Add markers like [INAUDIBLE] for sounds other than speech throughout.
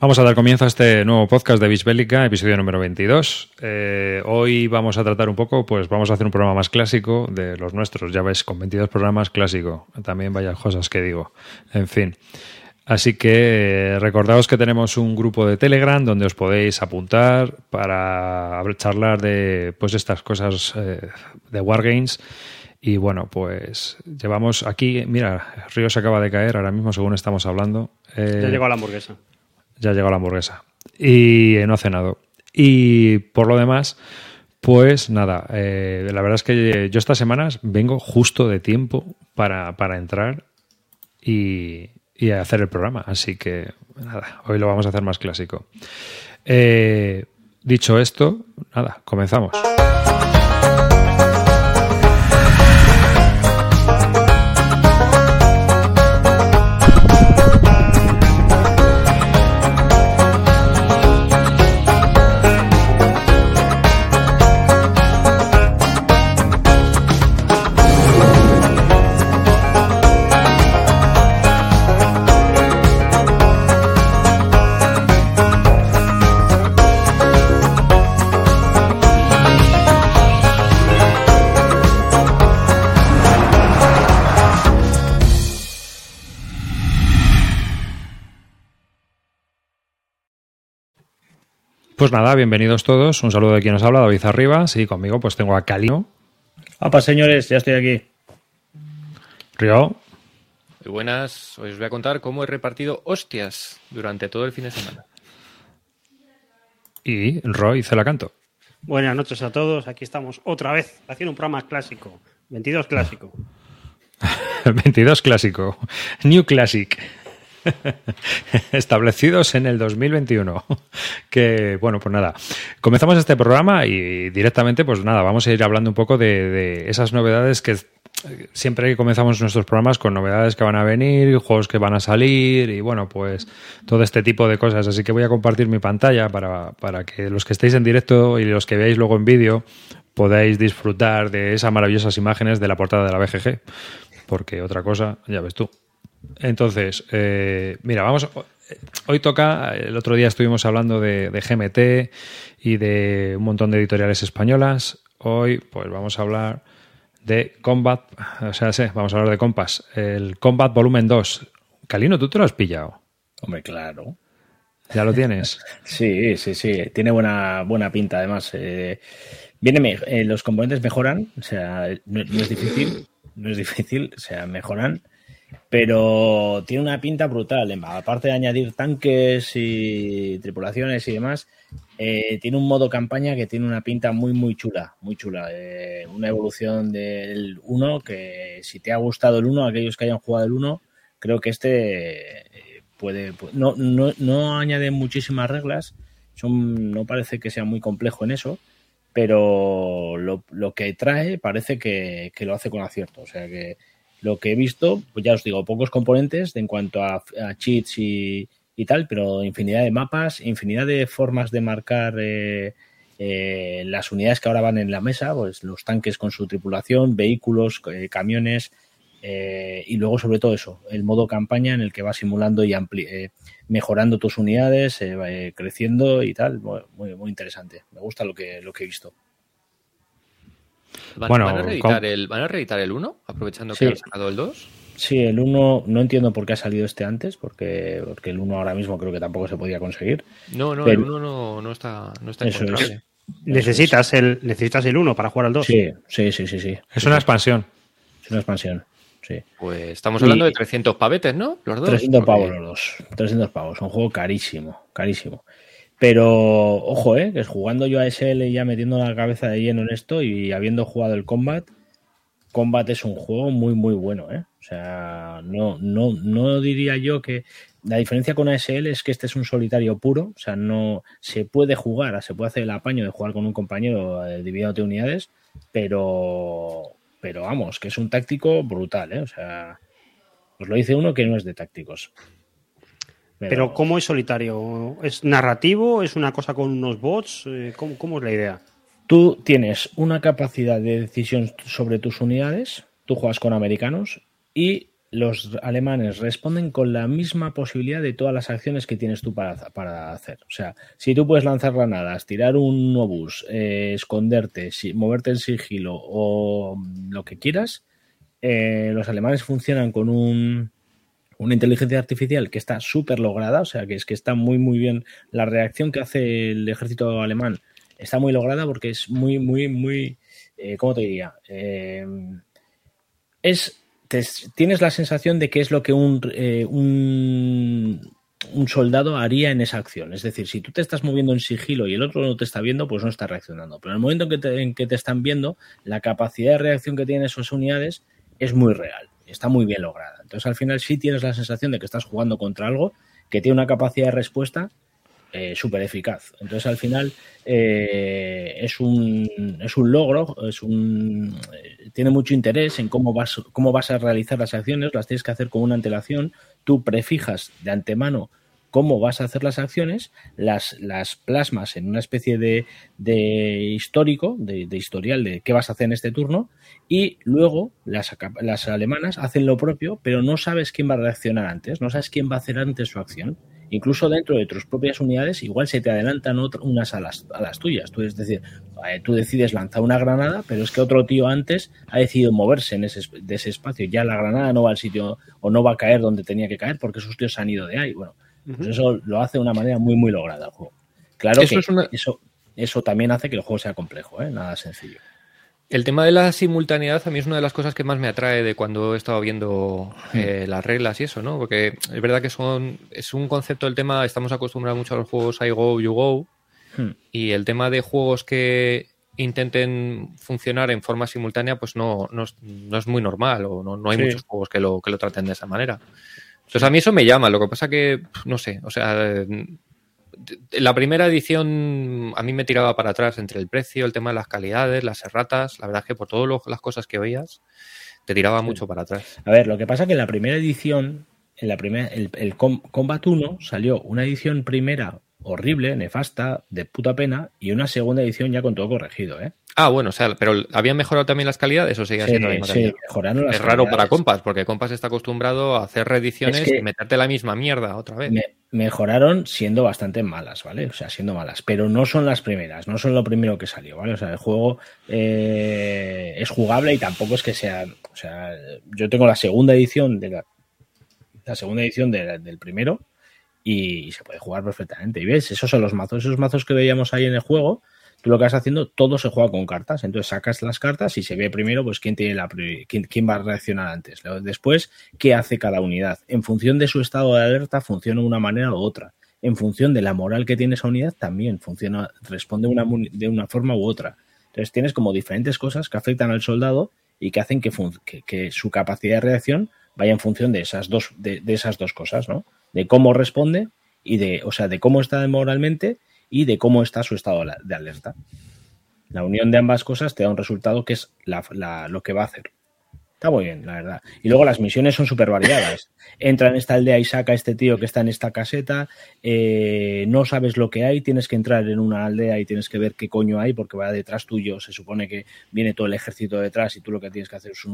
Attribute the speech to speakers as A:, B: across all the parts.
A: Vamos a dar comienzo a este nuevo podcast de Bisbélica, episodio número 22. Eh, hoy vamos a tratar un poco, pues vamos a hacer un programa más clásico de los nuestros, ya ves, con 22 programas clásico. También vaya cosas que digo. En fin. Así que eh, recordaos que tenemos un grupo de Telegram donde os podéis apuntar para charlar de pues estas cosas eh, de Wargames. Y bueno, pues llevamos aquí, mira, Río se acaba de caer ahora mismo según estamos hablando.
B: ya llegó la hamburguesa
A: ya ha llegado la hamburguesa. Y no ha cenado. Y por lo demás, pues nada, eh, la verdad es que yo estas semanas vengo justo de tiempo para, entrar y, hacer el programa. Así que nada, hoy lo vamos a hacer más clásico. Eh, dicho esto, nada, comenzamos. Pues nada, bienvenidos todos. Un saludo de quien nos habla, David Arribas. Y conmigo pues tengo a Calino.
B: Apa, señores, ya estoy aquí.
A: Río.
C: Muy buenas. Hoy os voy a contar cómo he repartido hostias durante todo el fin de semana.
A: Y Roy Celacanto.
B: Buenas noches a todos. Aquí estamos otra vez haciendo un programa clásico. 22 clásico. [LAUGHS]
A: 22 clásico. New Classic. [LAUGHS] establecidos en el 2021. Que bueno, pues nada, comenzamos este programa y directamente, pues nada, vamos a ir hablando un poco de, esas novedades que siempre comenzamos nuestros programas con novedades que van a venir, juegos que van a salir y bueno, pues todo este tipo de cosas. Así que voy a compartir mi pantalla para, para que los que estéis en directo y los que veáis luego en vídeo podáis disfrutar de esas maravillosas imágenes de la portada de la BGG. Porque otra cosa, ya ves tú. Entonces, eh, mira, vamos. Hoy toca. El otro día estuvimos hablando de, GMT y de un montón de editoriales españolas. Hoy, pues vamos a hablar de Combat. O sea, sí, vamos a hablar de Compass. El Combat Volumen 2. Calino, ¿tú te lo has pillado?
D: Hombre, claro.
A: ¿Ya lo tienes? [LAUGHS]
D: sí, sí, sí. Tiene buena, buena pinta, además. Eh, viene, eh, los componentes mejoran, o sea, no, es difícil, no es difícil, o sea, mejoran pero tiene una pinta brutal. Aparte de añadir tanques y tripulaciones y demás, eh, tiene un modo campaña que tiene una pinta muy, muy chula, muy chula. Eh, una evolución del 1 que si te ha gustado el 1, aquellos que hayan jugado el 1, creo que este eh, puede... No, no, no añade muchísimas reglas, son, no parece que sea muy complejo en eso, pero lo, lo que trae parece que, que lo hace con acierto. O sea que lo que he visto, pues ya os digo, pocos componentes en cuanto a, cheats y, tal, pero infinidad de mapas, infinidad de formas de marcar eh, eh, las unidades que ahora van en la mesa, pues los tanques con su tripulación, vehículos, eh, camiones, y luego sobre todo eso, el modo campaña en el que vas simulando y mejorando tus unidades, creciendo y tal, muy, muy interesante. Me gusta lo que, lo que he visto.
C: ¿Van, bueno, a reeditar el, ¿Van a reeditar el 1 aprovechando que han sacado el 2?
D: Sí, el 1 no entiendo por qué ha salido este antes, porque, porque el 1 ahora mismo creo que tampoco se podía conseguir.
C: No, no, el 1 no, no, está, no está encontrable.
B: Necesitas el, necesitas el 1 para jugar al 2.
D: Sí, sí, sí, sí, sí.
A: Es una expansión.
D: Es una expansión. Sí.
C: Pues estamos hablando de 300 pavetes, ¿no?
D: Los dos. 300 pavos los dos. 300 pavos. Un juego carísimo, carísimo. Pero ojo, ¿eh? que es jugando yo a SL ya metiendo la cabeza de lleno en esto y habiendo jugado el Combat, Combat es un juego muy, muy bueno. ¿eh? O sea, no, no, no diría yo que. La diferencia con ASL es que este es un solitario puro, o sea, no se puede jugar, se puede hacer el apaño de jugar con un compañero eh, dividiéndote unidades, pero, pero vamos, que es un táctico brutal, ¿eh? O sea, os lo dice uno que no es de tácticos.
B: Pero, ¿cómo es solitario? ¿Es narrativo? ¿Es una cosa con unos bots? Eh, ¿Cómo, es la idea?
D: Tú tienes una capacidad de decisión sobre tus unidades, tú juegas con americanos y los alemanes responden con la misma posibilidad de todas las acciones que tienes tú para, para hacer. O sea, si tú puedes lanzar granadas, tirar un obús, eh, esconderte, moverte en sigilo o lo que quieras, eh, los alemanes funcionan con un, una inteligencia artificial que está súper lograda, o sea, que es que está muy, muy bien. La reacción que hace el ejército alemán está muy lograda porque es muy, muy, muy, eh, ¿cómo te diría? es tienes la sensación de que es lo que eh, un, un, soldado haría en esa acción. Es decir, si tú te estás moviendo en sigilo y el otro no te está viendo, pues no está reaccionando. Pero en el momento en que te, en que te están viendo, la capacidad de reacción que tienen esas unidades es muy real. Está muy bien lograda. Entonces, al final sí tienes la sensación de que estás jugando contra algo que tiene una capacidad de respuesta eh, súper eficaz. Entonces, al final, eh, es, un, es un logro, es un, eh, tiene mucho interés en cómo vas, cómo vas a realizar las acciones, las tienes que hacer con una antelación, tú prefijas de antemano cómo vas a hacer las acciones, las, las plasmas en una especie de, de histórico, de, de, historial de qué vas a hacer en este turno, y luego las, las alemanas hacen lo propio, pero no sabes quién va a reaccionar antes, no sabes quién va a hacer antes su acción incluso dentro de tus propias unidades, igual se te adelantan unas a las, a las tuyas. Tú, es decir, eh, tú decides lanzar una granada, pero es que otro tío antes ha decidido moverse en ese, de ese espacio. Ya la granada no va al sitio o no va a caer donde tenía que caer porque sus tíos se han ido de ahí. Bueno, pues eso lo hace de una manera muy, muy lograda el juego. Claro que eso, eso también hace que el juego sea complejo, ¿eh? nada sencillo.
C: El tema de la simultaneidad a mí es una de las cosas que más me atrae de cuando he estado viendo eh, las reglas y eso, ¿no? Porque es verdad que son es un concepto del tema, estamos acostumbrados mucho a los juegos I go, you go, hmm. y el tema de juegos que intenten funcionar en forma simultánea, pues no, no, es muy normal, o no, hay muchos juegos que lo, que lo traten de esa manera. Entonces a mí eso me llama, lo que pasa que, no sé, o sea, la primera edición a mí me tiraba para atrás entre el precio, el tema de las calidades, las erratas. La verdad es que por todas las cosas que oías, te tiraba mucho para atrás.
D: A ver, lo que pasa que en la primera edición, en la primera, el, el Combat 1 salió una edición primera horrible, nefasta, de puta pena, y una segunda edición ya con todo corregido, ¿eh?
C: Ah, bueno, o sea, pero ¿habían mejorado también las calidades o seguía siendo la misma sí, mejoraron las Es raro para Compas, porque Compas está acostumbrado a hacer reediciones y meterte la misma mierda otra vez.
D: mejoraron siendo bastante malas, ¿vale? O sea, siendo malas, pero no son las primeras, no son lo primero que salió, ¿vale? O sea, el juego eh, es jugable y tampoco es que sea, o sea, yo tengo la segunda edición de la, la segunda edición del primero y, se puede jugar perfectamente. Y ves, esos son los mazos, esos mazos que veíamos ahí en el juego. Tú lo que vas haciendo, todo se juega con cartas. Entonces sacas las cartas y se ve primero, pues quién tiene la quién, quién va a reaccionar antes. Después, qué hace cada unidad. En función de su estado de alerta, funciona de una manera u otra. En función de la moral que tiene esa unidad, también funciona, responde una, de una forma u otra. Entonces tienes como diferentes cosas que afectan al soldado y que hacen que, que, su capacidad de reacción vaya en función de esas dos, de, de esas dos cosas, ¿no? De cómo responde y de, o sea, de cómo está moralmente y de cómo está su estado de alerta. La unión de ambas cosas te da un resultado que es lo que va a hacer. Está muy bien, la verdad. Y luego las misiones son súper variadas. Entra en esta aldea y saca a este tío que está en esta caseta. Eh, no sabes lo que hay, tienes que entrar en una aldea y tienes que ver qué coño hay porque va detrás tuyo. Se supone que viene todo el ejército detrás y tú lo que tienes que hacer es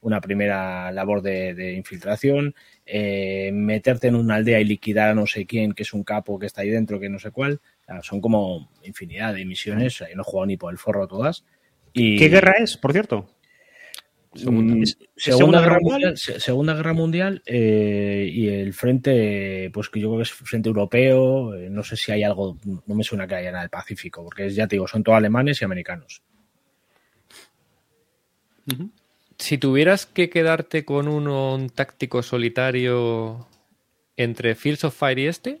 D: una primera labor de, infiltración. Eh, meterte en una aldea y liquidar a no sé quién, que es un capo que está ahí dentro, que no sé cuál. son como infinidad de misiones. no he jugado ni por el forro todas. Y...
B: ¿Qué guerra es, por cierto?
D: Mm, Segunda, Guerra Mundial, Segunda Guerra Mundial eh, y el frente, pues que yo creo que es frente europeo, eh, no sé si hay algo, no me suena que haya nada del Pacífico, porque ya te digo, son todos alemanes y americanos.
C: Si tuvieras que quedarte con uno un táctico solitario entre Fields of Fire y este,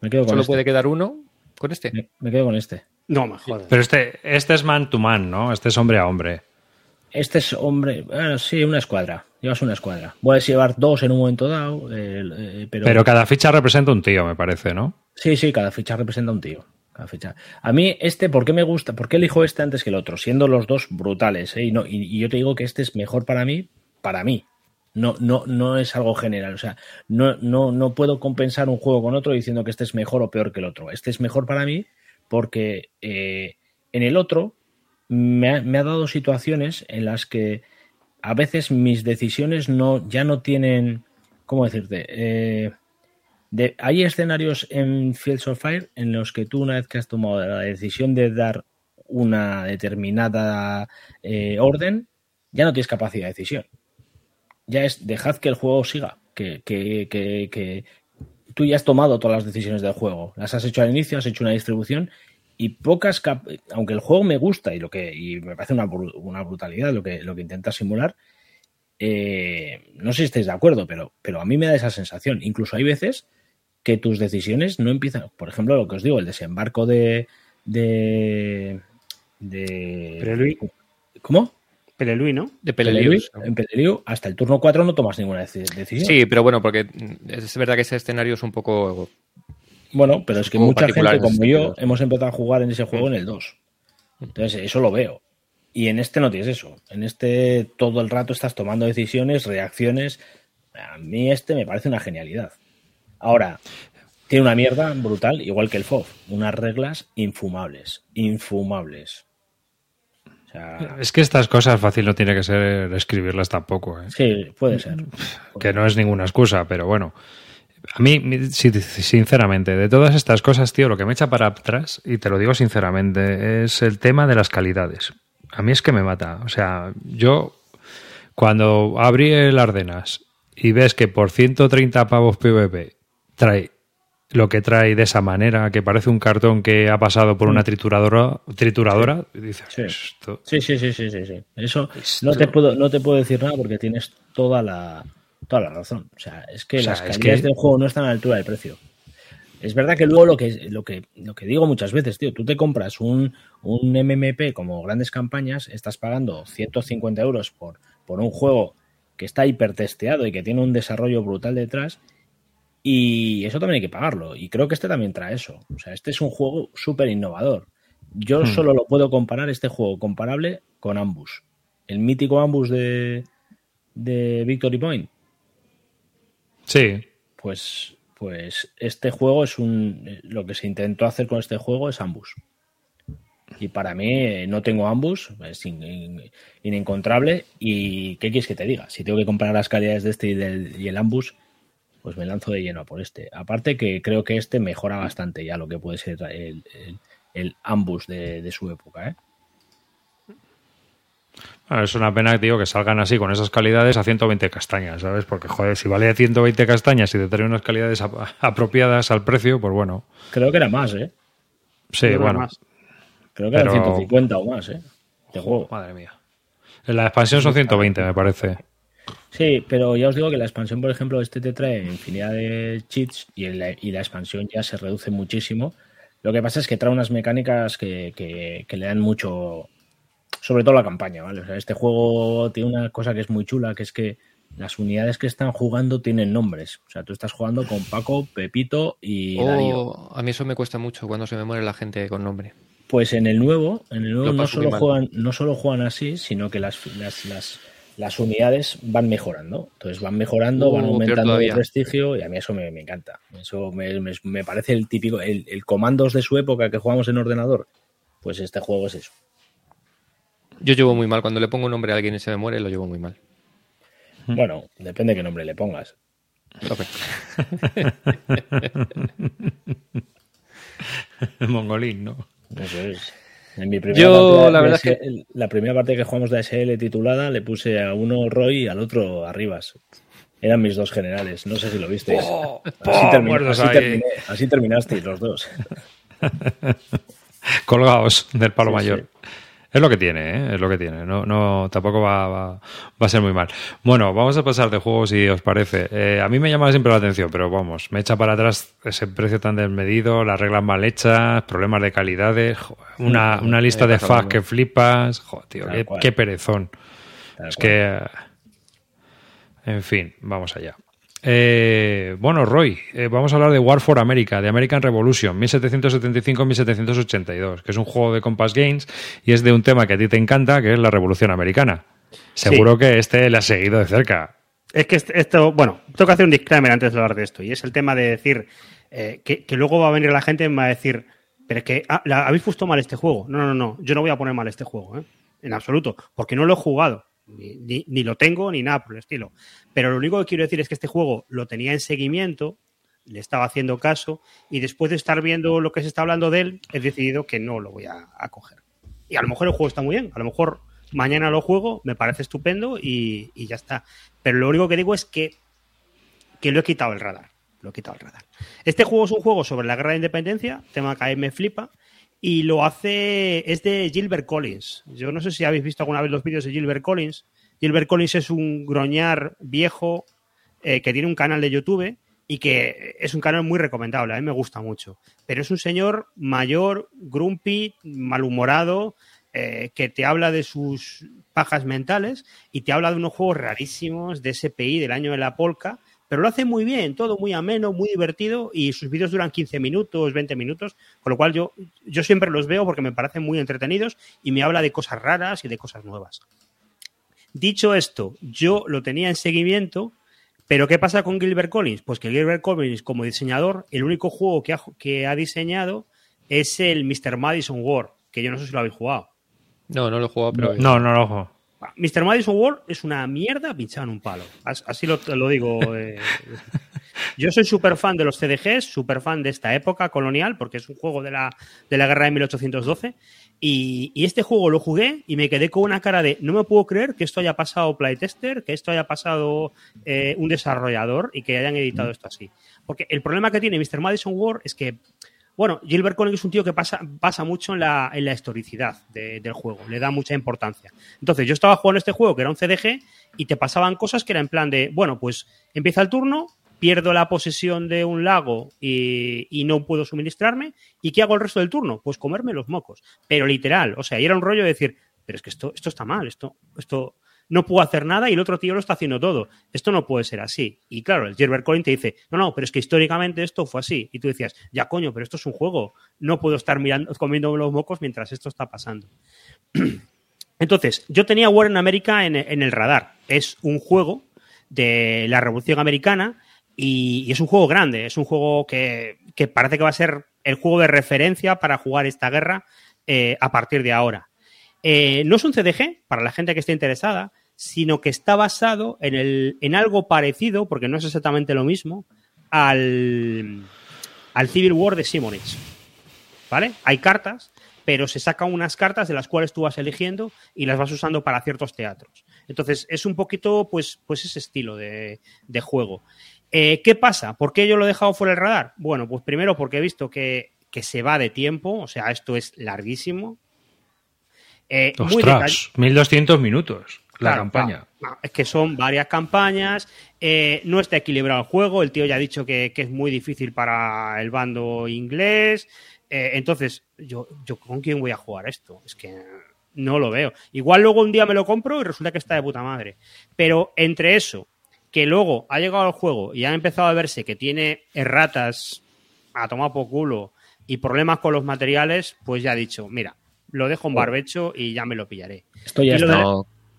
C: me quedo con ¿solo este. puede quedar uno con este?
D: Me, quedo con este.
B: No, mejor.
A: Pero este, este es man to man, ¿no? Este es hombre a hombre.
D: Este es hombre, bueno, sí, una escuadra. Llevas una escuadra. Puedes llevar dos en un momento dado, eh, pero...
A: Pero cada ficha representa un tío, me parece, ¿no?
D: Sí, sí, cada ficha representa un tío. Cada ficha. A mí este, ¿por qué me gusta? ¿Por qué elijo este antes que el otro? Siendo los dos brutales, ¿eh? Y, no, y, yo te digo que este es mejor para mí, para mí. No, no, no es algo general. O sea, no, no, no puedo compensar un juego con otro diciendo que este es mejor o peor que el otro. Este es mejor para mí porque eh, en el otro me ha, dado situaciones en las que a veces mis decisiones no, ya no tienen, ¿cómo decirte? Eh, hay escenarios en Fields of Fire en los que tú una vez que has tomado la decisión de dar una determinada eh, orden, ya no tienes capacidad de decisión. Ya es dejad que el juego siga, que, que, que, que tú ya has tomado todas las decisiones del juego. Las has hecho al inicio, has hecho una distribución y pocas, aunque el juego me gusta y lo que y me parece una, una brutalidad lo que, lo que intenta simular, eh, no sé si estáis de acuerdo, pero, pero a mí me da esa sensación. Incluso hay veces que tus decisiones no empiezan, por ejemplo, lo que os digo, el desembarco de... de, de ¿Cómo?
B: Pelelui, ¿no?
C: De Peleliu.
D: En Peleliu, hasta el turno 4 no tomas ninguna decisión.
C: Sí, pero bueno, porque es verdad que ese escenario es un poco
D: bueno, pero es que mucha gente como yo hemos empezado a jugar en ese juego en el 2. Entonces, eso lo veo. Y en este no tienes eso. En este todo el rato estás tomando decisiones, reacciones. A mí este me parece una genialidad. Ahora, tiene una mierda brutal, igual que el FOF. Unas reglas infumables. Infumables.
A: es que estas cosas fácil no tiene que ser escribirlas tampoco. ¿eh?
D: Sí, puede ser.
A: Que no es ninguna excusa, pero bueno. A mí, sinceramente, de todas estas cosas, tío, lo que me echa para atrás, y te lo digo sinceramente, es el tema de las calidades. A mí es que me mata. O sea, yo cuando abrí el Ardenas y ves que por 130 pavos PVP trae lo que trae de esa manera, que parece un cartón que ha pasado por una mm. trituradora, trituradora, dices,
D: sí. Sí, sí, sí, sí, Eso no te puedo, no te puedo decir nada porque tienes toda la, toda la razón. O sea, es que las calidades del juego no están a la altura del precio. Es verdad que luego lo que, lo que, lo que digo muchas veces, tío, tú te compras un, un MMP como grandes campañas, estás pagando 150 euros por, por un juego que está hipertesteado y que tiene un desarrollo brutal detrás, y eso también hay que pagarlo. Y creo que este también trae eso. O sea, este es un juego súper innovador. Yo hmm. solo lo puedo comparar, este juego comparable, con Ambush. El mítico Ambush de, de Victory Point
A: Sí.
D: Pues, pues este juego es un. Lo que se intentó hacer con este juego es ambus. Y para mí eh, no tengo ambus, es inencontrable. ¿Y qué quieres que te diga? Si tengo que comparar las calidades de este y, del, y el ambus, pues me lanzo de lleno a por este. Aparte que creo que este mejora bastante ya lo que puede ser el, el, ambus de, de, su época. ¿eh?
A: Es una pena, tío, que salgan así con esas calidades a 120 castañas, ¿sabes? Porque, joder, si vale 120 castañas y te trae unas calidades apropiadas al precio, pues bueno.
D: Creo que era más, ¿eh?
A: Sí, bueno.
D: Creo que era 150 o más, ¿eh? De juego.
A: Madre mía. En la expansión son 120, me parece.
D: Sí, pero ya os digo que la expansión, por ejemplo, este te trae infinidad de cheats y, la, y la expansión ya se reduce muchísimo. Lo que pasa es que trae unas mecánicas que, que le dan mucho, sobre todo la campaña, ¿vale? O sea, este juego tiene una cosa que es muy chula, que es que las unidades que están jugando tienen nombres. O sea, tú estás jugando con Paco, Pepito y oh,
C: A mí eso me cuesta mucho cuando se me muere la gente con nombre.
D: Pues en el nuevo, en el nuevo no solo, juegan, no solo juegan así, sino que las, las, unidades van mejorando. Entonces van mejorando, van uh, aumentando el prestigio y a mí eso me, encanta. Eso me, parece el típico, el, el comandos de su época que jugamos en ordenador. Pues este juego es eso.
C: Yo llevo muy mal. Cuando le pongo un nombre a alguien y se me muere, lo llevo muy mal.
D: Bueno, depende de qué nombre le pongas. [LAUGHS]
A: Mongolín, ¿no?
D: Eso es. En mi primera Yo, la verdad es que... La primera parte que jugamos de SL titulada le puse a uno Roy y al otro Arribas. Eran mis dos generales, no sé si lo visteis. Oh, así, terminasteis los dos. [LAUGHS]
A: Colgaos del palo mayor. Es lo que tiene, ¿eh? es lo que tiene. No, no, tampoco va, va, a ser muy mal. Bueno, vamos a pasar de juego si os parece. Eh, a mí me llama siempre la atención, pero vamos, me echa para atrás ese precio tan desmedido, las reglas mal hechas, problemas de calidades, una, una lista de fags que flipas. Joder, tío, qué, perezón. es que. En fin, vamos allá. Eh, bueno, Roy, eh, vamos a hablar de War for America, de American Revolution, 1775-1782, que es un juego de Compass Games y es de un tema que a ti te encanta, que es la Revolución Americana. Seguro que este le ha seguido de cerca.
B: Es que esto, bueno, tengo que hacer un disclaimer antes de hablar de esto, y es el tema de decir eh, que, luego va a venir la gente y va a decir, pero es que ah, habéis puesto mal este juego. No, no, no, yo no voy a poner mal este juego, en absoluto, porque no lo he jugado. Ni, ni, lo tengo ni nada por el estilo. Pero lo único que quiero decir es que este juego lo tenía en seguimiento, le estaba haciendo caso y después de estar viendo lo que se está hablando de él, he decidido que no lo voy a, coger. Y a lo mejor el juego está muy bien, a lo mejor mañana lo juego, me parece estupendo y, y ya está. Pero lo único que digo es que, que lo he quitado el radar. Lo he quitado el radar. Este juego es un juego sobre la guerra de independencia, tema que a mí me flipa, y lo hace, es de Gilbert Collins. Yo no sé si habéis visto alguna vez los vídeos de Gilbert Collins. Gilbert Collins es un groñar viejo eh, que tiene un canal de YouTube y que es un canal muy recomendable, a mí me gusta mucho. Pero es un señor mayor, grumpy, malhumorado, eh, que te habla de sus pajas mentales y te habla de unos juegos rarísimos de SPI del año de la polca, pero lo hace muy bien, todo muy ameno, muy divertido y sus vídeos duran 15 minutos, 20 minutos, con lo cual yo, yo siempre los veo porque me parecen muy entretenidos y me habla de cosas raras y de cosas nuevas. Dicho esto, yo lo tenía en seguimiento, pero ¿qué pasa con Gilbert Collins? Pues que Gilbert Collins, como diseñador, el único juego que ha, que ha diseñado es el Mr. Madison War, que yo no sé si lo habéis jugado.
C: No, no lo he jugado, pero.
A: No, no lo he jugado.
B: Mr. Madison World es una mierda pinchada en un palo. Así lo, lo digo. Eh. [LAUGHS] Yo soy súper fan de los CDGs, súper fan de esta época colonial, porque es un juego de la, de la guerra de 1812. Y, y, este juego lo jugué y me quedé con una cara de no me puedo creer que esto haya pasado playtester, que esto haya pasado eh, un desarrollador y que hayan editado esto así. Porque el problema que tiene Mr. Madison World es que bueno, Gilbert Collins es un tío que pasa, pasa mucho en la, en la historicidad de, del juego, le da mucha importancia. Entonces, yo estaba jugando este juego que era un CDG y te pasaban cosas que era en plan de, bueno, pues empieza el turno, pierdo la posesión de un lago y, y, no puedo suministrarme, ¿y qué hago el resto del turno? Pues comerme los mocos. Pero literal, o sea, y era un rollo de decir, pero es que esto, esto está mal, esto, esto, no puedo hacer nada y el otro tío lo está haciendo todo. Esto no puede ser así. Y claro, el Gilbert Collins te dice, no, no, pero es que históricamente esto fue así. Y tú decías, ya coño, pero esto es un juego. No puedo estar mirando, comiendo los mocos mientras esto está pasando. [CLEARS THROAT] Entonces, yo tenía War in America en, el radar. Es un juego de la Revolución Americana y, y es un juego grande. Es un juego que, que, parece que va a ser el juego de referencia para jugar esta guerra eh, a partir de ahora. Eh, no es un CDG, para la gente que esté interesada, sino que está basado en, el, en algo parecido, porque no es exactamente lo mismo, al, al Civil War de Simonich. ¿Vale? Hay cartas, pero se sacan unas cartas de las cuales tú vas eligiendo y las vas usando para ciertos teatros. Entonces, es un poquito, pues, pues ese estilo de, de juego. Eh, ¿Qué pasa? ¿Por qué yo lo he dejado fuera del radar? Bueno, pues primero porque he visto que, que se va de tiempo, o sea, esto es larguísimo.
A: Eh, Ostras, 1200 minutos la
B: claro,
A: campaña.
B: No, no, es que son varias campañas, eh, no está equilibrado el juego, el tío ya ha dicho que, que es muy difícil para el bando inglés, eh, entonces, yo, yo, ¿con quién voy a jugar esto? Es que no lo veo. Igual luego un día me lo compro y resulta que está de puta madre. Pero entre eso, que luego ha llegado al juego y ha empezado a verse que tiene erratas a tomar por culo y problemas con los materiales, pues ya ha dicho, mira, lo dejo en barbecho y ya me lo pillaré.
C: Esto ya está.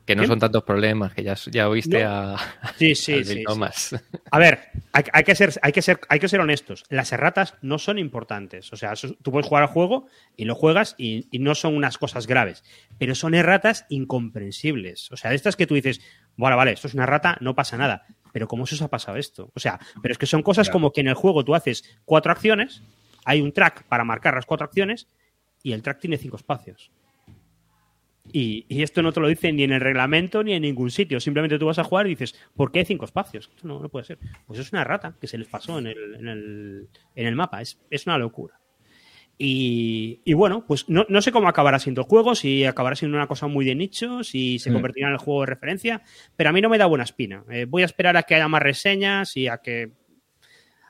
C: Que no ¿Qué? son tantos problemas, que ya, ya oíste no. a,
B: sí, [LAUGHS] sí, sí, sí, A ver, hay, hay, que ser, hay, que ser, hay que ser honestos. Las erratas no son importantes. O sea, tú puedes jugar al juego y lo juegas y, y, no son unas cosas graves. Pero son erratas incomprensibles. O sea, de estas que tú dices, bueno, vale, esto es una rata, no pasa nada. Pero ¿cómo se os ha pasado esto? O sea, pero es que son cosas claro. como que en el juego tú haces cuatro acciones, hay un track para marcar las cuatro acciones y el track tiene cinco espacios. Y, y, esto no te lo dice ni en el reglamento ni en ningún sitio. Simplemente tú vas a jugar y dices, ¿por qué hay cinco espacios? No, no puede ser. Pues es una rata que se les pasó en el, en el, en el mapa. Es, es una locura. Y, y, bueno, pues no, no, sé cómo acabará siendo el juego, si acabará siendo una cosa muy de nicho, si se convertirá en el juego de referencia, pero a mí no me da buena espina. Eh, voy a esperar a que haya más reseñas y a que,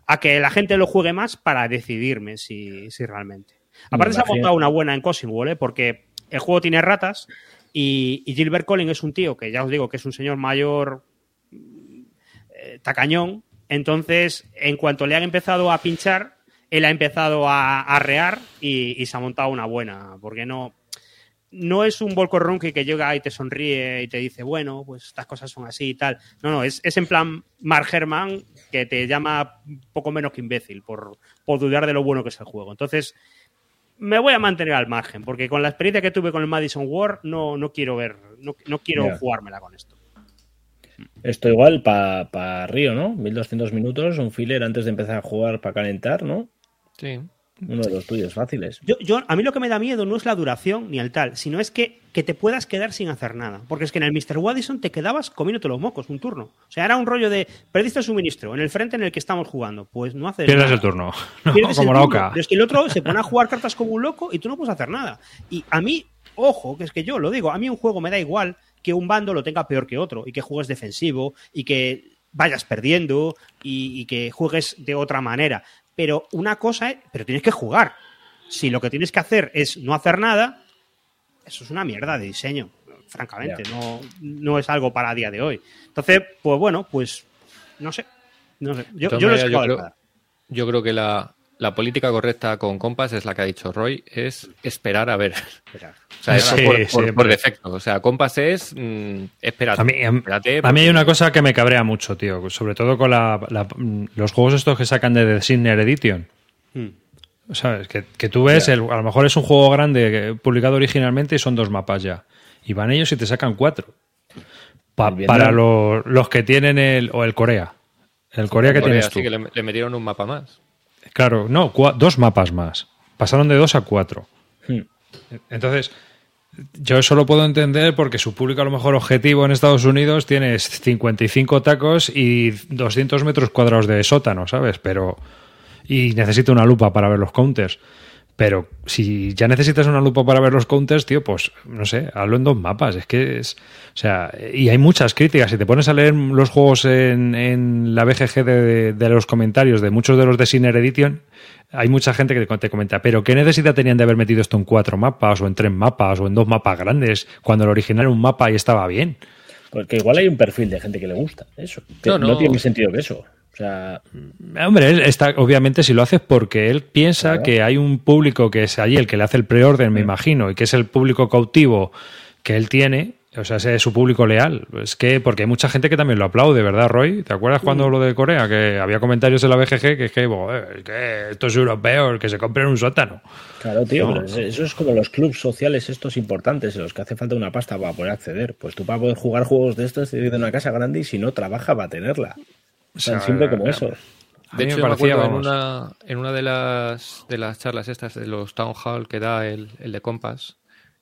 B: a que la gente lo juegue más para decidirme si, si realmente. Aparte se ha montado una buena en Cosingwall, ¿eh? porque el juego tiene ratas y, y, Gilbert Collins es un tío que ya os digo que es un señor mayor eh, tacañón. Entonces, en cuanto le han empezado a pinchar, él ha empezado a, a rear y, se ha montado una buena. Porque no, no es un Volco Runky que llega y te sonríe y te dice, bueno, pues estas cosas son así y tal. No, no, es, es en plan Mark Herman que te llama poco menos que imbécil por, por dudar de lo bueno que es el juego. Entonces, me voy a mantener al margen, porque con la experiencia que tuve con el Madison War no, no quiero ver, no, no quiero jugármela con esto.
D: Esto igual para Río, ¿no? 1200 minutos, un filler antes de empezar a jugar para calentar, ¿no?
C: Sí.
D: Uno de los tuyos fáciles.
B: Yo, yo, a mí lo que me da miedo no es la duración ni el tal, sino es que, que te puedas quedar sin hacer nada. Porque es que en el Mr. Waddison te quedabas comiéndote los mocos un turno. O sea, era un rollo de perdiste el suministro en el frente en el que estamos jugando. Pues no haces
A: Pierdes
B: nada.
A: el turno. [LAUGHS] No,
B: Pierdes
A: como
B: el
A: la
B: turno.
A: oca.
B: Pero es que el otro se pone a jugar cartas como un loco y tú no puedes hacer nada. Y a mí, ojo, que es que yo lo digo, a mí un juego me da igual que un bando lo tenga peor que otro y que juegues defensivo y que vayas perdiendo y, y que juegues de otra manera. Pero una cosa es, pero tienes que jugar. Si lo que tienes que hacer es no hacer nada, eso es una mierda de diseño, francamente. No, no es algo para a día de hoy. Entonces, pues bueno, pues no sé. No sé. Yo, yo lo he del
C: creo, yo creo que la, la política correcta con Compass es la que ha dicho Roy, es esperar a ver. O sea, es
A: Sí,
C: por, por- defecto. O sea, Compass es mm, espérate.
A: A mí, a,
C: espérate,
A: a mí hay una cosa que me cabrea mucho, tío. Sobre todo con la- la- los juegos estos que sacan de The Signer Edition.
B: Hmm.
A: ¿Sabes? Que, que tú ves, el- a lo mejor es un juego grande publicado originalmente y son dos mapas ya. Y van ellos y te sacan cuatro. Pa- para lo- los que tienen el. O el Corea. El Corea que
C: Corea,
A: tienes tú.
C: sí que le, le metieron un mapa más.
A: Claro, no, dos mapas más. Pasaron de dos a cuatro.
D: Hmm.
A: Entonces, yo eso lo puedo entender porque su público a lo mejor objetivo en Estados Unidos tiene 55 tacos y 200 metros cuadrados de sótano, ¿sabes? Pero y necesita una lupa para ver los counters. Pero si ya necesitas una lupa para ver los counters, tío, pues no sé, hazlo en dos mapas. Es que es. O sea, y hay muchas críticas. Si te pones a leer los juegos en, en la BGG de, de los comentarios de muchos de los de Sinner Edition, hay mucha gente que te comenta, pero ¿qué necesidad tenían de haber metido esto en cuatro mapas, o en tres mapas, o en dos mapas grandes, cuando el original era un mapa y estaba bien?
D: Porque igual hay un perfil de gente que le gusta eso.
C: No,
D: no,
C: no.
D: tiene más sentido que eso. O sea,
A: Hombre, él está, obviamente si lo haces porque él piensa
D: Claro.
A: que hay un público que es allí el que le hace el preorden, me imagino, y que es el público cautivo que él tiene, o sea, ese es su público leal. Es que, porque hay mucha gente que también lo aplaude, ¿verdad, Roy? ¿Te acuerdas cuando lo de Corea? Que había comentarios en la BGG que es que, "Bo, eh, que esto es europeo, que se compre en un sótano.
D: claro, tío,
A: No.
D: pero es- eso es como los clubs sociales estos importantes en los que hace falta una pasta para poder acceder. Pues tú para poder jugar juegos de estos tienes una casa grande y si no trabaja va a tenerla. Tan
A: sea,
D: simple como
A: eh,
D: eso.
C: De hecho,
A: me parecía,
C: en una, en una de las, de las charlas estas de los Town Hall que da el, el de Compass,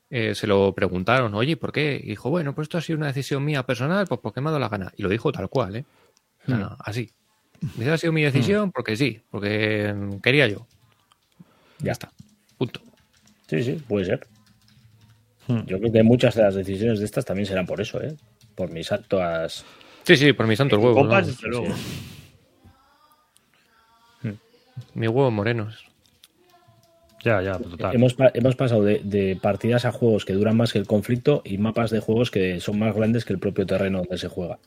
C: eh, se lo preguntaron, oye, ¿por qué? Y dijo, bueno, pues esto ha sido una decisión mía personal, pues porque me ha dado la gana. Y lo dijo tal cual, ¿eh? O sea,
A: Hmm.
C: así. Dice, ha sido mi decisión porque sí, porque mm, quería yo.
D: Ya
C: está. Punto.
D: Sí, sí, puede ser.
A: Hmm.
D: Yo creo que muchas de las decisiones de estas también serán por eso, ¿eh? Por mis actos.
C: Sí, sí, por mis santos huevos.
B: Compas,
C: ¿no?
B: desde luego.
C: Mis huevos morenos.
A: Ya, ya, total.
D: Hemos, pa- hemos pasado de, de partidas a juegos que duran más que el conflicto y mapas de juegos que son más grandes que el propio terreno donde se juega.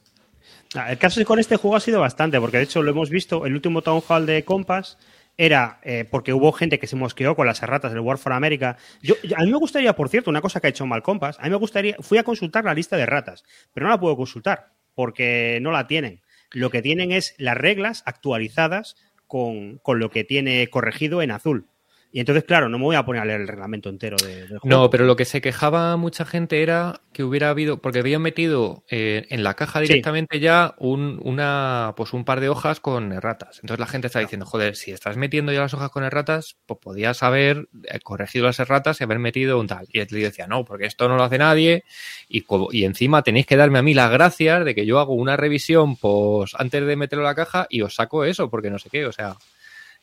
B: Ah, El caso con este juego ha sido bastante, porque de hecho lo hemos visto, el último Town Hall de Compass era eh, porque hubo gente que se mosqueó con las erratas del War for America. Yo, yo- a mí me gustaría, por cierto, una cosa que ha hecho mal Compass, a mí me gustaría, fui a consultar la lista de ratas, pero no la puedo consultar, porque no la tienen. Lo que tienen es las reglas actualizadas con, con lo que tiene corregido en azul. Y entonces, claro, no me voy a poner a leer el reglamento entero de- del juego.
C: No, pero lo que se quejaba mucha gente era que hubiera habido, porque habían metido eh, en la caja
B: Sí.
C: directamente ya un, una, pues un par de hojas con erratas. Entonces la gente está diciendo, joder, si estás metiendo ya las hojas con erratas, pues podías haber eh, corregido las erratas y haber metido un tal. Y él decía, no, porque esto no lo hace nadie y, y encima tenéis que darme a mí las gracias de que yo hago una revisión pues antes de meterlo a la caja y os saco eso, porque no sé qué, o sea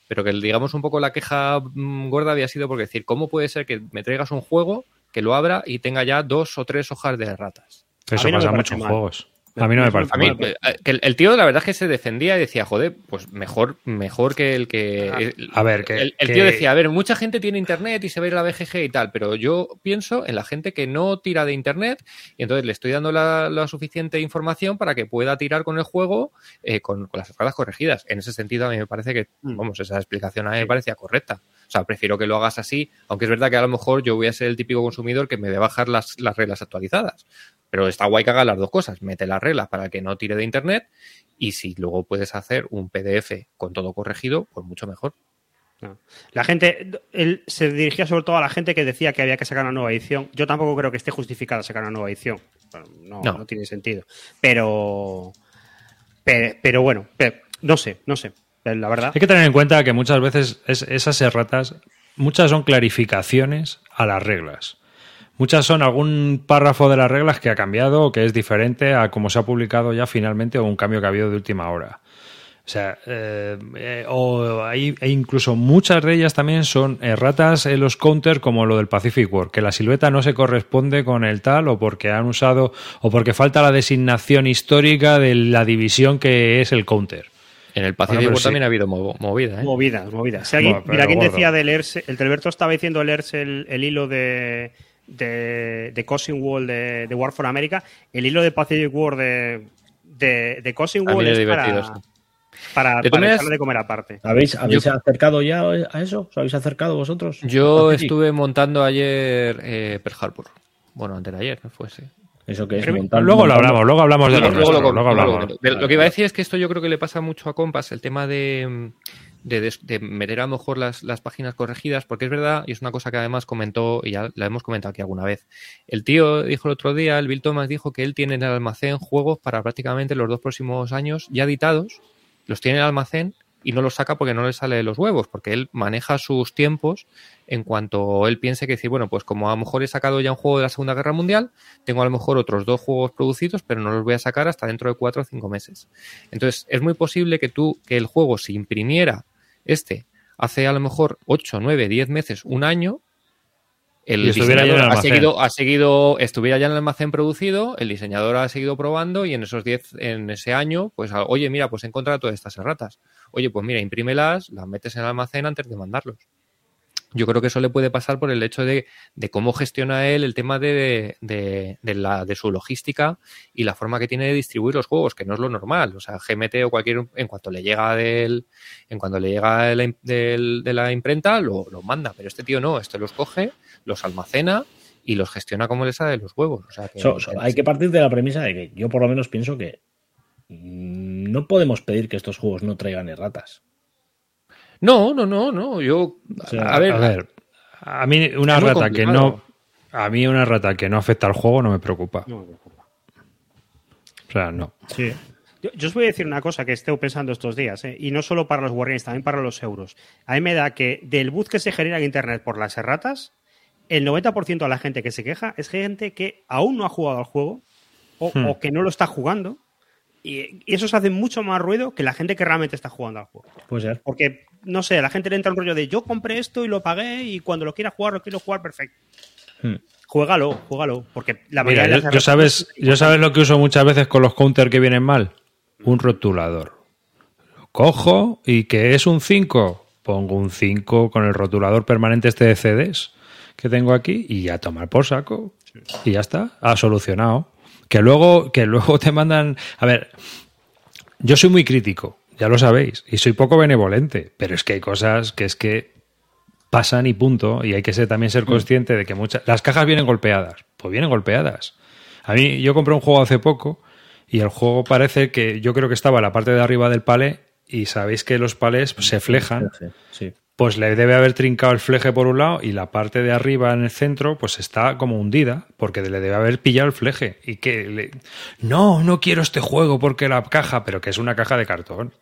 C: pero que digamos un poco la queja mm, gorda había sido porque decir, ¿cómo puede ser que me traigas un juego que lo abra y tenga ya dos o tres hojas de ratas?
A: Eso
B: no
A: pasa mucho en
B: mal.
A: juegos. A mí no me parece
C: A mí,
A: mal.
C: eh, que el, el tío la verdad es que se defendía y decía, joder, pues mejor, mejor que el que... el-
A: A ver, que-
C: el, el
A: que-
C: tío decía, a ver, mucha gente tiene internet y se ve la BGG y tal, pero yo pienso en la gente que no tira de internet y entonces le estoy dando la, la suficiente información para que pueda tirar con el juego eh, con, con las erratas corregidas. En ese sentido, a mí me parece que,
B: Mm.
C: vamos, esa explicación a mí me parecía correcta. O sea, prefiero que lo hagas así, aunque es verdad que a lo mejor yo voy a ser el típico consumidor que me debe bajar las, las reglas actualizadas. Pero está guay que haga las dos cosas. Mete las reglas para que no tire de internet y si luego puedes hacer un PDF con todo corregido, pues mucho mejor.
B: No. La gente, él se dirigía sobre todo a la gente que decía que había que sacar una nueva edición. Yo tampoco creo que esté justificada sacar una nueva edición. No,
C: No.
B: no tiene sentido. Pero, pero, pero bueno, pero- no sé, no sé. Pero La verdad.
A: Hay que tener en cuenta que muchas veces es- esas erratas, muchas son clarificaciones a las reglas. Muchas son algún párrafo de las reglas que ha cambiado o que es diferente a como se ha publicado ya finalmente o un cambio que ha habido de última hora. O sea, eh, eh, o hay, e incluso muchas de ellas también son erratas en los counters como lo del Pacific War, que la silueta no se corresponde con el tal o porque han usado o porque falta la designación histórica de la división que es el counter.
C: En el Pacific
A: Bueno, sí.
C: también ha habido mo- movida, ¿eh?
B: Movidas, movidas. Si alguien, mira, alguien
A: gordo.
B: decía de leerse, el Telberto estaba diciendo de leerse el, el hilo de, de, de Cousin Wall de, de War for America. El hilo de Pacific War de, de, de Wall
C: es
B: para,
C: sí.
B: para, para
C: maneras-
B: de comer aparte.
D: ¿Habéis, habéis
C: Yo-
D: acercado ya a eso? ¿Os habéis acercado vosotros?
C: Yo estuve montando ayer eh, Pearl Harbor. Bueno, antes de ayer, no fue, sí.
D: Eso que es
B: Pero
D: montar-
A: luego lo hablamos, luego hablamos de lo
C: Luego
A: nuestro,
C: lo-
A: luego
C: luego
A: hablamos.
C: lo- de- Lo que iba a decir es que esto yo creo que le pasa mucho a Compass, el tema de, de, des- de meter a lo mejor las, las páginas corregidas, porque es verdad, y es una cosa que además comentó, y ya la hemos comentado aquí alguna vez. El tío dijo el otro día, el Bill Thomas dijo que él tiene en el almacén juegos para prácticamente los dos próximos años ya editados, los tiene en el almacén y no los saca porque no le sale de los huevos, porque él maneja sus tiempos en cuanto él piense que decir, bueno, pues como a lo mejor he sacado ya un juego de la Segunda Guerra Mundial, tengo a lo mejor otros dos juegos producidos, pero no los voy a sacar hasta dentro de cuatro o cinco meses. Entonces, es muy posible que tú, que el juego se imprimiera este hace a lo mejor 8, 9, 10 meses, un año, el diseñador ha seguido, ha seguido, estuviera ya en el almacén producido, el diseñador ha seguido probando y en esos 10, en ese año, pues, oye, mira, pues he encontrado todas estas erratas. Oye, pues mira, imprímelas, las metes en el almacén antes de mandarlos. Yo creo que eso le puede pasar por el hecho de, de cómo gestiona él el tema de, de, de la, de su logística y la forma que tiene de distribuir los juegos, que no es lo normal. O sea, GMT o cualquier, en cuanto le llega del, en cuanto le llega de la, im- del- de la imprenta, lo, lo manda. Pero este tío no, este los coge, los almacena y los gestiona como le sale de los huevos. O sea, que,
D: So- so- hay que partir de la premisa de que yo por lo menos pienso que no podemos pedir que estos juegos no traigan erratas.
C: No, no, no, no. Yo,
D: sea,
C: a ver,
A: A ver, a mí una rata que no. A mí una rata que no afecta al juego no me preocupa.
B: No me preocupa.
A: O sea, no.
D: Sí.
B: Yo, yo os voy a decir una cosa que estoy pensando estos días, ¿eh? y no solo para los Wargames, también para los euros. A mí me da que del buzz que se genera en Internet por las erratas, el 90% de la gente que se queja es gente que aún no ha jugado al juego o,
A: Hmm.
B: o que no lo está jugando, y, y eso se hace mucho más ruido que la gente que realmente está jugando al juego.
D: Puede ser.
B: Porque, no sé, a la gente le entra un rollo de yo compré esto y lo pagué y cuando lo quiera jugar, lo quiero jugar perfecto.
D: Hmm.
B: Juégalo, juégalo, porque la
A: Mira,
B: mayoría de
A: yo, sabes, yo sabes lo que uso muchas veces con los counters que vienen mal. Un rotulador. Lo cojo y que es un 5. Pongo un 5 con el rotulador permanente este de CDs que tengo aquí y a tomar por saco. Y ya está, ha solucionado. Que luego, que luego te mandan. A ver, yo soy muy crítico, ya lo sabéis, y soy poco benevolente, pero es que hay cosas que es que pasan y punto, y hay que ser, también ser consciente de que muchas... Las cajas vienen golpeadas, pues vienen golpeadas. A mí, yo compré un juego hace poco y el juego parece que yo creo que estaba en la parte de arriba del palé y sabéis que los palés se flejan,
D: Sí, sí.
A: Pues le debe haber trincado el fleje por un lado y la parte de arriba en el centro pues está como hundida porque le debe haber pillado el fleje y que le... no, no quiero este juego porque la caja, pero que es una caja de cartón,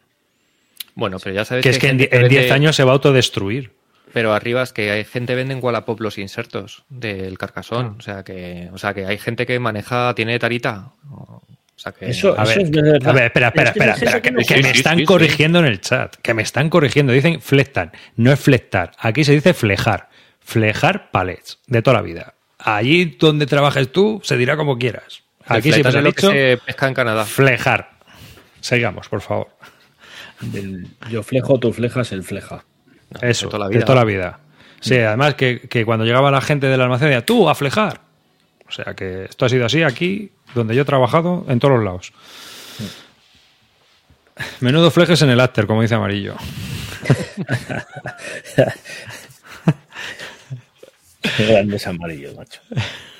C: bueno, pero ya sabes
A: que es que en
C: gente
A: die- en 10
C: vende-
A: años se va a autodestruir.
C: Pero arriba es que hay gente vende en Wallapop los insertos del carcasón. O sea que, o sea que hay gente que maneja, tiene tarita. O sea que
D: Eso-
A: A ver,
D: es verdad.
A: a ver, espera, espera,
B: Es que
A: espera, espera, que,
B: no
A: que
C: juega.
A: me
C: sí,
A: están
C: sí, sí.
A: corrigiendo en el chat, que me están corrigiendo, dicen flectan, no es flectar, aquí se dice flejar, flejar palets, de toda la vida. Allí donde trabajes tú, se dirá como quieras. Aquí siempre se ha
C: lo que
A: dicho
C: se pesca en Canadá.
A: flejar. Sigamos, por favor.
D: Del- yo flejo, tú flejas, él fleja.
A: Eso,
C: de toda la
A: de
C: vida.
A: toda la vida. Sí, además que, que cuando llegaba la gente del almacén decía, tú, a flejar. O sea que esto ha sido así aquí, donde yo he trabajado, en todos los lados. Menudo flejes en el after, como dice Amarillo.
D: Qué grandes amarillos, macho.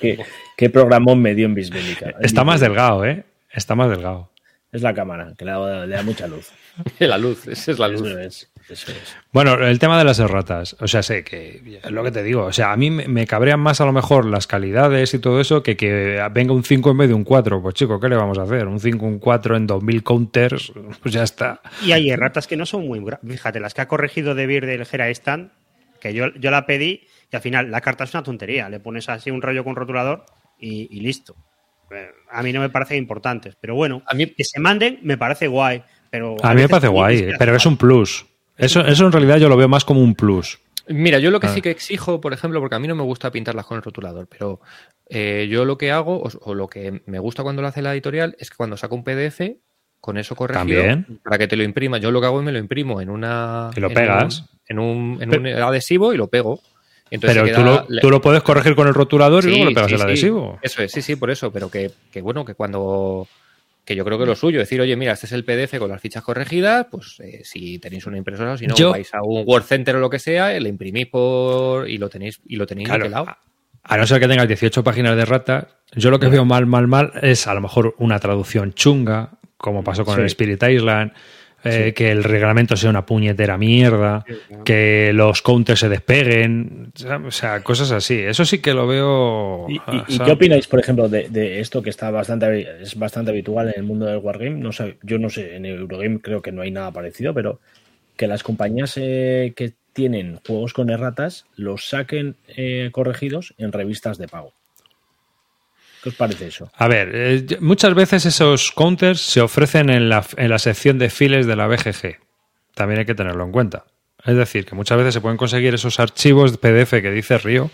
D: Qué, qué programón me dio en Bisbélica.
A: Está más delgado, ¿eh? Está más delgado.
D: Es la cámara, que le da, le da mucha luz. [LAUGHS]
C: la luz, esa es la luz.
D: Eso es. Eso es.
A: Bueno, el tema de las erratas. O sea, sé que es lo que te digo. O sea, a mí me, cabrean más a lo mejor las calidades y todo eso que que venga un 5 en vez de un 4. Pues chico, ¿qué le vamos a hacer? Un 5, un 4 en 2000 counters, [LAUGHS] pues ya está.
B: Y hay erratas que no son muy. Fíjate, las que ha corregido De Beer del Gera Stand, que yo, yo la pedí y al final la carta es una tontería. Le pones así un rollo con rotulador y, y listo. Eh, A mí no me parecen importantes, pero bueno,
C: A mí-
B: que se manden me parece guay. Pero
A: A mí me parece guay, pero es un plus. Eso, eso en realidad yo lo veo más como un plus.
C: Mira, yo lo que
A: Ah.
C: sí que exijo, por ejemplo, porque a mí no me gusta pintarlas con el rotulador, pero eh, yo lo que hago, o, o lo que me gusta cuando lo hace la editorial, es que cuando saco un PDF, con eso corregido,
A: También.
C: para que te lo imprima, yo lo que hago es me lo imprimo en una...
A: Y lo
C: en
A: pegas.
C: un- En un, en un adhesivo y lo pego. Entonces
A: Pero tú lo, tú lo puedes corregir con el rotulador y luego le pegas
C: sí,
A: el
C: sí.
A: adhesivo.
C: Eso es, sí, sí, por eso, pero que, que bueno, que cuando que yo creo que lo suyo, decir, oye, mira, este es el PDF con las fichas corregidas, pues eh, si tenéis una impresora, o si no,
A: Yo-
C: vais a un Word Center o lo que sea, eh, le imprimís por y lo tenéis y lo tenéis
A: Claro,
C: niquelado.
A: a- a no ser que tengas 18 páginas de rata, yo lo que veo mal, mal, mal es a lo mejor una traducción chunga, como pasó con
D: Sí.
A: el Spirit Island, eh, que el reglamento sea una puñetera mierda, que los counters se despeguen, o sea, cosas así. Eso sí que lo veo.
D: ¿Y, qué opináis, por ejemplo, de, de esto que está bastante es bastante habitual en el mundo del Wargame? No sé, yo no sé, en Eurogame creo que no hay nada parecido, pero que las compañías eh, que tienen juegos con erratas los saquen eh, corregidos en revistas de pago. ¿Qué os parece eso?
A: A ver, eh, muchas veces esos counters se ofrecen en la, en la sección de files de la BGG. También hay que tenerlo en cuenta. Es decir, que muchas veces se pueden conseguir esos archivos de PDF que dice Río,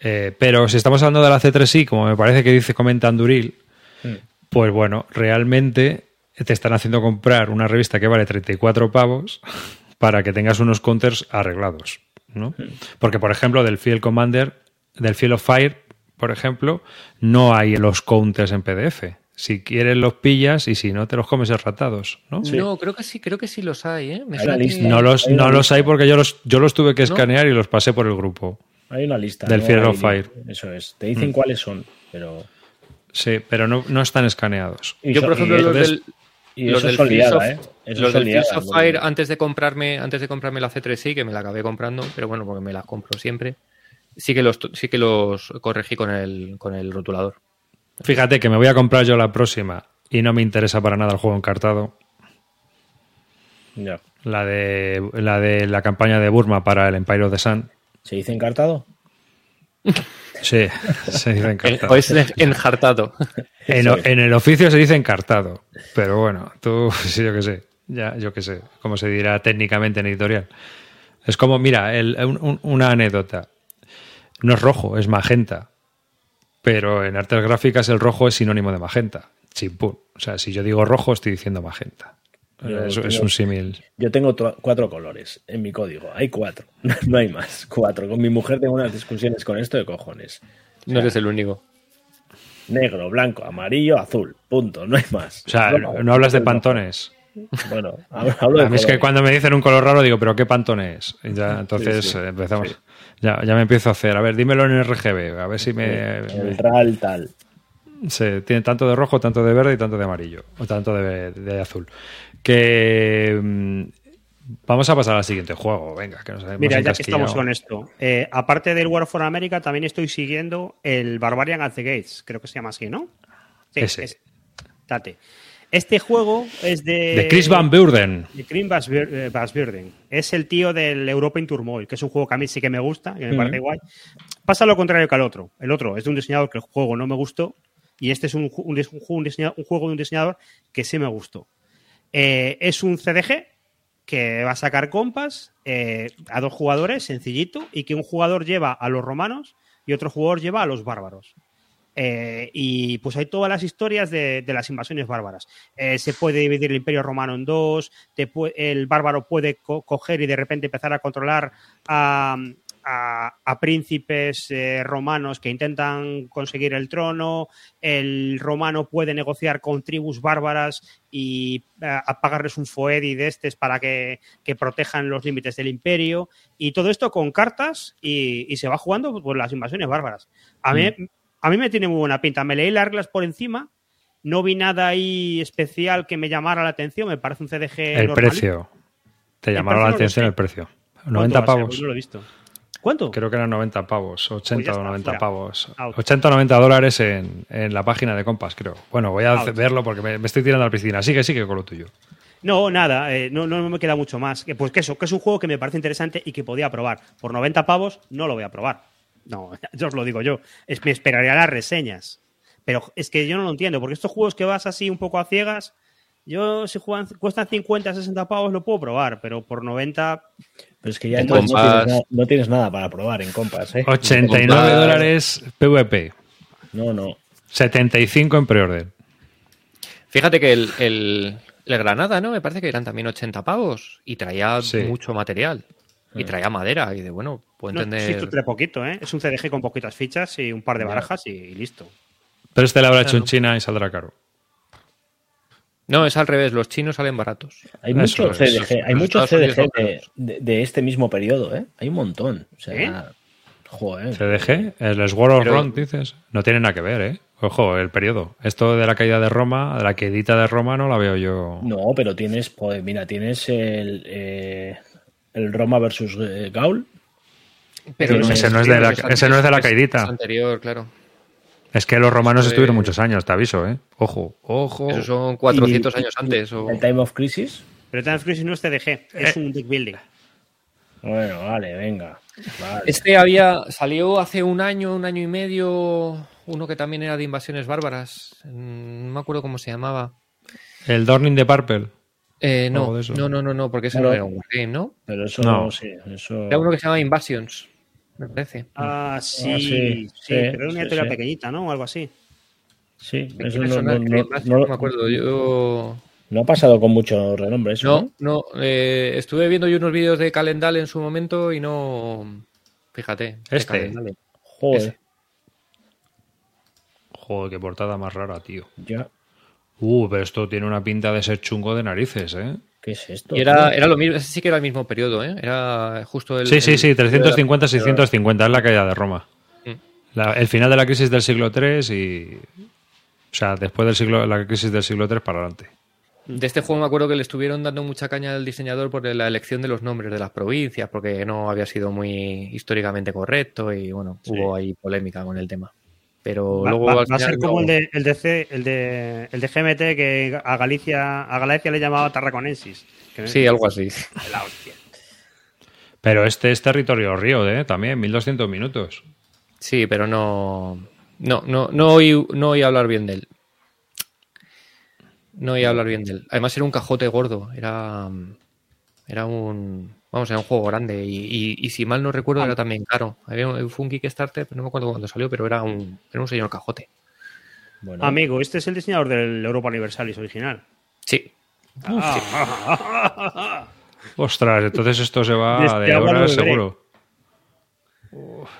A: eh, pero si estamos hablando de la C3I, como me parece que dice comenta Anduril,
D: Mm.
A: pues bueno, realmente te están haciendo comprar una revista que vale 34 pavos [LAUGHS] para que tengas unos counters arreglados, ¿no? Porque, por ejemplo, del Field Commander, del Field of Fire, por ejemplo, no hay los counters en PDF. Si quieres los pillas y si no te los comes erratados, ¿no?
D: Sí.
C: No, creo que sí, creo que sí los hay, ¿eh? Me
D: Hay
C: que-.
A: No los,
D: Hay
A: no los hay porque yo los, yo los tuve que
C: ¿No?
A: escanear y los pasé por el grupo.
D: Hay una lista.
A: Del
D: ¿no?
A: Fear
D: Hay-
A: of Fire.
D: Eso es. Te dicen cuáles son, pero.
A: Sí, pero no, no están escaneados.
D: y
C: Yo, por ejemplo, los del,
D: y
C: los
D: eso
C: del
D: ¿eh?
C: of- Fire antes de comprarme antes de comprarme la C3i que me la acabé comprando pero bueno porque me las compro siempre sí que los sí que los corregí con el con el rotulador
A: Fíjate que me voy a comprar yo la próxima y no me interesa para nada el juego encartado.
D: Ya.
A: La de la de la campaña de Burma para el Empire of the Sun.
D: ¿Se dice encartado?
A: Sí, se dice [LAUGHS] encartado.
C: o es enjartado
A: En, el oficio se dice encartado, pero bueno, tú, [LAUGHS] sí, yo qué sé, ya, yo qué sé, cómo se dirá técnicamente en editorial. Es como, mira, el- un- un- una anécdota. No es rojo, es magenta, pero en artes gráficas el rojo es sinónimo de magenta, chimpún. O sea, si yo digo rojo, estoy diciendo magenta.
D: Yo
A: es
D: tengo-
A: un símil.
D: Yo tengo cuatro colores en mi código. Hay cuatro. [LAUGHS] No hay más. Cuatro. Con mi mujer tengo unas discusiones con esto de cojones.
C: no eres el único
D: Negro, blanco, amarillo, azul. Punto. No hay más.
A: O sea, no, no hablas de pantones.
D: Bueno, hablo, [LAUGHS] hablo de
A: A mí es que cuando me dicen un color raro digo, pero ¿qué pantone es? Y ya, entonces
D: sí,
A: eh, empezamos.
D: sí.
A: Ya, ya me empiezo a hacer. A ver, dímelo en RGB, a ver si me,
D: El RAL tal.
A: Sí, tiene tanto de rojo, tanto de verde y tanto de amarillo. O tanto de, de azul. Que. mm, Vamos a pasar al siguiente juego. Venga, que nos hemos
B: Mira, ya que estamos con esto, eh, aparte del War for America, también estoy siguiendo el Barbarian at the Gates, creo que se llama así, ¿no? Sí,
A: Ese.
B: es- date. Este juego es de.
A: De Chris Van Beurden.
B: de Chris Van Bier- eh. Es el tío del Europa in Turmoil, que es un juego que a mí sí que me gusta, que me parece guay. Pasa lo contrario que al otro. El otro es de un diseñador que el juego no me gustó, y este es un, un, un juego de un diseñador que sí me gustó. Eh, es un CDG que va a sacar compas eh, a dos jugadores, sencillito, y que un jugador lleva a los romanos y otro jugador lleva a los bárbaros. Eh, y pues hay todas las historias de, de las invasiones bárbaras. Eh, se puede dividir el imperio romano en dos, te el bárbaro puede co- coger y de repente empezar a controlar a, a- a príncipes eh, romanos que intentan conseguir el trono, el romano puede negociar con tribus bárbaras y eh, a pagarles un foedi de estos para que, que protejan los límites del imperio, y todo esto con cartas y, y se va jugando por las invasiones bárbaras. A mí, a mí me tiene muy buena pinta. Me leí las reglas por encima, no vi nada ahí especial que me llamara la atención, me parece un CDG
A: El
B: normalito.
A: precio. te llamaron la atención el precio.
B: ¿Cuánto
A: 90
B: va a ser?
A: pavos.
B: Pues no lo he visto. ¿Cuánto?
A: Creo que eran 90 pavos, 80
B: Pues
A: o
B: está,
A: 90
B: fuera.
A: pavos.
B: Out.
A: 80 o 90 dólares en, en la página de Compass, creo. Bueno, voy a
B: Out.
A: verlo porque me, me estoy tirando a la piscina. Sigue, sigue con lo tuyo.
B: No, nada, eh, no, no me queda mucho más. Pues que eso, que es un juego que me parece interesante y que podía probar. Por 90 pavos no lo voy a probar. No, [LAUGHS] yo os lo digo yo. Es, me esperaría a las reseñas. Pero es que yo no lo entiendo, porque estos juegos que vas así un poco a ciegas, yo si juegan, cuestan 50, 60 pavos lo puedo probar, pero por 90
D: Pero es que ya no,
C: Compass.
D: tienes nada, no tienes nada para probar en compas, ¿eh?
A: 89
C: Compass.
A: dólares PvP,
D: No, no.
A: 75 en preorden.
C: Fíjate que el, el, el Granada, ¿no? Me parece que eran también 80 pavos y traía
A: Sí.
C: mucho material. Y traía madera. Y de bueno, puedo
B: no,
C: entender.
B: sí, tú trae poquito, ¿eh? Es un CDG con poquitas fichas y un par de barajas y listo.
A: Pero este lo habrá hecho en. China y saldrá caro.
C: No, es al revés. Los chinos salen baratos.
D: Hay
A: Eso
D: mucho
A: es,
D: CDG, hay
C: Los
D: mucho
C: Estados Unidos
D: CDG de, de- de este mismo periodo, ¿eh? Hay un montón. O sea,
B: ¿Eh?
D: joder.
A: CDG, el Sword of Rome, dices. No tiene nada que ver, ¿eh? Ojo, el periodo. Esto de la caída de Roma, de la quedita de Roma, no la veo yo.
D: No, pero tienes, pues mira, tienes el, eh, el Roma versus eh, Gaul.
C: Pero
A: Ese no es de la- ese no es de la caidita.
C: Es anterior, claro.
A: Es que los romanos estuvieron muchos años, te aviso, ¿eh? Ojo, ojo.
C: Eso son 400
D: Y-
C: años antes. O...
D: El Time of Crisis.
B: Pero Time Crisis no es CDG, es
A: Eh.
B: un deck building.
D: Bueno, vale, venga. Vale.
C: Este había salió hace un año, un año y medio, uno que también era de invasiones bárbaras. Mm, No me acuerdo cómo se llamaba.
A: El Dorning de Purple.
C: Eh, no, no, no, no, no, porque ese no era un wargame, ¿no?
D: Pero eso
A: No.
D: sí, eso.
C: Era uno que se llama Invasions, me parece.
B: Ah, sí,
D: Ah, sí,
B: sí,
D: sí,
B: pero era una
D: sí, sí.
B: pequeñita, ¿no? O algo así.
D: Sí, eso no, no- no- no-
C: no me acuerdo. Yo
D: no ha pasado con mucho renombre eso.
C: no, no, eh, estuve viendo yo unos vídeos de Calendal en su momento y no, fíjate,
A: Este.
C: Calendal.
D: Joder,
C: Ese.
A: Joder, qué portada más rara, tío.
D: ya.
A: Uh, pero esto tiene una pinta de ser chungo de narices, ¿eh?
D: ¿Qué es esto?
C: Y era, era lo mismo, ese sí que era el mismo periodo, ¿eh? Era justo el.
A: Sí, sí,
C: el-
A: sí, 350-650 es la caída de Roma.
C: Mm.
A: La- el final de la crisis del siglo III y... O sea, después del siglo, la crisis del siglo III para adelante.
C: De este juego me acuerdo que le estuvieron dando mucha caña al diseñador por la elección de los nombres de las provincias, porque no había sido muy históricamente correcto y bueno, hubo ahí polémica con el tema. Pero
B: Va,
C: luego
B: va- a ser como
C: no-
B: el de, el de C- el de el de GMT que a Galicia a Galicia le llamaba Tarraconensis. Que
C: Sí, algo así.
B: La hostia.
A: Pero este es territorio río, ¿eh? También, 1200 minutos.
C: Sí, pero no. No, no, no oí, no oí hablar bien de él. No oí hablar bien de él. Además era un cajote gordo. Era. Era un. Vamos, era un juego grande. Y, y- y si mal no recuerdo, era también caro. Había un, fue un Kickstarter, no me acuerdo cuándo salió, pero era un, era un señor cajote.
D: Bueno,
B: Amigo, este es el diseñador del Europa Universalis original.
C: Sí.
A: Ostras, entonces esto se va
B: Desde
A: de horas
B: beberé.
A: seguro. Uf.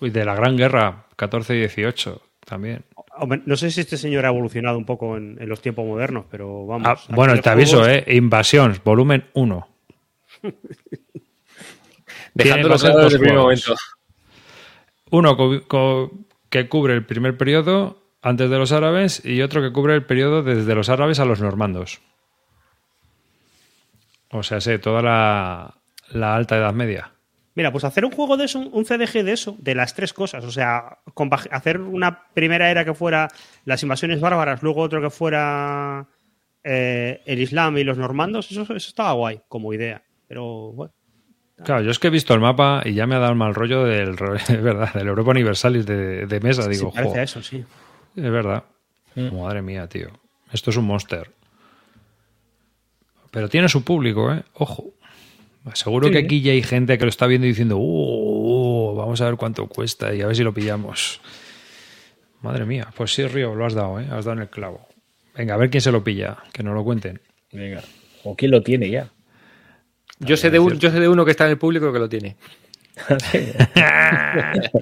A: Uy, de la Gran Guerra, 14 y 18 también.
B: Hombre, no sé si este señor ha evolucionado un poco en, en los tiempos modernos, pero vamos.
A: Ah, bueno, te aviso,
B: juegos-
A: ¿eh? Invasions, volumen 1. [LAUGHS]
C: Dejándolo
A: más de
C: claro
A: dos
C: desde el primer momento.
A: Uno co- co- que cubre el primer periodo antes de los árabes y otro que cubre el periodo desde los árabes a los normandos. O sea, sé, toda la, la alta edad media.
B: Mira, pues hacer un juego de eso, un CDG de eso, de las tres cosas. O sea, hacer una primera era que fuera las invasiones bárbaras, luego otro que fuera eh, el Islam y los normandos, eso, eso estaba guay como idea. Pero bueno.
A: Claro, yo es que he visto el mapa y ya me ha dado el mal rollo del, [LAUGHS] verdad, del Europa Universalis de, de mesa. Digo,
B: sí, parece
A: "Jo,
B: a eso, sí.
A: es verdad.
D: Mm.
A: Madre mía, tío. Esto es un monster. Pero tiene su público, ¿eh? Ojo. Seguro
D: Sí.
A: que aquí ya hay gente que lo está viendo y diciendo, "Uh, uh, vamos a ver cuánto cuesta y a ver si lo pillamos. Madre mía, pues sí, Río, lo has dado, ¿eh? Has dado en el clavo. Venga, a ver quién se lo pilla, que nos lo cuenten.
D: venga. ¿O quién lo tiene ya?
C: Yo sé, de un, yo sé de uno que está en el público que lo tiene. [LAUGHS]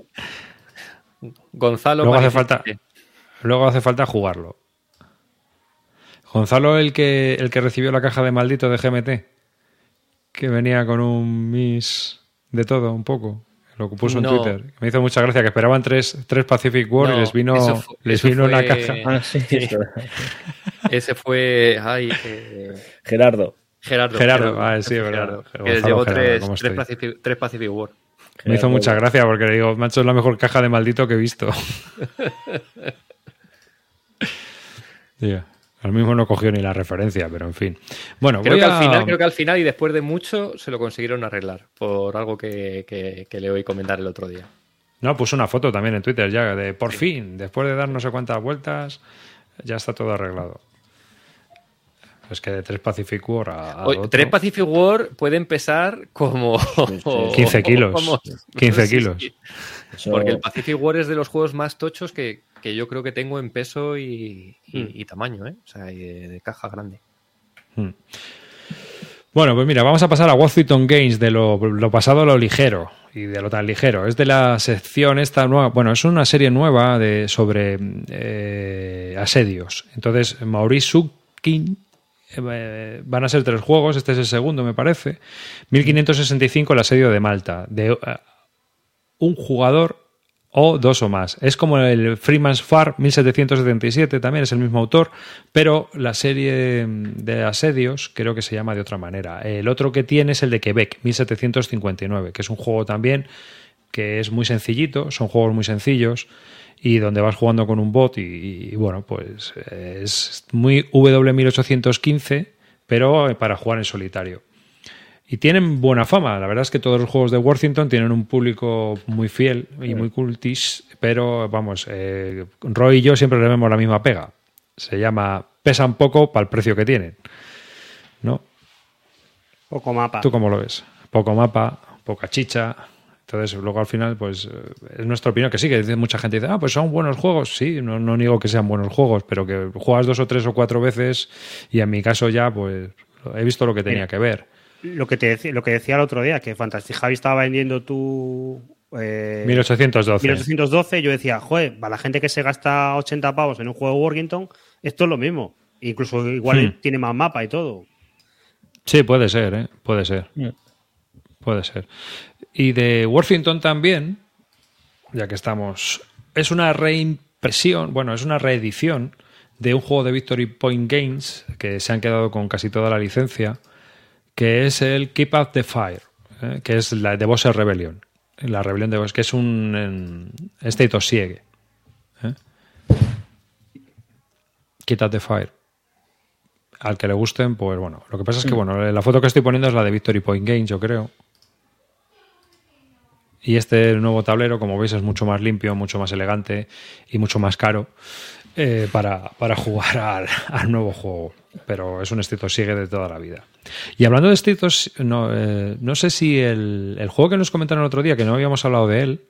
C: Gonzalo.
A: Luego hace falta, luego hace falta jugarlo. Gonzalo, el que, el que recibió la caja de maldito de GMT, que venía con un Miss de todo, un poco. Lo que puso
C: No.
A: en Twitter. Me hizo mucha gracia que esperaban tres, tres Pacific War
C: No,
A: y les vino,
C: eso fu-
A: les vino una
C: fue-
A: caja.
D: Ah, sí. [LAUGHS]
C: Ese fue. Ay, eh,
D: Gerardo.
C: Gerardo.
A: Gerardo, ah, sí, verdad.
C: Gerardo, que llevo
A: Gerardo,
C: tres,
A: ¿cómo
C: tres? Pacific, tres Pacific War.
A: Me hizo mucha gracia porque le digo, macho, es la mejor caja de maldito que he visto. [LAUGHS] Al mismo no cogió ni la referencia, pero en fin. Bueno,
C: Creo
A: voy
C: que,
A: a...
C: al final, creo que al final y después de mucho se lo consiguieron arreglar por algo que, que, que le oí comentar el otro día.
A: No, puso una foto también en Twitter ya de por fin, después de dar no sé cuántas vueltas, ya está todo arreglado. Es que de tres Pacific War a, a
C: Oye,
A: otro,
C: tres Pacific War pueden pesar como
A: 15 [LAUGHS] kilos.
C: como-
A: 15
C: Sí,
A: kilos.
C: sí.
D: Eso-
C: Porque el Pacific War es de los juegos más tochos que, que yo creo que tengo en peso y, y-
B: Mm.
C: y tamaño, ¿eh? O sea, y de, de caja grande.
A: Hmm. Bueno, pues mira, vamos a pasar a Washington Games de lo, lo pasado a lo ligero y de lo tan ligero. Es de la sección esta nueva, bueno, es una serie nueva de sobre eh, asedios. Entonces, Maurice Sukin eh, van a ser tres juegos, este es el segundo, me parece. 1565 el asedio de Malta, de eh, un jugador o dos o más. Es como el Freeman's Farm 1777, también es el mismo autor, pero la serie de asedios creo que se llama de otra manera. El otro que tiene es el de Quebec 1759, que es un juego también que es muy sencillito, son juegos muy sencillos y donde vas jugando con un bot y, y, bueno, pues eh, es muy W1815, pero para jugar en solitario. Y tienen buena fama. La verdad es que todos los juegos de Worthington tienen un público muy fiel y muy cultish, pero vamos, eh, Roy y yo siempre le vemos la misma pega. Se llama pesan poco para el precio que tienen. ¿No?
B: Poco mapa.
A: ¿Tú cómo lo ves? Poco mapa, poca chicha. Entonces, luego al final, pues es nuestra opinión que sí, que dice- mucha gente dice, ah, pues son buenos juegos. Sí, no, no niego que sean buenos juegos, pero que juegas dos o tres o cuatro veces y en mi caso ya, pues he visto lo que tenía
B: Mira.
A: que ver.
B: Lo que, te, lo que decía el otro día, que Fantastic Javi estaba vendiendo tu... eh,
A: 1812.
B: 1812, yo decía, joder, para la gente que se gasta 80 pavos en un juego de Workington, esto es lo mismo. Incluso igual
A: Hmm.
B: tiene más mapa y todo.
A: Sí, puede ser, ¿eh? Puede ser. Puede ser. Y de Worthington también, ya que estamos, es una reimpresión, bueno, es una reedición de un juego de Victory Point Games que se han quedado con casi toda la licencia, que es el Keep Up the Fire, ¿eh? que es la de Bosser Rebellion. La rebelión de Boss, que es un en, State of Siege. ¿eh? Keep Up the Fire al que le gusten, pues bueno. Lo que pasa es que, bueno, la foto que estoy poniendo es la de Victory Point Games, yo creo. Y este nuevo tablero, como veis, es mucho más limpio, mucho más elegante y mucho más caro eh, para, para jugar al, [LAUGHS] al nuevo juego. Pero es un estilo sigue de toda la vida. Y hablando de estilos, no, eh, no sé si el, el juego que nos comentaron el otro día, que no habíamos hablado de él,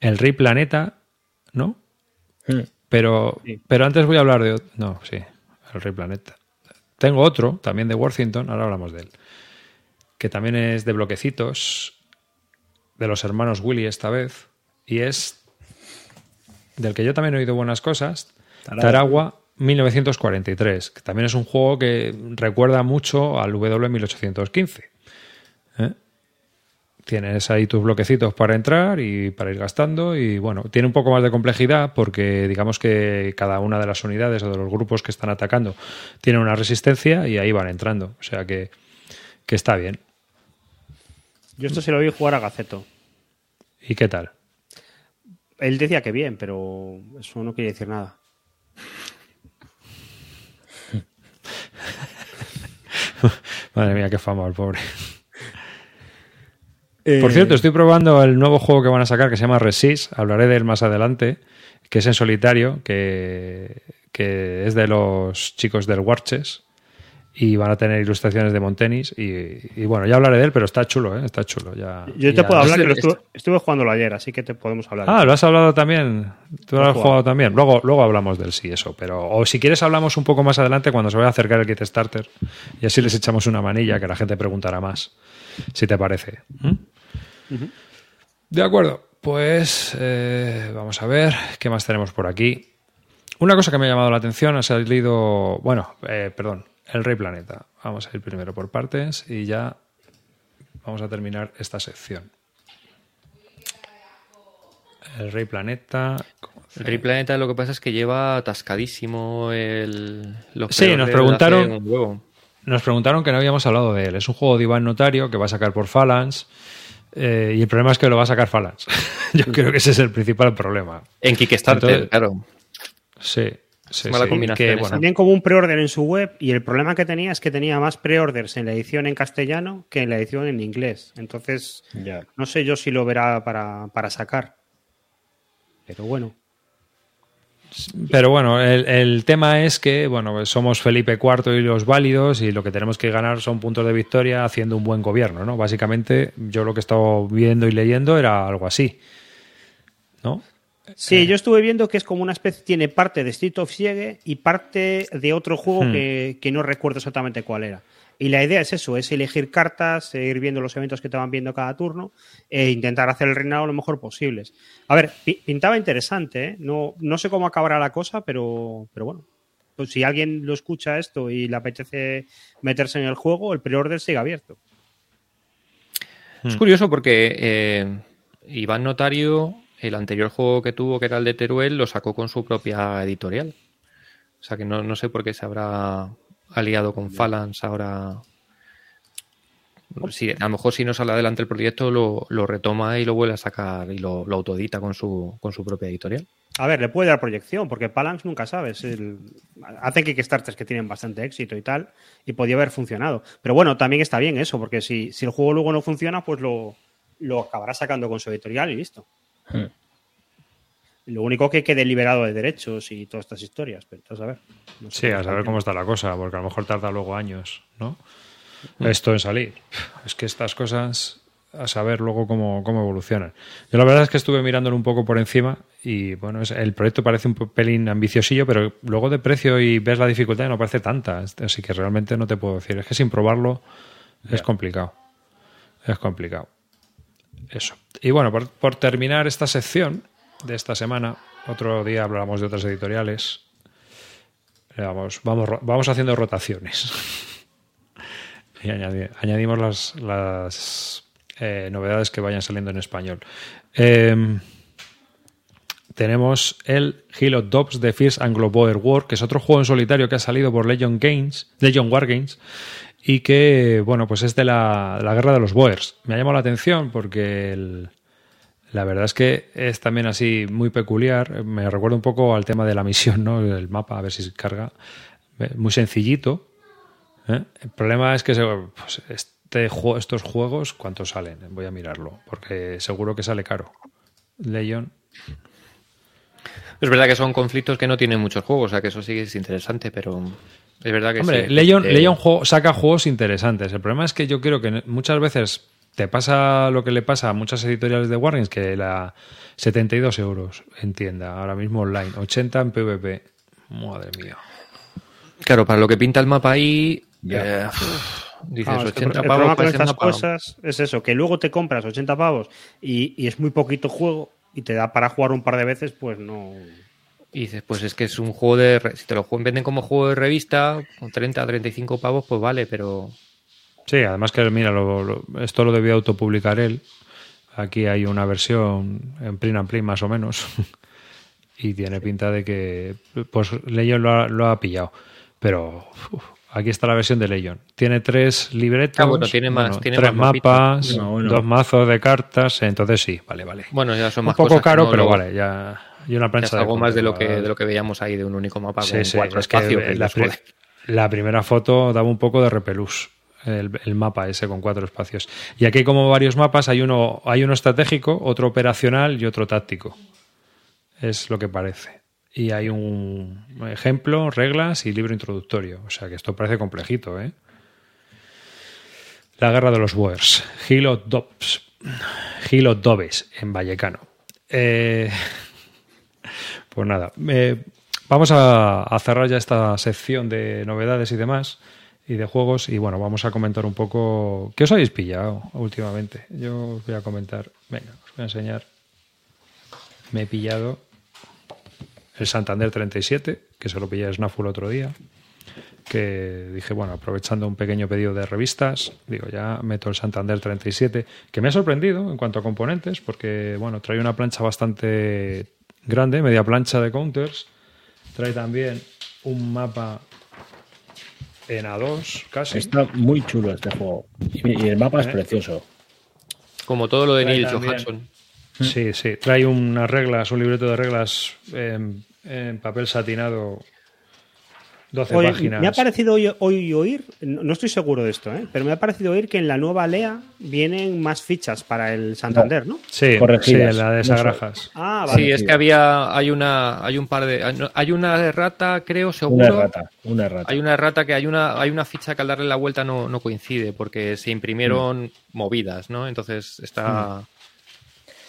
A: el Rey Planeta, ¿no? Pero,
B: Sí.
A: pero antes voy a hablar de... ot- No, sí, el Rey Planeta. Tengo otro, también de Worthington, ahora hablamos de él, que también es de bloquecitos, de los hermanos Willy esta vez, y es del que yo también he oído buenas cosas,
D: Taragua.
A: Taragua 1943, que también es un juego que recuerda mucho al W1815. ¿eh? Tienes ahí tus bloquecitos para entrar y para ir gastando y bueno, tiene un poco más de complejidad porque digamos que cada una de las unidades o de los grupos que están atacando tiene una resistencia y ahí van entrando. O sea que, que está bien.
B: Yo esto se lo vi jugar a Gaceto.
A: ¿Y qué tal?
B: Él decía que bien, pero eso no quiere decir nada. [LAUGHS]
A: Madre mía, qué fama el pobre. Por cierto, estoy probando el nuevo juego que van a sacar que se llama Resist. Hablaré de él más adelante, que es en solitario, que, que es de los chicos del Warches. Y van a tener ilustraciones de Montenis. Y, y bueno, ya hablaré de él, pero está chulo, ¿eh? Está chulo. Ya,
B: Yo te
A: ya-
B: puedo hablar que lo estuve, estuve jugándolo ayer, así que te podemos hablar.
A: Ah, lo has hablado también. Tú lo has
B: jugado.
A: jugado también. Luego, luego hablamos del sí, eso. Pero, o si quieres, hablamos un poco más adelante cuando se vaya a acercar el kit starter. Y así les echamos una manilla que la gente preguntará más. Si te parece. ¿Mm? De acuerdo. Pues eh, vamos a ver qué más tenemos por aquí. Una cosa que me ha llamado la atención ha salido. Bueno, eh, perdón. El Rey Planeta. Vamos a ir primero por partes y ya vamos a terminar esta sección. El Rey Planeta.
C: El Rey Planeta lo que pasa es que lleva atascadísimo el... Los
A: Sí, nos preguntaron- nos preguntaron que no habíamos hablado de él. Es un juego de Iván Notario que va a sacar por Phalanx. eh, y el problema es que lo va a sacar Phalanx. [LAUGHS] Yo creo que ese es el principal problema.
C: En Kickstarter,
A: Entonces-
C: claro.
A: Sí. Sí,
C: Mala
A: sí,
C: combinación
A: que, bueno,
B: También como un pre-order en su web y el problema que tenía es que tenía más pre-orders en la edición en castellano que en la edición en inglés. Entonces,
D: Ya.
B: no sé yo si lo verá para, para sacar. Pero bueno.
A: Pero bueno, el, el tema es que bueno, somos Felipe IV y los válidos y lo que tenemos que ganar son puntos de victoria haciendo un buen gobierno, ¿no? Básicamente, yo lo que he estado viendo y leyendo era algo así, ¿no?
B: Sí, yo estuve viendo que es como una especie, tiene parte de Street of Siege y parte de otro juego
A: Hmm.
B: que, que no recuerdo exactamente cuál era. Y la idea es eso, es elegir cartas, ir viendo los eventos que te van viendo cada turno e intentar hacer el reinado lo mejor posibles. A ver, pi- pintaba interesante, ¿eh? No, no sé cómo acabará la cosa, pero, pero bueno. Pues si alguien lo escucha esto y le apetece meterse en el juego, el pre-order sigue abierto.
C: Es curioso porque eh, Iván Notario, el anterior juego que tuvo, que era el de Teruel, lo sacó con su propia editorial. O sea que no, no sé por qué se habrá aliado con Phalanx ahora. Sí, a lo mejor si no sale adelante el proyecto lo, lo retoma y lo vuelve a sacar y lo, lo autoedita con su, con su propia editorial.
B: A ver, le puede dar proyección, porque Palanx nunca sabes. El... Hacen Kickstarters que tienen bastante éxito y tal, y podía haber funcionado. Pero bueno, también está bien eso, porque si, si el juego luego no funciona, pues lo, lo acabará sacando con su editorial y listo.
D: Hmm.
B: Lo único que quede liberado de derechos y todas estas historias. Pero a no sé
A: Sí, a saber cómo está la cosa, porque a lo mejor tarda luego años, ¿no? Esto en salir. Es que estas cosas, a saber luego cómo, cómo evolucionan. Yo la verdad es que estuve mirándolo un poco por encima y bueno, es- el proyecto parece un pelín ambiciosillo, pero luego de precio y ves la dificultad y no parece tanta. Así que realmente no te puedo decir. Es que sin probarlo es complicado. Es complicado. Eso. Y bueno, por, por terminar esta sección de esta semana, otro día hablamos de otras editoriales. Vamos, vamos, vamos haciendo rotaciones. [LAUGHS] y añadi- añadimos las, las eh, novedades que vayan saliendo en español. Em, tenemos el Halo Dobbs de Fierce Anglo Boer War, que es otro juego en solitario que ha salido por Legion Games, Legion War Games, y que, bueno, pues es de la, la guerra de los Boers. Me ha llamado la atención porque el- la verdad es que es también así muy peculiar. Me recuerda un poco al tema de la misión, ¿no? El mapa, a ver si se carga. Eh, Muy sencillito. ¿eh? El problema es que se- pues, este, estos juegos, ¿cuántos salen? Voy a mirarlo, porque seguro que sale caro. Legion.
C: Es verdad que son conflictos que no tienen muchos juegos, o sea que eso sí que es interesante, pero es verdad que
A: Hombre,
C: sí,
A: Legion,
C: eh,
A: Legion juego- saca juegos interesantes. El problema es que yo creo que muchas veces te pasa lo que le pasa a muchas editoriales de Wargames, que la 72 euros en tienda, ahora mismo online, 80 en PvP. Madre mía.
C: Claro, para lo que pinta el mapa ahí,
D: Ya.
C: eh, dices
B: el
C: 80
B: pro- el
C: pavos
B: problema con
C: para ese
B: estas
C: mapa.
B: cosas es eso, que luego te compras 80 pavos y, y es muy poquito juego y te da para jugar un par de veces, pues no.
C: Y dices, pues es que es un juego de. re- Si te lo venden como juego de revista, con 30 35 pavos, pues vale, pero.
A: Sí, además que mira, lo- lo- esto lo debió autopublicar él. Aquí hay una versión en print and play más o menos. [LAUGHS] y tiene pinta de que pues Legion lo ha, lo ha pillado. Pero uf, aquí está la versión de Legion. Tiene tres libretos,
C: Ah, bueno, tiene más- tiene
A: tres
C: más
A: mapas, dos mazos de cartas. Entonces sí, vale, vale.
C: Bueno, ya son
A: Un
C: más
A: poco
C: cosas que
A: caro,
C: no
A: pero
C: lo-
A: vale, ya. Y una
C: ya
A: plancha
C: es algo
A: de
C: más de lo, que, de lo que veíamos ahí de un único mapa
A: Sí,
C: con
A: sí,
C: cuatro
A: es
C: espacios. que
A: la, pri- primera foto daba un poco de repelús. El, el mapa ese con cuatro espacios. Y aquí hay como varios mapas, hay uno, hay uno estratégico, otro operacional y otro táctico. Es lo que parece. Y hay un ejemplo, reglas y libro introductorio. O sea que esto parece complejito, ¿eh? La guerra de los Boers. Hilo Dobbs. Dobbs en Vallecano. Eh, [LAUGHS] pues nada, eh, vamos a, a cerrar ya esta sección de novedades y demás y de juegos y bueno, vamos a comentar un poco qué os habéis pillado últimamente. Yo os voy a comentar, venga, os voy a enseñar. Me he pillado el Santander 37, que se lo pillé a Snafu el otro día, que dije, bueno, aprovechando un pequeño pedido de revistas, digo, ya meto el Santander 37, que me ha sorprendido en cuanto a componentes, porque, bueno, trae una plancha bastante grande, media plancha de counters, trae también un mapa en A2 casi.
D: Está muy chulo este juego. Y, el mapa es
A: ¿Eh?
D: precioso.
C: Como todo lo de Neil Johansson.
A: Sí, sí. Trae unas reglas, un libreto de reglas en, en papel satinado. 12
B: Oye,
A: páginas.
B: me ha parecido hoy, hoy oír, no no estoy seguro de esto, ¿eh? pero me ha parecido oír que en la nueva Lea vienen más fichas para el Santander, ¿no?
A: Sí, sí, la de
D: No
A: Sagrajas.
B: Ah, vale.
C: Sí, es que había, hay una, hay un par de, hay una errata, creo,
D: Una
C: seguro.
D: errata. Una errata.
C: Hay una errata que hay una, hay una ficha que al darle la vuelta no, no coincide porque se imprimieron movidas, ¿no? Entonces está.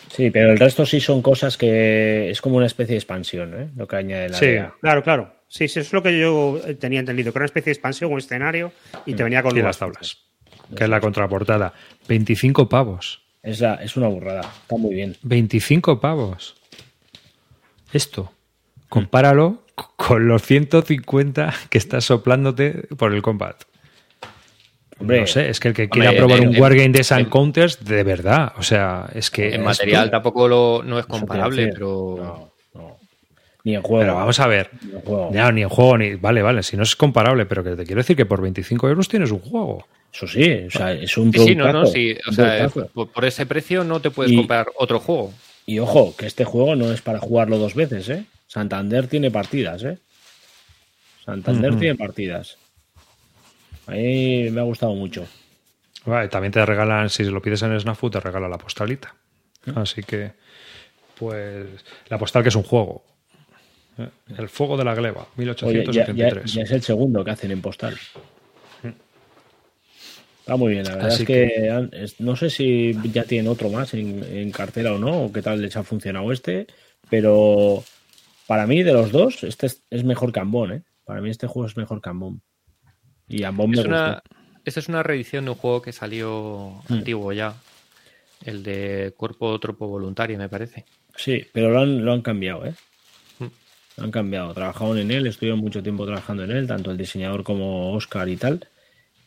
D: Sí, pero el resto sí son cosas que es como una especie de expansión, ¿eh? Lo que añade la
A: Sí.
D: idea.
B: Claro, claro. Sí, sí, eso es lo que yo tenía entendido, que era una especie de expansión, un escenario y te venía con
A: Y las tablas. Que es la contraportada. 25 pavos.
D: Es, la, es una burrada. Está muy bien.
A: 25 pavos. Esto. Compáralo c- con los 150 que estás soplándote por el combat.
D: Hombre,
A: no sé, es que el que quiera
C: Hombre,
A: probar
C: en-
A: un
C: en-
A: Wargame de Sun
C: en-
A: Counters, de verdad. O sea, es que.
C: En material tampoco lo, no es comparable, pero.
D: No, no. Ni en juego.
A: Pero vamos a ver.
D: Ni en juego.
A: Ya, ni en juego, ni. Vale, vale, si no es comparable, pero que te quiero decir que por 25 euros tienes un juego.
D: Eso sí, o sea, es un
C: Sí, sí, no, no, sí. O sea, por, por ese precio no te puedes
D: Y-
C: comprar otro juego.
D: Y ojo, que este juego no es para jugarlo dos veces, ¿eh? Santander tiene partidas, ¿eh? Santander tiene partidas. A mí me ha gustado mucho.
A: Vale, también te regalan, si lo pides en Snafu, te regala la postalita. Así que, pues, la postal que es un juego. Eh, El fuego de la gleba,
D: Oye, ya, ya-
A: 1883.
D: ya es el segundo que hacen en postal. Está muy bien, la verdad
A: Así
D: es que, no sé si ya tienen otro más en, en cartera o no, o qué tal les ha funcionado este, pero para mí de los dos, este es, es mejor que Ambon, ¿eh? Para mí este juego es mejor que Ambon. Y me
C: Es una,
D: gustó.
C: esta es una reedición de un juego que salió
D: Mm.
C: antiguo ya. El de Cuerpo Tropo Voluntario, me parece.
D: Sí, pero lo han, lo han cambiado, ¿eh?
C: Mm.
D: Lo han cambiado. Trabajaron en él, estuvieron mucho tiempo trabajando en él, tanto el diseñador como Oscar y tal,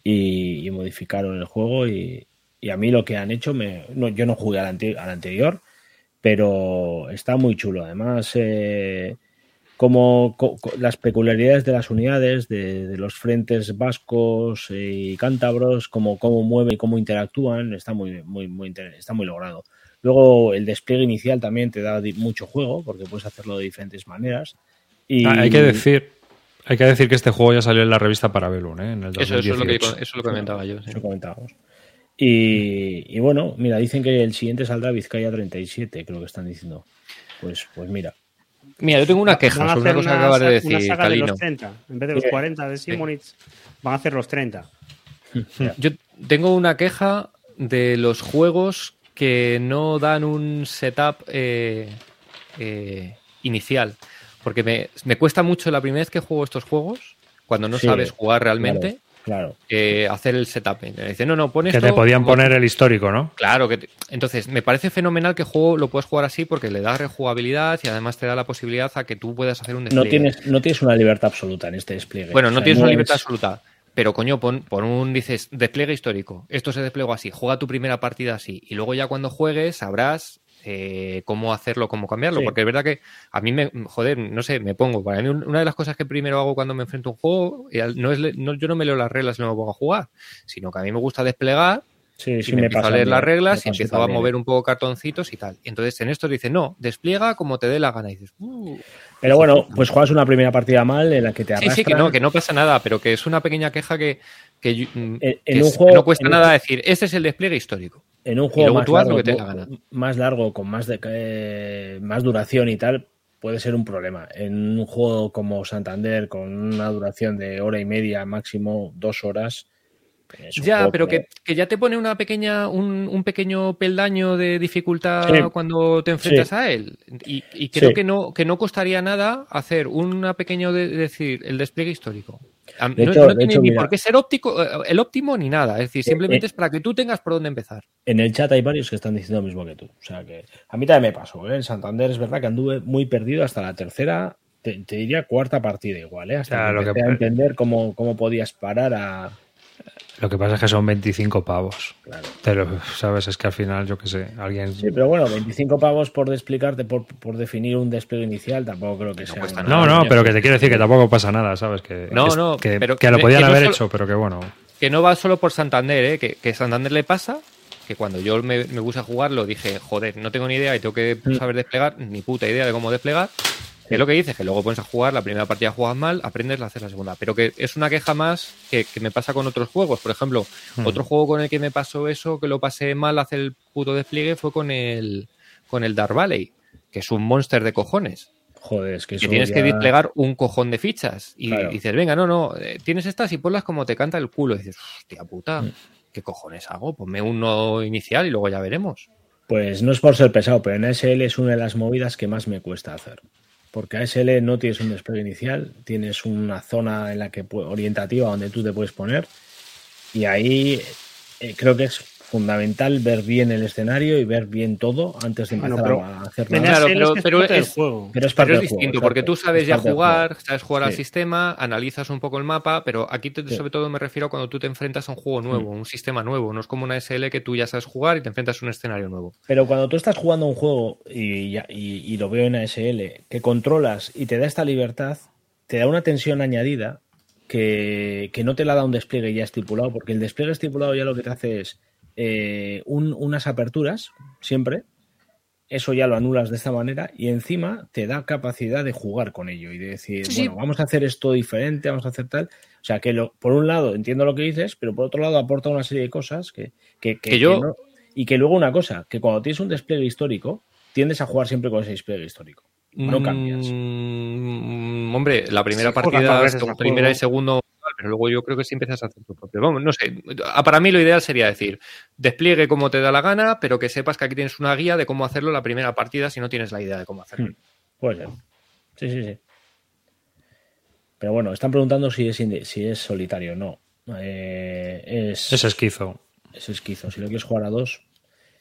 D: y, y modificaron el juego. Y, y a mí lo que han hecho, me, no, yo no jugué al, ante- al anterior, pero está muy chulo. Además, eh, como co- co- las peculiaridades de las unidades, de, de los frentes vascos y cántabros, como cómo mueven y cómo interactúan, está muy, muy, muy, está muy logrado. Luego el despliegue inicial también te da mucho juego, porque puedes hacerlo de diferentes maneras. Y
A: Ah, hay que decir. Hay que decir que este juego ya salió en la revista Parabellum, ¿eh? En el
C: Eso, eso, es lo que,
A: 2018.
C: eso lo comentaba yo. sí.
D: Eso comentábamos. Y, y bueno, mira, dicen que el siguiente saldrá Vizcaya 37, creo que están diciendo. Pues, pues mira.
C: Mira, yo tengo una queja sobre una cosa que acabas de decir,
B: una saga de
C: Calino.
B: los 30. En vez de los
D: Sí.
B: 40 de Simonitz, van a hacer los 30. [LAUGHS]
C: Yo tengo una queja de los juegos que no dan un setup eh, eh, inicial. Porque me, me cuesta mucho la primera vez que juego estos juegos, cuando no
D: Sí,
C: sabes jugar realmente,
D: Claro.
C: Eh, hacer el setup. No, no, pon
A: Que te podían
C: como-
A: poner el histórico, ¿no?
C: Claro, que te- entonces me parece fenomenal que el juego lo puedes jugar así porque le da rejugabilidad y además te da la posibilidad a que tú puedas hacer un
D: No
C: despliegue.
D: tienes, no tienes una libertad absoluta en este despliegue.
C: Bueno,
D: O
C: no
D: sea,
C: tienes una
D: es-
C: libertad absoluta. Pero coño, pon, pon un, dices, despliegue histórico. Esto se desplegó así. Juega tu primera partida así. Y luego ya cuando juegues sabrás eh, cómo hacerlo, cómo cambiarlo.
D: Sí.
C: Porque es verdad que a mí me, joder, no sé, me pongo. Para mí un- una de las cosas que primero hago cuando me enfrento a un juego, no es, no, yo no me leo las reglas y no me pongo a jugar, sino que a mí me gusta desplegar
D: Sí,
C: y
D: sí,
C: me,
D: me
C: empiezo a leer
D: bien,
C: las reglas y empiezo a mover un poco cartoncitos y tal. Entonces en esto dice, no, despliega como te dé la gana. Y dices, "Uh".
D: Pero bueno, pues juegas una primera partida mal en la que te
C: Sí,
D: arrastran.
C: sí, que no, que no pasa nada, pero que es una pequeña queja que, que, mm,
D: En- un
C: es- que
D: juego-
C: no cuesta
D: en un-
C: nada decir, este es el despliegue histórico.
D: En un juego más largo,
C: lo que gana.
D: más largo, con más, de, eh, más duración y tal, puede ser un problema. En un juego como Santander, con una duración de hora y media, máximo dos horas.
C: Ya, pero que, que ya te pone una pequeña, un, un pequeño peldaño de dificultad
D: Sí.
C: cuando te enfrentas
D: Sí.
C: a él. Y, y creo
D: Sí.
C: que no, que no costaría nada hacer una pequeño de, decir el despliegue histórico.
D: De
C: no
D: hecho-
C: no
D: de
C: tiene
D: hecho,
C: ni
D: mira.
C: por qué ser óptico, eh, el óptimo ni nada. Es decir, simplemente
D: eh.
C: es para que tú tengas por dónde empezar.
D: En el chat hay varios que están diciendo lo mismo que tú. O sea que a mí también me pasó. ¿eh? En Santander es verdad que anduve muy perdido hasta la tercera, te, te diría cuarta partida igual, ¿eh? hasta
A: Ya,
D: que
A: lo
D: empecé
A: que-
D: a entender cómo, cómo podías parar a,
A: Lo que pasa es que son 25 pavos.
D: Claro.
A: Pero, ¿sabes? Es que al final, yo qué sé, alguien...
D: Sí, pero bueno, 25 pavos por explicarte, por, por definir un despliegue inicial, tampoco creo que
C: No
D: sea.
A: No,
C: nada,
A: no,
C: coño.
A: pero que te quiero decir que tampoco pasa nada, ¿sabes? Que,
C: No,
A: que,
C: no,
A: que,
C: pero
A: que lo podían
C: que no
A: haber
C: solo-
A: hecho, pero que bueno.
C: Que no va solo por Santander, ¿eh? que, que Santander le pasa, que cuando yo me, me puse a jugarlo dije, joder, no tengo ni idea y tengo que
D: Mm.
C: saber desplegar, ni puta idea de cómo desplegar. Es lo que dices, que luego pones a jugar, la primera partida juegas mal, aprendes, la haces la segunda. Pero que es una queja más que, que me pasa con otros juegos. Por ejemplo,
A: Hmm.
C: otro juego con el que me pasó eso, que lo pasé mal hacer el puto despliegue, fue con el, con el Dark Valley, que es un monster de cojones.
D: Joder, es que
C: que tienes
D: ya-
C: que desplegar un cojón de fichas. Y
D: Claro.
C: dices, venga, no, no, eh, tienes estas y ponlas como te canta el culo. Y dices, hostia puta,
D: Mm.
C: ¿qué cojones hago? Ponme uno inicial y luego ya veremos.
D: Pues no es por ser pesado, pero en ASL es una de las movidas que más me cuesta hacer. Porque ASL no tienes un despliegue inicial, tienes una zona en la que orientativa donde tú te puedes poner. Y ahí eh, creo que es fundamental ver bien el escenario y ver bien todo antes de
B: Bueno,
D: empezar
B: pero
D: a hacer nada.
C: Claro, pero-
B: es que es
C: pero es-
B: juego.
D: Pero es parte
C: Pero es
D: del juego,
C: distinto, porque tú sabes
D: Es
C: ya jugar, sabes jugar al sistema, analizas un poco el mapa, pero aquí te-
D: Sí.
C: sobre todo me refiero a cuando tú te enfrentas a un juego nuevo,
D: Mm.
C: un sistema nuevo. No es como una SL que tú ya sabes jugar y te enfrentas a un escenario nuevo.
D: Pero cuando tú estás jugando un juego, y, ya- y- y lo veo en ASL, que controlas y te da esta libertad, te da una tensión añadida que, que no te la da un despliegue ya estipulado, porque el despliegue estipulado ya lo que te hace es eh, un- unas aperturas, siempre, eso ya lo anulas de esta manera, y encima te da capacidad de jugar con ello y de decir,
C: Sí,
D: bueno, vamos a hacer esto diferente, vamos a hacer tal. O sea, que lo, por un lado entiendo lo que dices, pero por otro lado aporta una serie de cosas que, que, que-
C: Que yo-
D: que no- y que luego una cosa, que cuando tienes un despliegue histórico, tiendes a jugar siempre con ese despliegue histórico. No cambias.
C: Mm, hombre, la primera partida, primera y segundo, pero luego yo creo que sí empiezas a hacer tu propio. Vamos, no sé. Para mí lo ideal sería decir, despliegue como te da la gana, pero que sepas que aquí tienes una guía de cómo hacerlo la primera partida si no tienes la idea de cómo hacerlo.
D: Hmm. Puede ser. Sí, sí, sí. Pero bueno, están preguntando si es, si es solitario. No. Eh, es,
A: Es esquizo.
D: es esquizo. Si lo quieres jugar a dos.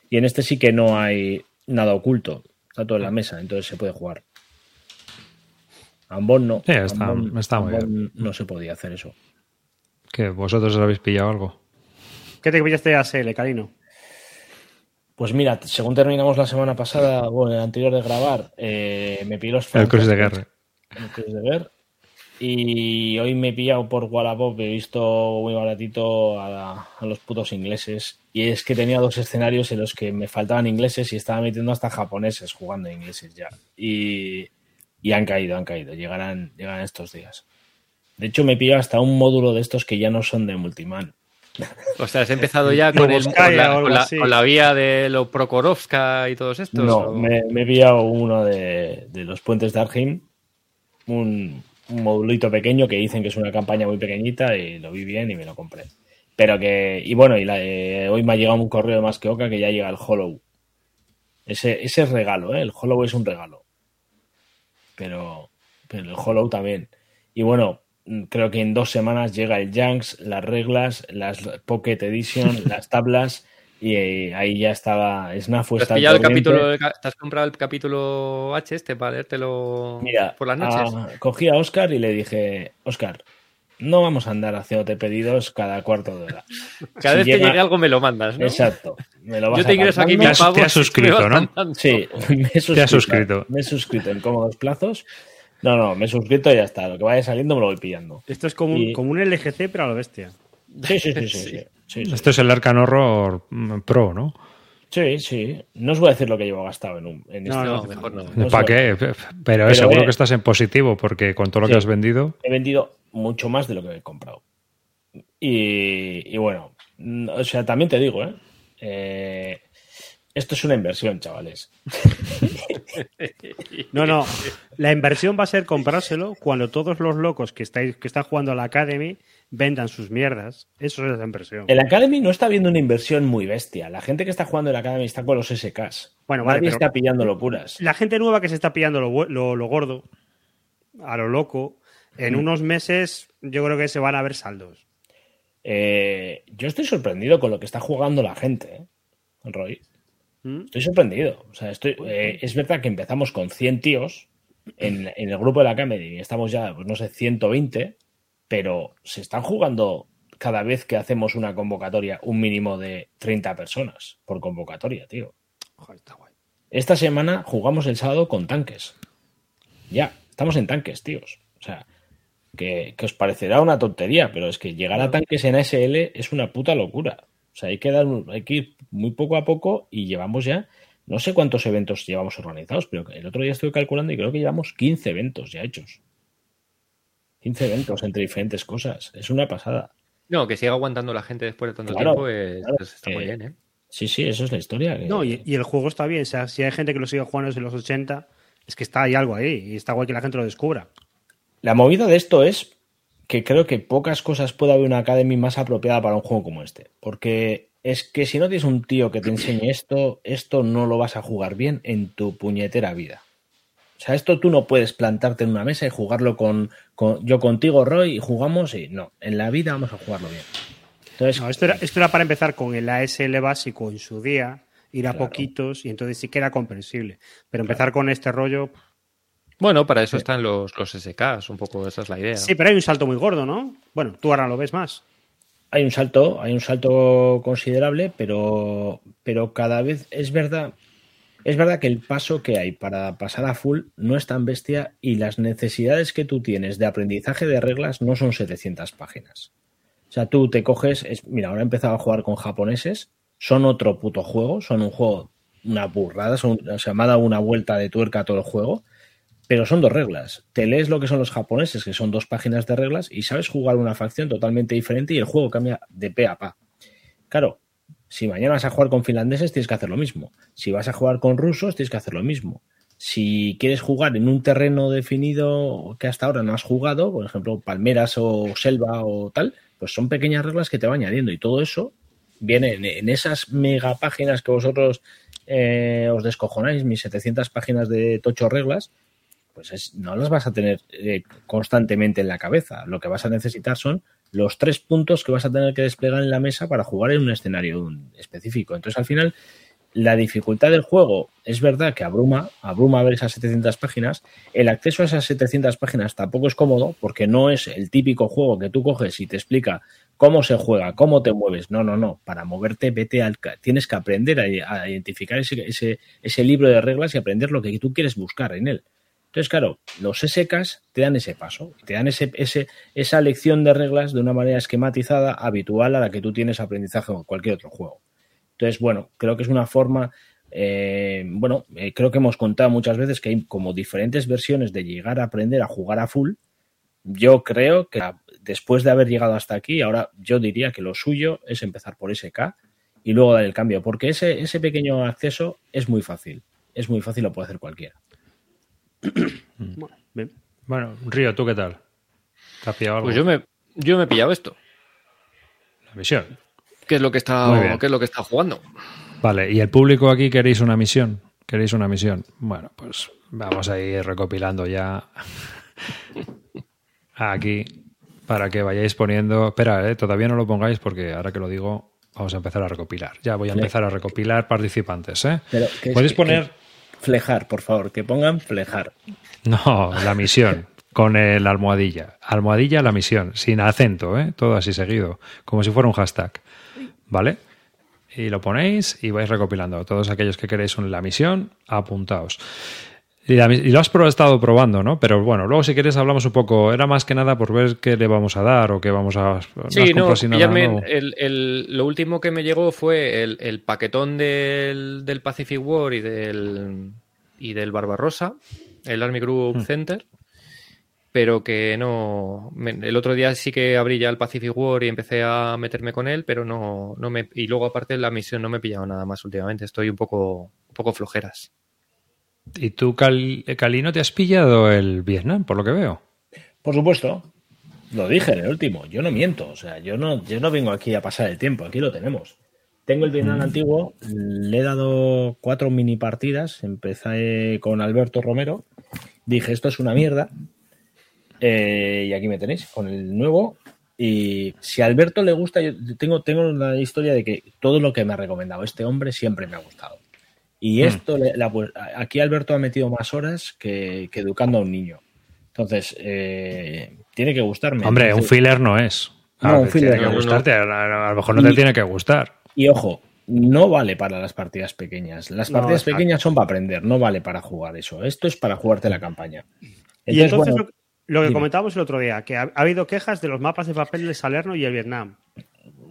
D: Y en este sí que no hay nada oculto. Está todo en la mesa, entonces se puede jugar. Ambon no.
A: Sí, está-
D: Ambon-
A: está muy
D: Ambon no se podía hacer eso.
A: ¿Que vosotros os habéis pillado algo?
B: ¿Qué te pillaste de ASL, Carino?
D: Pues mira, según terminamos la semana pasada, bueno, el anterior de grabar, eh, me pilló los
A: El Cruz de. Guerra.
D: el Cruz de Guerra. Y hoy me he pillado por Wallapop, he visto muy baratito a, a los putos ingleses. Y es que tenía dos escenarios en los que me faltaban ingleses y estaba metiendo hasta japoneses jugando ingleses ya. Y, y han caído, han caído. Llegarán, llegarán estos días. De hecho, me he pillado hasta un módulo de estos que ya no son de multiman.
C: O sea, has empezado ya [LAUGHS] con, el,
B: Novoskaya
C: con, la,
B: o algo
C: con la-
B: así.
C: con la vía de los Prokorovska y todos estos.
D: No,
C: ¿o?
D: me, me he pillado uno de, de los puentes de Argim, un, un modulito pequeño que dicen que es una campaña muy pequeñita y lo vi bien y me lo compré. Pero que, y bueno, y la- eh, hoy me ha llegado un correo de más que Oca que ya llega el Hollow. Ese, ese es regalo, ¿eh? el Hollow es un regalo. Pero, pero el Hollow también. Y bueno, mm, creo que en dos semanas llega el Janks, las reglas, las Pocket Edition, [LAUGHS] las tablas. Y eh, ahí ya estaba Snafu.
C: ¿Te has pillado el capítulo, te has comprado el capítulo H este para leértelo
D: Mira,
C: por las noches?
D: ah, cogí a Oscar y le dije, Oscar, no vamos a andar haciéndote pedidos cada cuarto de hora. [LAUGHS]
C: Cada
D: si
C: vez que llegue algo me lo mandas, ¿no?
D: Exacto. Me lo vas
C: Yo te ingreso aquí
A: has-
C: pavos. [LAUGHS]
A: te has suscrito, ¿no?
D: Sí, me he suscrito.
A: suscrito.
D: Me he suscrito en cómodos plazos. No, no, me he suscrito y ya está. Lo que vaya saliendo me lo voy pillando.
B: Esto es como
D: Y-
B: como un LGC, pero a lo bestia.
D: Sí, sí, sí, sí. [LAUGHS] sí, sí, sí.
A: Esto es el Arcan Horror mm, Pro, ¿no?
D: Sí, sí. No os voy a decir lo que llevo gastado en, un, en
B: No,
D: este.
C: No, mejor no.
D: No
A: ¿Para qué? Pero,
D: Pero,
A: seguro
D: eh,
A: que estás en positivo, porque con todo lo
D: Sí.
A: que has vendido.
D: he vendido mucho más de lo que he comprado. Y, y bueno, o sea, también te digo, ¿eh? Eh, esto es una inversión, chavales. [LAUGHS]
B: No, no. La inversión va a ser comprárselo cuando todos los locos que, estáis, que están jugando a la Academy vendan sus mierdas. Eso es la inversión.
D: El Academy no está viendo una inversión muy bestia. La gente que está jugando en el Academy está con los SKs.
B: Bueno, vale,
D: Nadie
B: pero-
D: está pillando locuras.
B: La gente nueva que se está pillando lo, lo- lo gordo, a lo loco, en unos meses yo creo que se van a ver saldos.
D: Eh, yo estoy sorprendido con lo que está jugando la gente, ¿eh? Roy.
B: ¿Mm?
D: Estoy sorprendido. O sea, estoy, eh, es verdad que empezamos con 100 tíos en, en el grupo de la Academy y estamos ya, pues no sé, 120, pero se están jugando cada vez que hacemos una convocatoria un mínimo de 30 personas por convocatoria, tío.
B: Joder, está guay.
D: Esta semana jugamos el sábado con tanques. Ya, estamos en tanques, tíos. O sea, que, que os parecerá una tontería, pero es que llegar a tanques en ASL es una puta locura. O sea, hay que, dar, hay que ir muy poco a poco y llevamos ya, no sé cuántos eventos llevamos organizados, pero el otro día estuve calculando y creo que llevamos 15 eventos ya hechos. 15 eventos entre diferentes cosas. Es una pasada.
C: No, que siga aguantando la gente después de tanto
D: Claro,
C: tiempo es-
D: claro,
C: es- está
D: que-
C: muy bien, ¿eh?
D: Sí, sí, eso es la historia. que-
B: No, y, y el juego está bien. O sea, si hay gente que lo sigue jugando desde los 80, es que está ahí algo ahí. Y está guay que la gente lo descubra.
D: La movida de esto es que creo que pocas cosas puede haber una Academy más apropiada para un juego como este. Porque es que si no tienes un tío que te enseñe esto, esto no lo vas a jugar bien en tu puñetera vida. O sea, esto tú no puedes plantarte en una mesa y jugarlo con, con- yo contigo, Roy, y jugamos y no, en la vida vamos a jugarlo bien. Entonces,
B: No, esto, era, esto era para empezar con el ASL básico en su día, ir a
D: Claro.
B: poquitos y entonces sí que era comprensible. Pero empezar con este rollo.
C: Bueno, para eso están los, los SKs, un poco esa es la idea.
B: Sí, pero hay un salto muy gordo, ¿no? Bueno, tú ahora lo ves más.
D: hay un salto, hay un salto considerable, pero, pero cada vez es verdad, es verdad que el paso que hay para pasar a full no es tan bestia y las necesidades que tú tienes de aprendizaje de reglas no son 700 páginas. O sea, tú te coges, es- mira, ahora he empezado a jugar con japoneses, son otro puto juego, son un juego, una burrada, son, o sea, me ha dado una vuelta de tuerca a todo el juego, pero son dos reglas. Te lees lo que son los japoneses, que son dos páginas de reglas, y sabes jugar una facción totalmente diferente y el juego cambia de pe a pa. Claro, si mañana vas a jugar con finlandeses, tienes que hacer lo mismo. Si vas a jugar con rusos, tienes que hacer lo mismo. Si quieres jugar en un terreno definido que hasta ahora no has jugado, por ejemplo, palmeras o selva o tal, pues son pequeñas reglas que te va añadiendo y todo eso viene en, esas mega páginas que vosotros eh, os descojonáis, mis 700 páginas de tocho reglas, pues es- no las vas a tener eh, constantemente en la cabeza. Lo que vas a necesitar son los tres puntos que vas a tener que desplegar en la mesa para jugar en un escenario específico. Entonces, al final, la dificultad del juego es verdad que abruma, abruma ver esas 700 páginas. El acceso a esas 700 páginas tampoco es cómodo porque no es el típico juego que tú coges y te explica cómo se juega, cómo te mueves. No, no, no. Para moverte, vete al. Tienes que aprender a, a identificar ese, ese, ese libro de reglas y aprender lo que tú quieres buscar en él. Entonces, claro, los SKs te dan ese paso, te dan ese, ese, esa lección de reglas de una manera esquematizada, habitual a la que tú tienes aprendizaje con cualquier otro juego. Entonces, bueno, creo que es una forma, eh, bueno, eh, creo que hemos contado muchas veces que hay como diferentes versiones de llegar a aprender a jugar a full. Yo creo que después de haber llegado hasta aquí, ahora yo diría que lo suyo es empezar por SK y luego dar el cambio, porque ese, ese pequeño acceso es muy fácil, es muy fácil, lo puede hacer cualquiera.
B: Bueno, bien.
A: Bueno, Río, ¿tú qué tal? ¿Te has pillado algo?
C: Pues yo me, yo me he pillado esto.
A: La misión.
C: ¿Qué es lo que está, qué es lo que está jugando?
A: Vale, ¿y el público aquí queréis una misión? ¿Queréis una misión? Bueno, pues vamos a ir recopilando ya [LAUGHS] aquí para que vayáis poniendo... Espera, eh, todavía no lo pongáis porque ahora que lo digo vamos a empezar a recopilar. Ya voy a empezar a recopilar participantes. ¿eh?
D: Pero, ¿qué es-
A: Podéis
D: qué-
A: poner...
D: Flejar, por favor, que pongan flejar.
A: No, la misión. Con el almohadilla. Almohadilla la misión. Sin acento, ¿eh? Todo así seguido. Como si fuera un hashtag. ¿Vale? Y lo ponéis y vais recopilando. Todos aquellos que queréis la misión, apuntaos. Y, la mi- y lo has pro- estado probando, ¿no? Pero bueno, luego si quieres hablamos un poco. Era más que nada por ver qué le vamos a dar o qué vamos a.
C: Sí, no,
A: nuevo?
C: el, el- lo último que me llegó fue el, el paquetón del, del Pacific War y del, y del Barbarossa, el Army Group
A: Hmm.
C: Center, pero que no... me- el otro día sí que abrí ya el Pacific War y empecé a meterme con él, pero no, no me... Y luego aparte la misión no me he pillado nada más últimamente, estoy un poco, un poco flojeras.
A: ¿Y tú, Cal- Calino, te has pillado el Vietnam, por lo que veo?
D: Por supuesto, lo dije en el último, yo no miento, o sea, yo no, yo no vengo aquí a pasar el tiempo, aquí lo tenemos. Tengo el Vietnam antiguo, le he dado cuatro mini partidas, empecé con Alberto Romero, dije esto es una mierda, eh, y aquí me tenéis con el nuevo. Y si a Alberto le gusta, yo tengo, tengo la historia de que todo lo que me ha recomendado este hombre siempre me ha gustado. Y esto, le- la- pues, aquí Alberto ha metido más horas que, que educando a un niño. Entonces, eh, tiene que gustarme.
A: Hombre, un filler no es. A,
D: No, un filler
A: tiene que
C: no,
A: gustarte, a, a- a lo mejor no te tiene que gustar.
D: Y ojo, no vale para las partidas pequeñas. Las partidas pequeñas son para aprender, no vale para jugar eso. Esto es para jugarte la campaña.
B: y entonces
D: bueno,
B: lo, lo que comentábamos el otro día, que ha, ha habido quejas de los mapas de papel de Salerno y el Vietnam.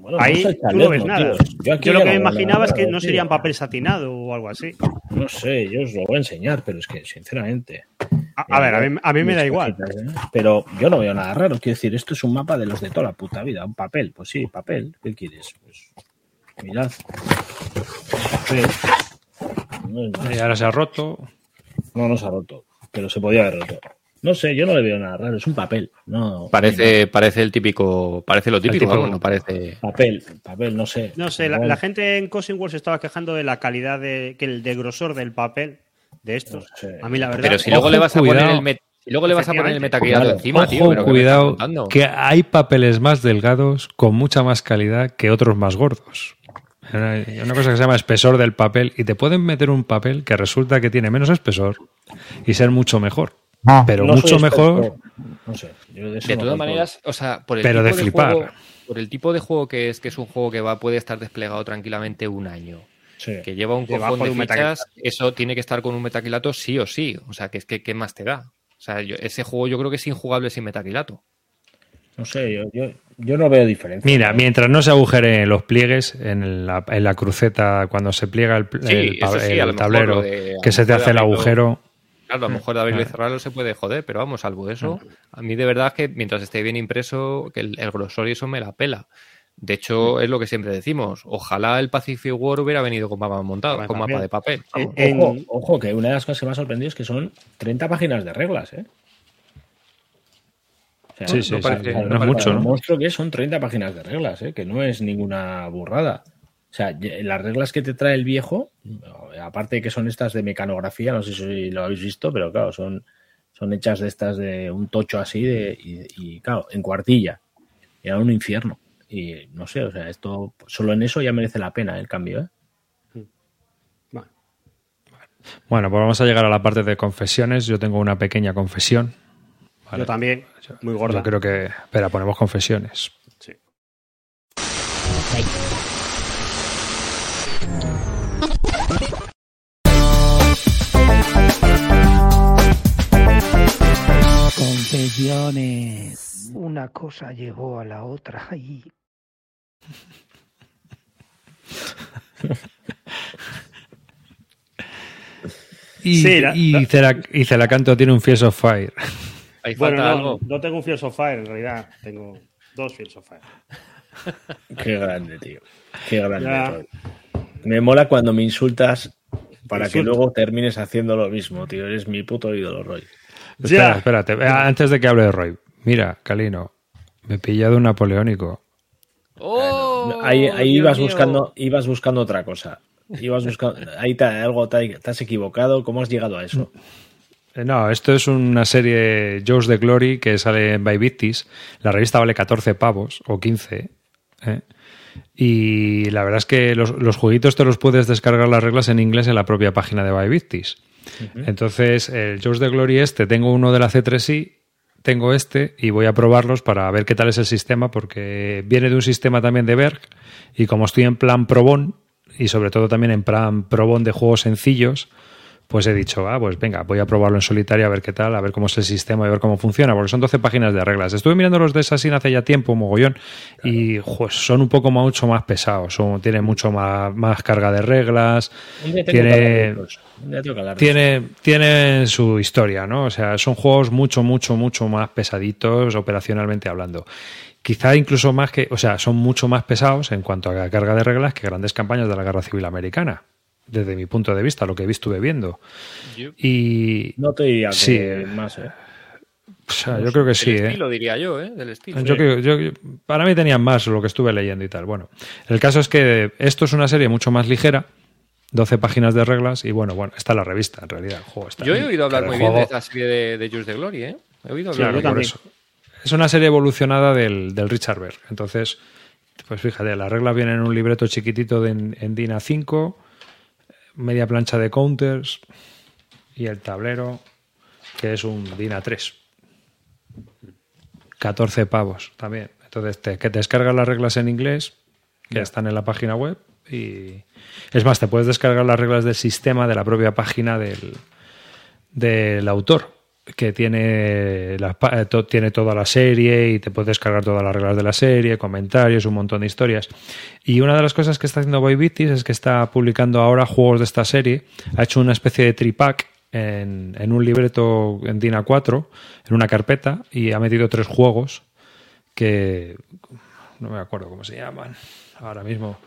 D: Bueno, no
B: Ahí
D: sé,
B: tú no ves nada.
D: tío. Yo, aquí
B: Yo lo que me imaginaba es que no serían papel satinado o algo así.
D: No sé, yo os lo voy a enseñar, pero es que, sinceramente.
B: A, a ver, a mí, a mí me da igual.
D: cositas, ¿eh? Pero yo no veo nada raro. Quiero decir, esto es un mapa de los de toda la puta vida. Un papel, pues sí, papel. ¿Qué quieres? Pues mirad. Papel. No.
A: Y ahora se ha roto.
D: no, no se ha roto, pero se podía haber roto. No sé, yo no le veo nada raro. Es un papel. No,
C: Parece, parece el típico, parece lo típico,
A: típico-
C: no parece.
D: Papel, papel, no sé.
B: No sé, la, gente en Cousin Wars se estaba quejando de la calidad de, que el de grosor del papel de estos.
D: No sé.
B: A mí la verdad.
C: Pero si
A: Ojo,
C: luego le vas a
A: cuidado.
C: poner el met- si luego le vas a poner el
D: Claro.
C: encima, tío, pero ¿qué me estás
A: cuidado, que hay papeles más delgados con mucha más calidad que otros más gordos. Hay una cosa que se llama espesor del papel y te pueden meter un papel que resulta que tiene menos espesor y ser mucho mejor. Pero
D: No
A: mucho mejor.
D: No sé. yo de eso
C: De
D: no
C: todas maneras, o sea, por el
A: Pero
C: tipo
A: de flipar.
C: juego, por el tipo de juego que es, que es un juego que va puede estar desplegado tranquilamente un año,
D: Sí.
C: que lleva un
B: Debajo
C: cojón
B: de
C: fichas, eso tiene que estar con un metaquilato sí o sí. O sea, que es que ¿qué más te da? O sea, yo- ese juego yo creo que es injugable sin metaquilato.
D: No sé, yo, yo, yo no veo diferencia.
A: Mira, mientras no se agujeren los pliegues en la, en la cruceta cuando se pliega el,
C: Sí, sí,
A: tablero,
C: de-
A: que se te hace el agujero.
C: Claro, a lo mejor de abrirlo y cerrarlo se puede joder, pero vamos, salvo eso. A mí de verdad es que mientras esté bien impreso, que el, el grosor y eso me la pela. De hecho, es lo que siempre decimos. Ojalá el Pacific War hubiera venido con mapa montado,
B: Con papel.
C: mapa de papel.
B: en-
D: Ojo, ojo, que una de las cosas que me ha sorprendido es que son 30 páginas de reglas, ¿eh? O sea,
A: Sí, sí,
C: no
A: sí,
C: parece-
A: no
C: no
A: es mucho, ¿no?
D: monstruo que son 30 páginas de reglas, ¿eh? Que no es ninguna burrada. O sea, las reglas que te trae el viejo, aparte de que son estas de mecanografía, no sé si lo habéis visto, pero claro, son, son hechas de estas de un tocho así de, y, y, claro, en cuartilla. Era un infierno. Y no sé, o sea, esto solo en eso ya merece la pena el cambio, ¿eh?
B: Bueno,
A: Bueno, pues vamos a llegar a la parte de confesiones. Yo tengo una pequeña confesión. Vale.
B: Yo también, muy gorda.
A: Yo creo que. Espera, ponemos confesiones.
B: Sí.
E: Una cosa llegó a la otra y
A: Y,
B: Sí, la-
A: y,
B: la-
A: y tiene un Fierce of Fire.
C: Ahí
B: Bueno,
C: falta
B: no,
C: algo.
B: no tengo un Fields of Fire, en realidad. Tengo dos Fields of Fire. [LAUGHS]
D: Qué grande, tío. Qué grande. Me mola cuando me insultas para que luego termines haciendo lo mismo, tío. Eres mi puto ídolo, Roy.
A: Espera, espérate. eh, Antes de que hable de Roy. Mira, Calino. Me he pillado un napoleónico.
C: ¡Oh!
D: ahí ahí ibas
C: mío!
D: buscando, ibas buscando otra cosa. Ibas buscando, ahí te, algo te, te has equivocado. ¿Cómo has llegado a eso?
A: Eh, No, esto es una serie Joe's the Glory que sale en By Victis. La revista vale 14 pavos o 15. ¿eh? Y la verdad es que los, los jueguitos te los puedes descargar las reglas en inglés en la propia página de By Victis. Entonces, el Joe's the Glory este, tengo uno de la C3i, tengo este y voy a probarlos para ver qué tal es el sistema, porque viene de un sistema también de Berg y como estoy en plan probón y sobre todo también en plan probón de juegos sencillos, pues he dicho, ah, pues venga, voy a probarlo en solitario a ver qué tal, a ver cómo es el sistema y a ver cómo funciona, porque son 12 páginas de reglas. Estuve mirando los de Assassin hace ya tiempo, mogollón, y pues, son un poco más- mucho más pesados, son, tienen mucho más, más carga de reglas, tiene, tiene, tiene su historia, ¿no? O sea, son juegos mucho, mucho, mucho más pesaditos operacionalmente hablando. Quizá incluso más que, o sea, son mucho más pesados en cuanto a carga de reglas que grandes campañas de la Guerra Civil Americana, desde mi punto de vista, lo que estuve viendo. Y.
D: No te diría que
A: Sí.
D: más, ¿eh?
A: o sea, yo creo que sí,
C: Del
A: ¿eh?
C: estilo, diría yo, ¿eh? Del estilo.
A: Yo creo- yo- para mí tenían más lo que estuve leyendo y tal. Bueno, el caso es que esto es una serie mucho más ligera, 12 páginas de reglas y bueno, bueno, está la revista en realidad. el juego está
C: Yo he oído hablar muy bien de
A: juego-
C: esta serie de, de Jules de Glory, ¿eh? He oído
A: Claro,
C: hablar bien.
A: por eso. Es una serie evolucionada del, del Richard Berg. Entonces, pues fíjate, las reglas vienen en un libreto chiquitito de, en, en DIN A5, media plancha de counters y el tablero, que es un DIN A3. 14 pavos también. Entonces, te, que te descargas las reglas en inglés, que están en la página web, y es más, te puedes descargar las reglas del sistema de la propia página del, del autor, que tiene, eh, tiene toda la serie y te puedes descargar todas las reglas de la serie, comentarios, un montón de historias. Y una de las cosas que está haciendo Boybitis es que está publicando ahora juegos de esta serie. Ha hecho una especie de tripack en, en un libreto en DIN A4, en una carpeta, y ha metido tres juegos que no me acuerdo cómo se llaman ahora mismo.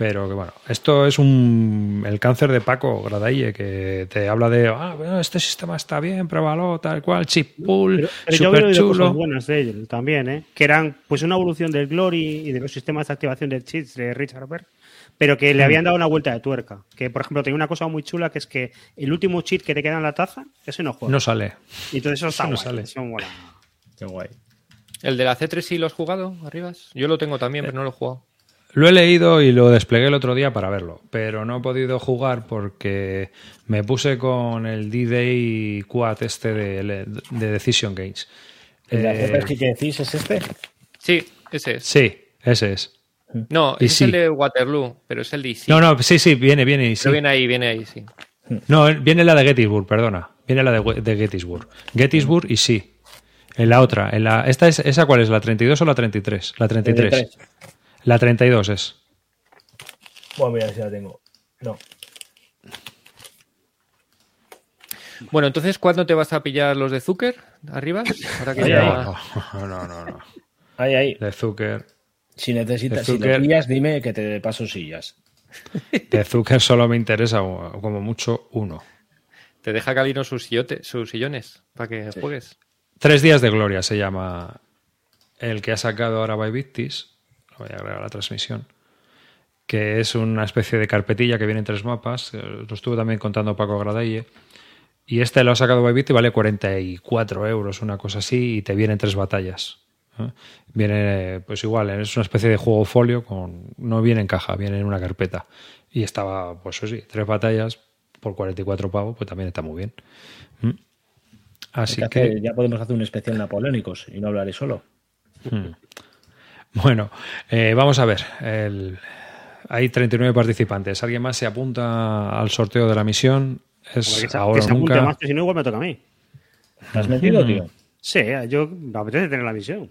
A: Pero que bueno, esto es un el cáncer de Paco Gradaille, que te habla de ah, bueno, este sistema está bien, pruébalo, tal cual, chip pool, súper
B: oído cosas
A: chulo.
B: buenas de él también, ¿eh? que eran pues una evolución del Glory y de los sistemas de activación de cheats de Richard Berg, pero que le habían dado una vuelta de tuerca. Que, por ejemplo, tenía una cosa muy chula que es que el último cheat que te queda en la taza, ese no juega.
A: No sale.
B: y entonces eso está
A: no
B: guay,
A: sale.
B: eso mola.
D: Qué guay.
C: ¿El de la C3 sí lo has jugado, Arribas? Yo lo tengo también, pero no lo he jugado.
A: Lo he leído y lo desplegué el otro día para verlo, pero no he podido jugar porque me puse con el D-Day Quad este de, de Decision Games.
D: ¿El de
A: Eh,
D: que decís es este?
C: Sí, ese es.
A: sí, ese es.
C: No, ese
A: sí.
C: es el de Waterloo, pero es el de.
A: No, no, sí, sí, viene, viene. sí.
C: Pero viene ahí, viene ahí, sí.
A: No, viene la de Gettysburg, perdona. Viene la de, de Gettysburg. Gettysburg y sí. En la otra, en la esta es esa cuál es, la 32 o la 33? La 33.
D: 33.
A: La 32 es.
D: Bueno, mira si la tengo. No.
C: Bueno, entonces, ¿cuándo te vas a pillar los de Zucker? ¿Arribas? Ahora que
D: Ahí,
C: ya...
A: No, [LAUGHS] no, no, no.
D: Ahí, ahí.
A: De Zucker.
D: Si necesitas, si
A: Zucker.
D: lo pillas, dime que te paso sillas. [LAUGHS]
A: De Zucker solo me interesa como mucho uno.
C: Te deja Calino sus, sillote- sus sillones para que juegues.
A: Tres días de gloria se llama el que ha sacado ahora by Victis. Voy a agregar a la transmisión. Que es una especie de carpetilla que viene en tres mapas. eh, Lo estuvo también contando Paco Gradaille. Y este lo ha sacado by Victis, vale 44 euros, una cosa así, y te vienen tres batallas. ¿eh? Viene, pues igual, es una especie de juego folio, con no viene en caja, viene en una carpeta. Y estaba, pues sí, tres batallas por 44 pavos, pues también está muy bien. ¿Mm? Así que,
D: ya podemos hacer un especial napoleónicos y no hablaré solo.
A: Bueno, eh, vamos a ver. el- hay 39 participantes. ¿Alguien más se apunta al sorteo de la misión? Es
B: que se,
A: ahora
B: que se
A: nunca.
B: más, que si no, igual me toca a mí.
D: ¿Te has metido, tío?
B: Sí, yo me apetece tener la misión.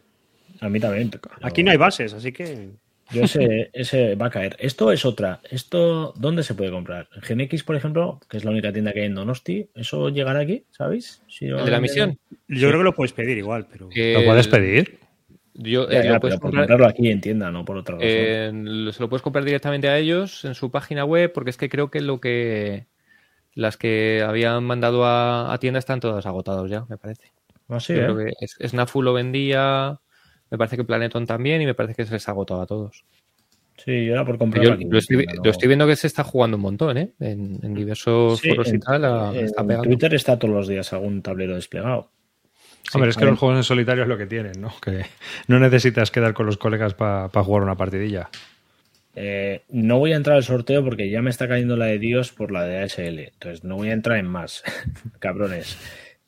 D: A mí también. pero-
B: Aquí no hay bases, así que.
D: Yo ese, ese va a caer. Esto es otra. ¿Esto dónde se puede comprar? En GMX, por ejemplo, que es la única tienda que hay en Donosti, ¿eso llegará aquí? ¿Sabéis? Si
C: ¿El de la misión?
B: Yo creo que lo puedes pedir igual, pero.
A: ¿Lo puedes pedir?
C: Yo,
D: Ya,
C: eh,
D: ya,
C: lo puedes comprar-
D: comprarlo aquí en tienda, no por otra razón.
C: Eh, se lo puedes comprar directamente a ellos en su página web, porque es que creo que lo que las que habían mandado a, a tienda están todas agotados ya, me parece.
D: Ah, sí,
C: Yo
D: ¿eh?
C: creo que es- Snafu lo vendía, me parece que Planeton también, y me parece que se les ha agotado a todos.
D: Sí, yo era por
C: Yo
D: comprarlo aquí. en
C: lo, estoy, lo viendo que se está jugando un montón, ¿eh? En, en diversos
D: Sí,
C: foros y tal, a-
D: en
C: está pegando.
D: Twitter está todos los días algún tablero desplegado.
A: Hombre, es que los juegos en solitario es lo que tienen, ¿no? Que no necesitas quedar con los colegas para jugar una partidilla.
D: Eh, no voy a entrar al sorteo porque ya me está cayendo la de Dios por la de ASL. Entonces no voy a entrar en más, [LAUGHS] cabrones.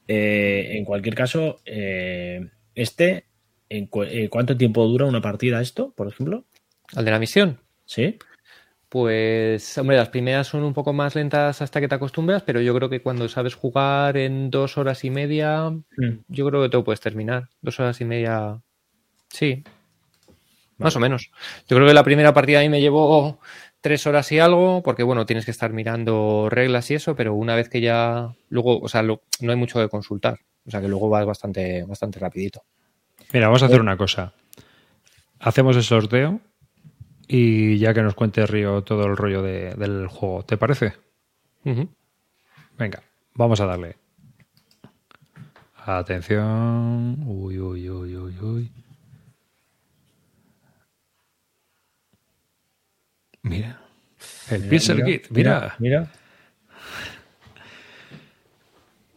D: Eh, en cualquier caso, eh, este, ¿en cu- eh, ¿cuánto tiempo dura una partida esto, por ejemplo?
C: ¿Al de la misión?
D: ¿Sí?
C: Pues, hombre, las primeras son un poco más lentas hasta que te acostumbras, pero yo creo que cuando sabes jugar en dos horas y media, yo creo que te lo puedes terminar. Dos horas y media, sí. Más o menos. Yo creo que la primera partida a mí me llevó tres horas y algo, porque bueno, tienes que estar mirando reglas y eso, pero una vez que ya, luego, o sea, lo- no hay mucho que consultar. O sea que luego vas bastante, bastante rapidito.
A: Mira, vamos a hacer una cosa. Hacemos el sorteo y ya que nos cuente Río todo el rollo de- del juego. ¿Te parece? Venga, vamos a darle. Atención. Uy, uy, uy, uy, uy. Mira. El Pixel Kit, mira.
D: Mira.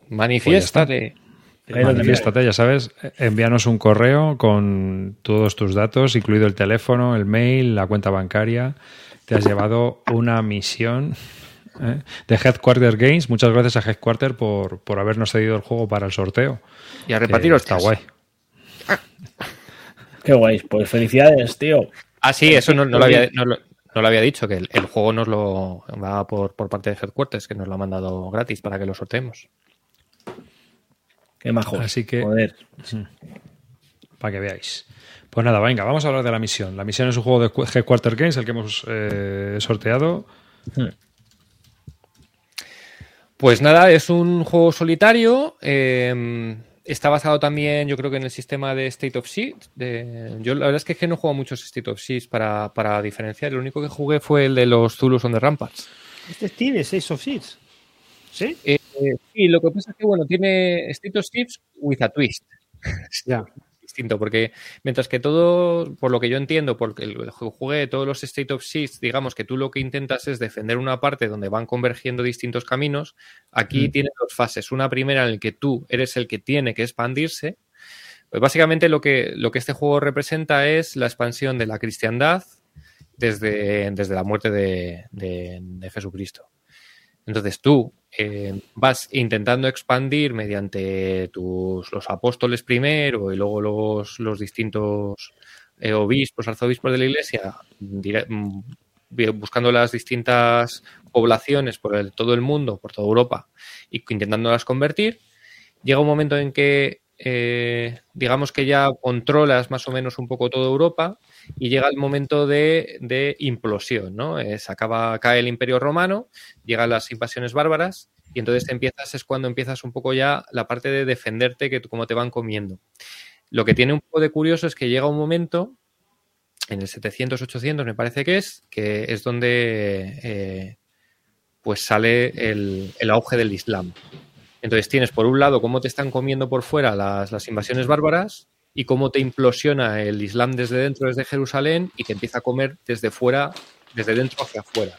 C: Manifiéstate.
D: Ahí lo
A: Manifiéstate, ya sabes, envíanos un correo con todos tus datos, incluido el teléfono, el mail, la cuenta bancaria. Te has llevado una misión ¿eh? de Headquarter Games. Muchas gracias a Headquarter por, por habernos cedido el juego para el sorteo.
C: Y a repartir
A: Que Está guay.
D: Qué guay. Pues felicidades, tío.
C: Ah, sí, eso no, no lo, había, no, lo, no lo había dicho, que el, el juego nos lo va por, por parte de Headquarters, que nos lo ha mandado gratis para que lo sorteemos.
D: Qué majo.
A: Así que-
D: Joder.
A: para que veáis. Pues nada, venga, vamos a hablar de la misión. La misión es un juego de Headquarter Games, el que hemos eh, sorteado.
C: Pues nada, es un juego solitario. eh, está basado también, yo creo que en el sistema de State of Siege. de- yo la verdad es que, es que no he jugado muchos State of Siege para, para diferenciar. El único que jugué fue el de los Zulus on the Ramparts.
B: Este tiene Six of Seeds. ¿Sí?
C: Eh, sí, lo que pasa es que, bueno, tiene State of Siege with a twist. [LAUGHS]
B: Ya.
C: distinto, porque mientras que todo, por lo que yo entiendo, porque el- jugué todos los State of Siege, digamos que tú lo que intentas es defender una parte donde van convergiendo distintos caminos, aquí tienes dos fases. Una primera en la que tú eres el que tiene que expandirse. Pues básicamente lo que, lo que este juego representa es la expansión de la cristiandad desde, desde la muerte de, de- de Jesucristo. Entonces tú eh, vas intentando expandir mediante tus, los apóstoles primero y luego los, los distintos eh, obispos, arzobispos de la iglesia, mm, buscando las distintas poblaciones por el- todo el mundo, por toda Europa, y intentándolas convertir. Llega un momento en que, eh, digamos que ya controlas más o menos un poco toda Europa y llega el momento de, de implosión, ¿no? Eh, se acaba, cae el Imperio Romano, llegan las invasiones bárbaras y entonces empiezas, es cuando empiezas un poco ya la parte de defenderte, que cómo te van comiendo. Lo que tiene un poco de curioso es que llega un momento, en el 700-800 me parece que es, que es donde eh, pues sale el, el auge del Islam. Entonces tienes por un lado cómo te están comiendo por fuera las, las invasiones bárbaras y cómo te implosiona el Islam desde dentro, desde Jerusalén, y te empieza a comer desde fuera, desde dentro hacia afuera.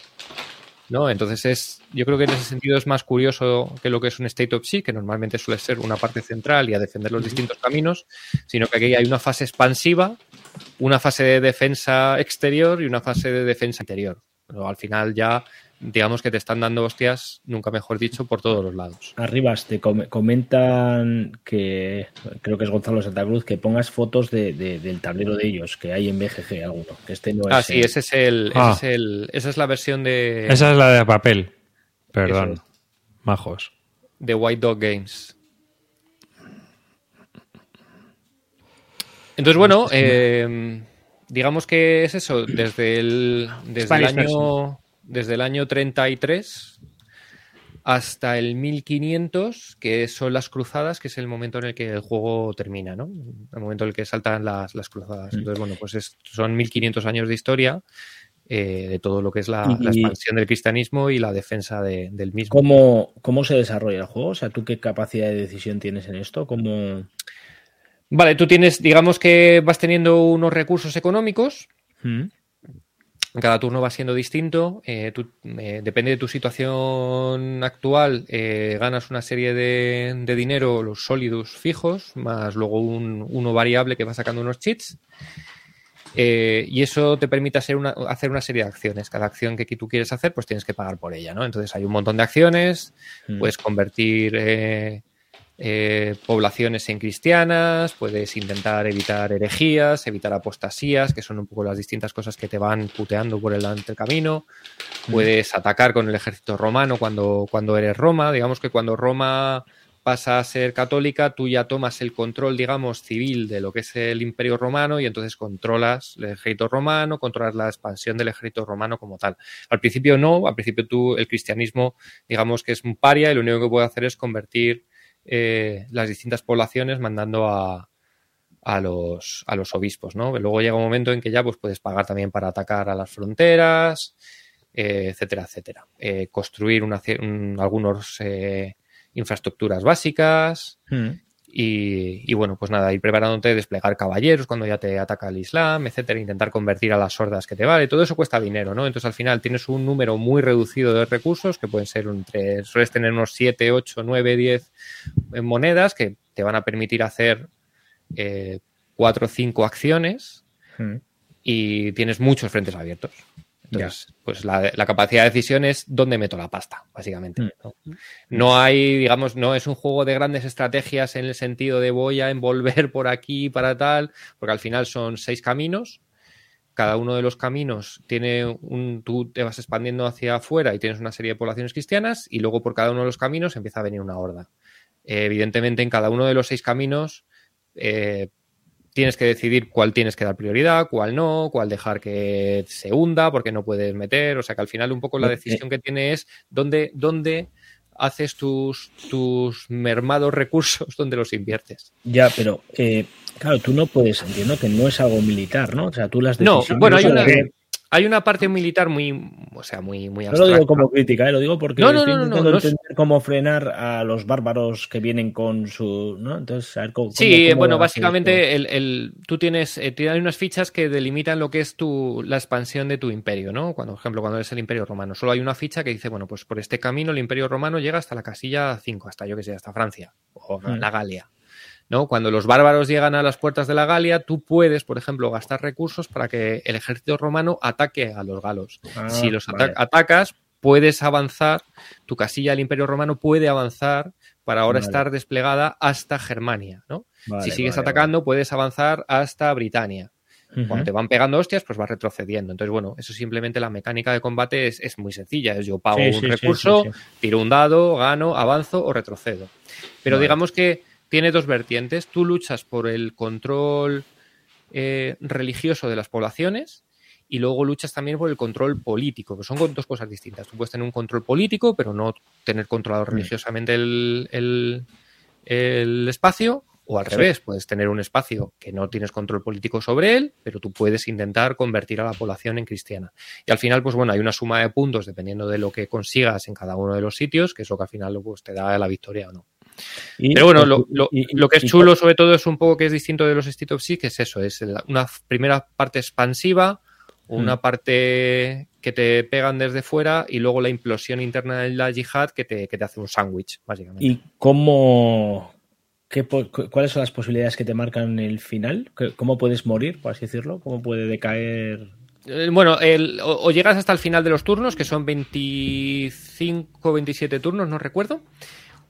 C: ¿No? Entonces es, yo creo que en ese sentido es más curioso que lo que es un State of Sea, que normalmente suele ser una parte central y a defender los distintos caminos, sino que aquí hay una fase expansiva, una fase de defensa exterior y una fase de defensa interior. Pero al final ya, digamos que te están dando hostias, nunca mejor dicho, por todos los lados.
D: Arriba te com- comentan que creo que es Gonzalo Santa Cruz que pongas fotos de, de- del tablero de ellos que hay en BGG alguno. Que este no
C: Ah,
D: es
C: sí,
D: el-
C: ese es el, ese
A: Ah.
C: es el- esa es la versión de,
A: Esa es la de papel. Perdón.
C: Eso
A: Majos.
C: de White Dog Games. Entonces, bueno, eh, digamos que es eso, desde el, desde el año desde el año 33 hasta el 1500, que son las cruzadas, que es el momento en el que el juego termina, ¿no? El momento en el que saltan las, las cruzadas. Entonces, bueno, pues es- son 1500 años de historia eh, de todo lo que es la,
D: Y-
C: la expansión del cristianismo y la defensa de- del mismo.
D: ¿Cómo, ¿Cómo se desarrolla el juego? O sea, ¿tú qué capacidad de decisión tienes en esto? ¿Cómo...
C: Vale, tú tienes, digamos que vas teniendo unos recursos económicos.
D: ¿Mm?
C: Cada turno va siendo distinto. eh, tú, eh, depende de tu situación actual, eh, ganas una serie de, de dinero, los sólidos fijos, más luego un, uno variable que va sacando unos cheats. Y eso te permite hacer una, hacer una serie de acciones. Cada acción que tú quieres hacer, pues tienes que pagar por ella, ¿no? Entonces hay un montón de acciones,
D: Mm.
C: puedes convertir eh, poblaciones en cristianas, puedes intentar evitar herejías, evitar apostasías, que son un poco las distintas cosas que te van puteando por el, el camino. Puedes atacar con el ejército romano cuando, cuando eres Roma. Digamos que cuando Roma pasa a ser católica, tú ya tomas el control, digamos, civil de lo que es el imperio romano y entonces controlas el ejército romano, controlas la expansión del ejército romano como tal. Al principio no, al principio tú, el cristianismo, digamos que es un paria y lo único que puede hacer es convertir eh, las distintas poblaciones mandando a, a los, a los obispos, ¿no? Luego llega un momento en que ya pues, puedes pagar también para atacar a las fronteras, eh, etcétera, etcétera. Eh, construir una, un- algunos eh, infraestructuras básicas
D: Mm.
C: Y, y, bueno, pues nada, ir preparándote a desplegar caballeros cuando ya te ataca el Islam, etcétera, intentar convertir a las sordas que te vale, todo eso cuesta dinero, ¿no? Entonces al final tienes un número muy reducido de recursos que pueden ser entre, sueles tener unos 7, 8, 9, 10 monedas que te van a permitir hacer eh, 4 o 5 acciones
D: Mm.
C: y tienes muchos frentes abiertos. Entonces, pues la, la, capacidad de decisión es dónde meto la pasta, básicamente.
D: Mm.
C: ¿no? no hay, digamos, no es un juego de grandes estrategias en el sentido de voy a envolver por aquí para tal, porque al final son seis caminos. Cada uno de los caminos tiene un. Tú te vas expandiendo hacia afuera y tienes una serie de poblaciones cristianas, y luego por cada uno de los caminos empieza a venir una horda. Eh, evidentemente, en cada uno de los seis caminos eh, tienes que decidir cuál tienes que dar prioridad, cuál no, cuál dejar que se hunda, porque no puedes meter. O sea que al final un poco la decisión que tiene es dónde, dónde haces tus, tus mermados recursos, [LAUGHS] dónde los inviertes.
D: Ya, pero eh, claro, tú no puedes, entiendo que no es algo militar, ¿no? O sea, tú las
C: No,
D: decisiones
C: bueno, hay una, hay una parte militar muy, o sea, muy, muy
D: No lo digo
C: abstracta.
D: como crítica, ¿eh? lo digo porque
C: No, no,
D: estoy
C: no, no,
D: intentando
C: no es-
D: entender cómo frenar a los bárbaros que vienen con su... ¿no? Entonces, a ver cómo...
C: Sí,
D: cómo-
C: bueno, básicamente el, el- tú tienes, eh, tienes- unas fichas que delimitan lo que es tu, la expansión de tu imperio, ¿no? Cuando, por ejemplo, cuando eres el imperio romano, solo hay una ficha que dice, bueno, pues por este camino el imperio romano llega hasta la casilla 5, hasta yo que sé, hasta Francia o
D: Mm.
C: la Galia. ¿No? Cuando los bárbaros llegan a las puertas de la Galia, tú puedes, por ejemplo, gastar recursos para que el ejército romano ataque a los galos.
D: Ah,
C: si los ata- atacas, puedes avanzar, tu casilla del Imperio Romano puede avanzar para ahora
D: Vale.
C: estar desplegada hasta Germania, ¿no?
D: Vale,
C: si sigues atacando, puedes avanzar hasta Britania. Cuando te van pegando hostias, pues vas retrocediendo. Entonces, bueno, eso simplemente la mecánica de combate es, es muy sencilla. Es yo pago
D: Sí,
C: un
D: sí,
C: recurso,
D: sí,
C: tiro un dado, gano, avanzo o retrocedo. Pero digamos que tiene dos vertientes. Tú luchas por el control eh, religioso de las poblaciones y luego luchas también por el control político, que son dos cosas distintas. Tú puedes tener un control político, pero no tener controlado religiosamente el, el- el espacio, o al
D: Sí.
C: revés, puedes tener un espacio que no tienes control político sobre él, pero tú puedes intentar convertir a la población en cristiana. Y al final, pues bueno, hay una suma de puntos dependiendo de lo que consigas en cada uno de los sitios, que es lo que al final pues, te da la victoria o no.
D: Y-
C: Pero bueno, lo,
D: y-
C: lo-
D: y-
C: lo que es
D: y-
C: chulo sobre todo es un poco que es distinto de los State of Sea, que es eso, es una primera parte expansiva, una
D: Mm.
C: parte que te pegan desde fuera y luego la implosión interna de la yihad que te, que te hace un sándwich, básicamente.
D: ¿Y cómo... qué ¿Cuáles son las posibilidades que te marcan el final? ¿Qué- ¿Cómo puedes morir, por así decirlo? ¿Cómo puede decaer?
C: Eh, Bueno, el- o, o llegas hasta el final de los turnos, que son 25 27 turnos, no recuerdo.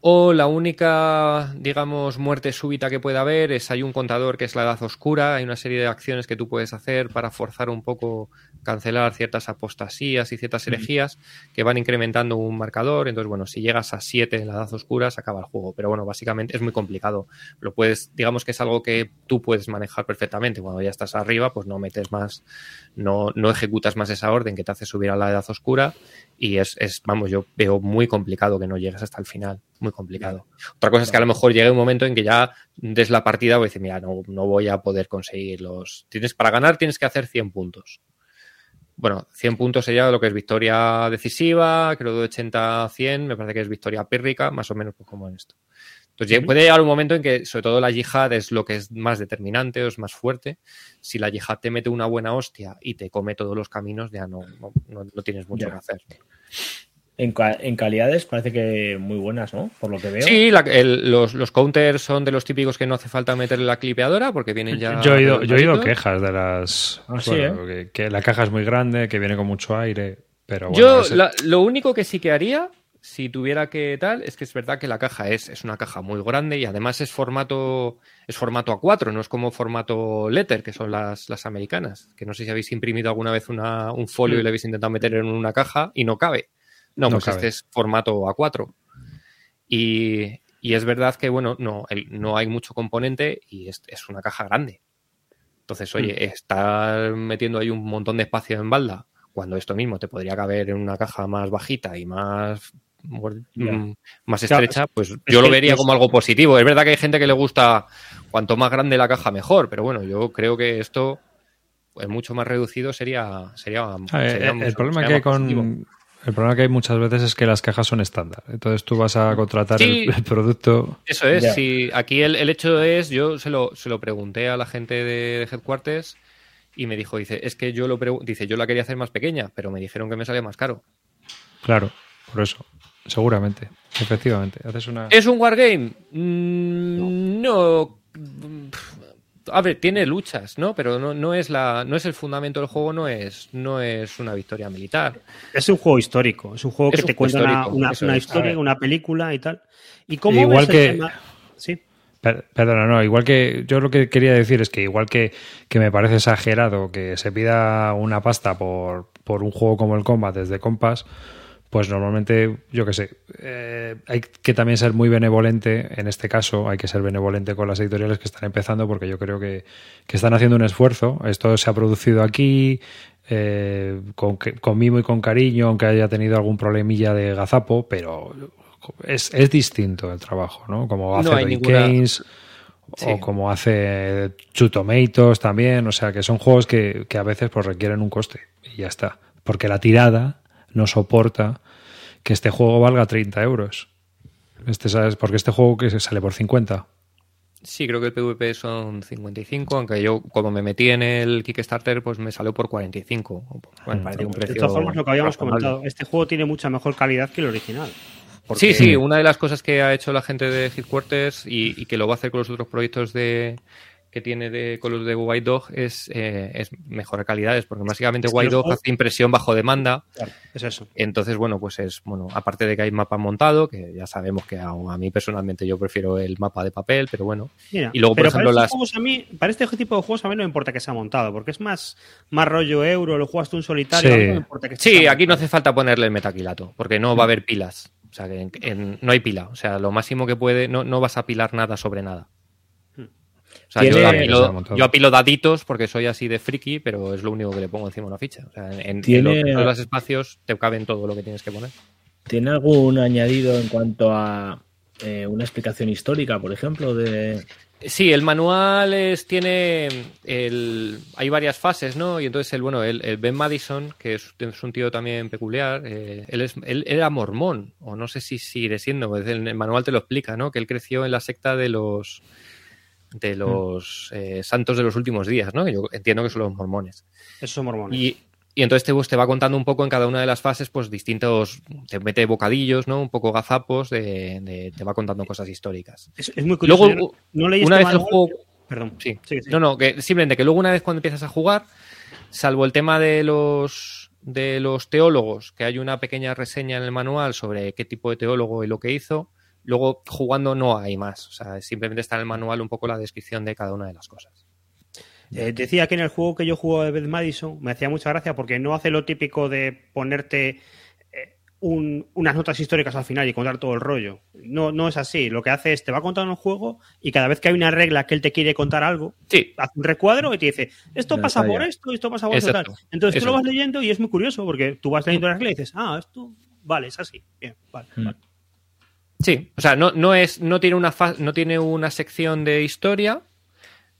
C: O la única, digamos, muerte súbita que puede haber es hay un contador que es la edad oscura, hay una serie de acciones que tú puedes hacer para forzar un poco, cancelar ciertas apostasías y ciertas herejías que van incrementando un marcador. Entonces, bueno, si llegas a 7 en la edad oscura, se acaba el juego. Pero bueno, básicamente es muy complicado. Lo puedes, digamos que es algo que tú puedes manejar perfectamente. Cuando ya estás arriba, pues no metes más, no, no ejecutas más esa orden que te hace subir a la edad oscura y es, es, vamos, yo veo muy complicado que no llegues hasta el final, muy complicado. Otra cosa es que a lo mejor llegue un momento en que ya des la partida y dices, mira, no, no voy a poder conseguir los... Tienes, para ganar tienes que hacer 100 puntos. Bueno, 100 puntos sería lo que es victoria decisiva, creo de 80 a 100, me parece que es victoria pírrica, más o menos pues como en esto. Entonces puede llegar un momento en que, sobre todo la yihad es lo que es más determinante o es más fuerte. Si la yihad te mete una buena hostia y te come todos los caminos, ya no, no, no- no tienes mucho
D: Ya.
C: que hacer.
D: En, en calidades parece que muy buenas, ¿no? Por lo que veo.
C: Sí, la- el- los, los counters son de los típicos que no hace falta meterle la clipeadora porque vienen ya.
A: Yo he oído, yo he oído quejas de las.
D: Ah, sí,
A: bueno, que, que la caja es muy grande, que viene con mucho aire. Pero bueno,
C: Yo
A: ese-
C: la- lo único que sí que haría, si tuviera que tal, es que es verdad que la caja es, es una caja muy grande y además es formato es formato A4, no es como formato letter, que son las, las americanas. Que no sé si habéis imprimido alguna vez una- un folio y le habéis intentado meter en una caja y no cabe. No,
A: No
C: pues
A: cabe.
C: este es formato A4. Y, y es verdad que, bueno, no, el- no hay mucho componente y es, es una caja grande. Entonces, oye, estar metiendo ahí un montón de espacio en balda, cuando esto mismo te podría caber en una caja más bajita y más,
D: Ya.
C: mm,
B: Claro,
C: estrecha, pues
B: es
C: yo lo vería
B: es-
C: como algo positivo. Es verdad que hay gente que le gusta cuanto más grande la caja mejor, pero bueno, yo creo que esto pues, mucho más reducido sería sería, sería mucho-
A: el problema
C: sería
A: que
C: positivo.
A: El problema que hay muchas veces es que las cajas son estándar. Entonces tú vas a contratar
C: Sí.
A: el, el producto.
C: Eso es, sí, aquí el, el hecho es, yo se lo, se lo pregunté a la gente de, de Headquarters y me dijo, dice, es que yo lo dice, yo la quería hacer más pequeña, pero me dijeron que me salía más caro.
A: Claro, por eso. Seguramente. Efectivamente. Haces una.
C: ¿Es un wargame? Mm, no. A ver, tiene luchas, ¿no? Pero no, no es la, no es el fundamento del juego, no es, no es una victoria militar.
B: Es un juego histórico, es un juego
C: Es
B: que
C: un
B: te
C: juego
B: cuenta una, una- una historia, una película y tal. ¿Y cómo
A: Igual
B: ves el
A: que-
B: tema? Sí.
A: Per- Perdona, no, igual que yo lo que quería decir es que igual que, que me parece exagerado que se pida una pasta por, por un juego como el Combat desde Compass, pues normalmente, yo qué sé, eh, hay que también ser muy benevolente, en este caso hay que ser benevolente con las editoriales que están empezando porque yo creo que, que están haciendo un esfuerzo, esto se ha producido aquí, eh, con, con mimo y con cariño, aunque haya tenido algún problemilla de gazapo, pero es, es distinto el trabajo, ¿no? Como hace
C: No ninguna- Sí.
A: o como hace Tomatoes también, o sea que son juegos que, que a veces pues requieren un coste y ya está, porque la tirada no soporta que este juego valga 30 euros. Este, ¿sabes? Porque este juego que se sale por 50.
C: Sí, creo que el PvP son 55, aunque yo como me metí en el Kickstarter, pues me salió por 45. Bueno, parece un
B: De
C: precio.
B: todas formas, lo que habíamos
C: razonable.
B: comentado, este juego tiene mucha mejor calidad que el original. Porque-
C: Sí, sí, una de las cosas que ha hecho la gente de Headquarters y, y que lo va a hacer con los otros proyectos de que tiene de, con los de White Dog es, eh, es mejorar calidades, porque básicamente White Dog hace impresión bajo demanda,
B: Claro, es eso.
C: entonces bueno, pues es, bueno, aparte de que hay mapa montado, que ya sabemos que a, a mí personalmente yo prefiero el mapa de papel, pero bueno,
B: Mira,
C: Y luego, por ejemplo, las-
B: juegos a mí, para este tipo de juegos a mí no me importa que sea montado, porque es más, más rollo euro, lo juegas tú en solitario,
A: Sí.
B: a mí no me importa que sea
C: Sí,
B: montado.
C: aquí no hace falta ponerle el metaquilato, porque no va a haber pilas. O sea, que en- en- no hay pila. O sea, lo máximo que puede, no, no vas a apilar nada sobre nada. Sea, yo apilo, yo apilo daditos porque soy así de friki, pero es lo único que le pongo encima una ficha. O sea, en, en
D: Tiene-
C: los, en los espacios te caben todo lo que tienes que poner.
D: ¿Tiene algún añadido en cuanto a eh, una explicación histórica, por ejemplo, de...
C: Sí, el manual es, tiene el, hay varias fases, ¿no? Y entonces el bueno, el, el Ben Madison, que es, es un tío también peculiar, eh, él, es, él era mormón, o no sé si sigue siendo, pues el, el manual te lo explica, ¿no? Que él creció en la secta de los de los eh, santos de los últimos días, ¿no? Que yo entiendo que son los mormones.
B: Esos son mormones.
C: Y, y entonces te, pues, te va contando un poco en cada una de las fases, pues distintos, te mete bocadillos, ¿no? Un poco gazapos, de, de- te va contando cosas históricas.
B: es, es muy curioso.
C: Luego,
B: no, leí
C: una
B: este
C: vez el juego-
B: Perdón.
C: Sí.
B: Sí, sí.
C: No, no, que simplemente que luego una vez cuando empiezas a jugar, salvo el tema de los de los teólogos, que hay una pequeña reseña en el manual sobre qué tipo de teólogo y lo que hizo, luego jugando no hay más. O sea, simplemente está en el manual un poco la descripción de cada una de las cosas.
B: Eh, decía que en el juego que yo juego de Beth Madison me hacía mucha gracia porque no hace lo típico de ponerte eh, un- unas notas históricas al final y contar todo el rollo. No, no es así. Lo que hace es te va contando el juego y cada vez que hay una regla que él te quiere contar algo,
C: Sí,
B: hace un recuadro y te dice esto pasa por esto, esto pasa por esto. Tal. Entonces tú lo vas leyendo y es muy curioso porque tú vas leyendo la regla y dices, ah, esto, vale, es así. Bien, vale,
D: Mm.
B: vale.
C: Sí. O sea, no, no es, no tiene una fa- no tiene una sección de historia,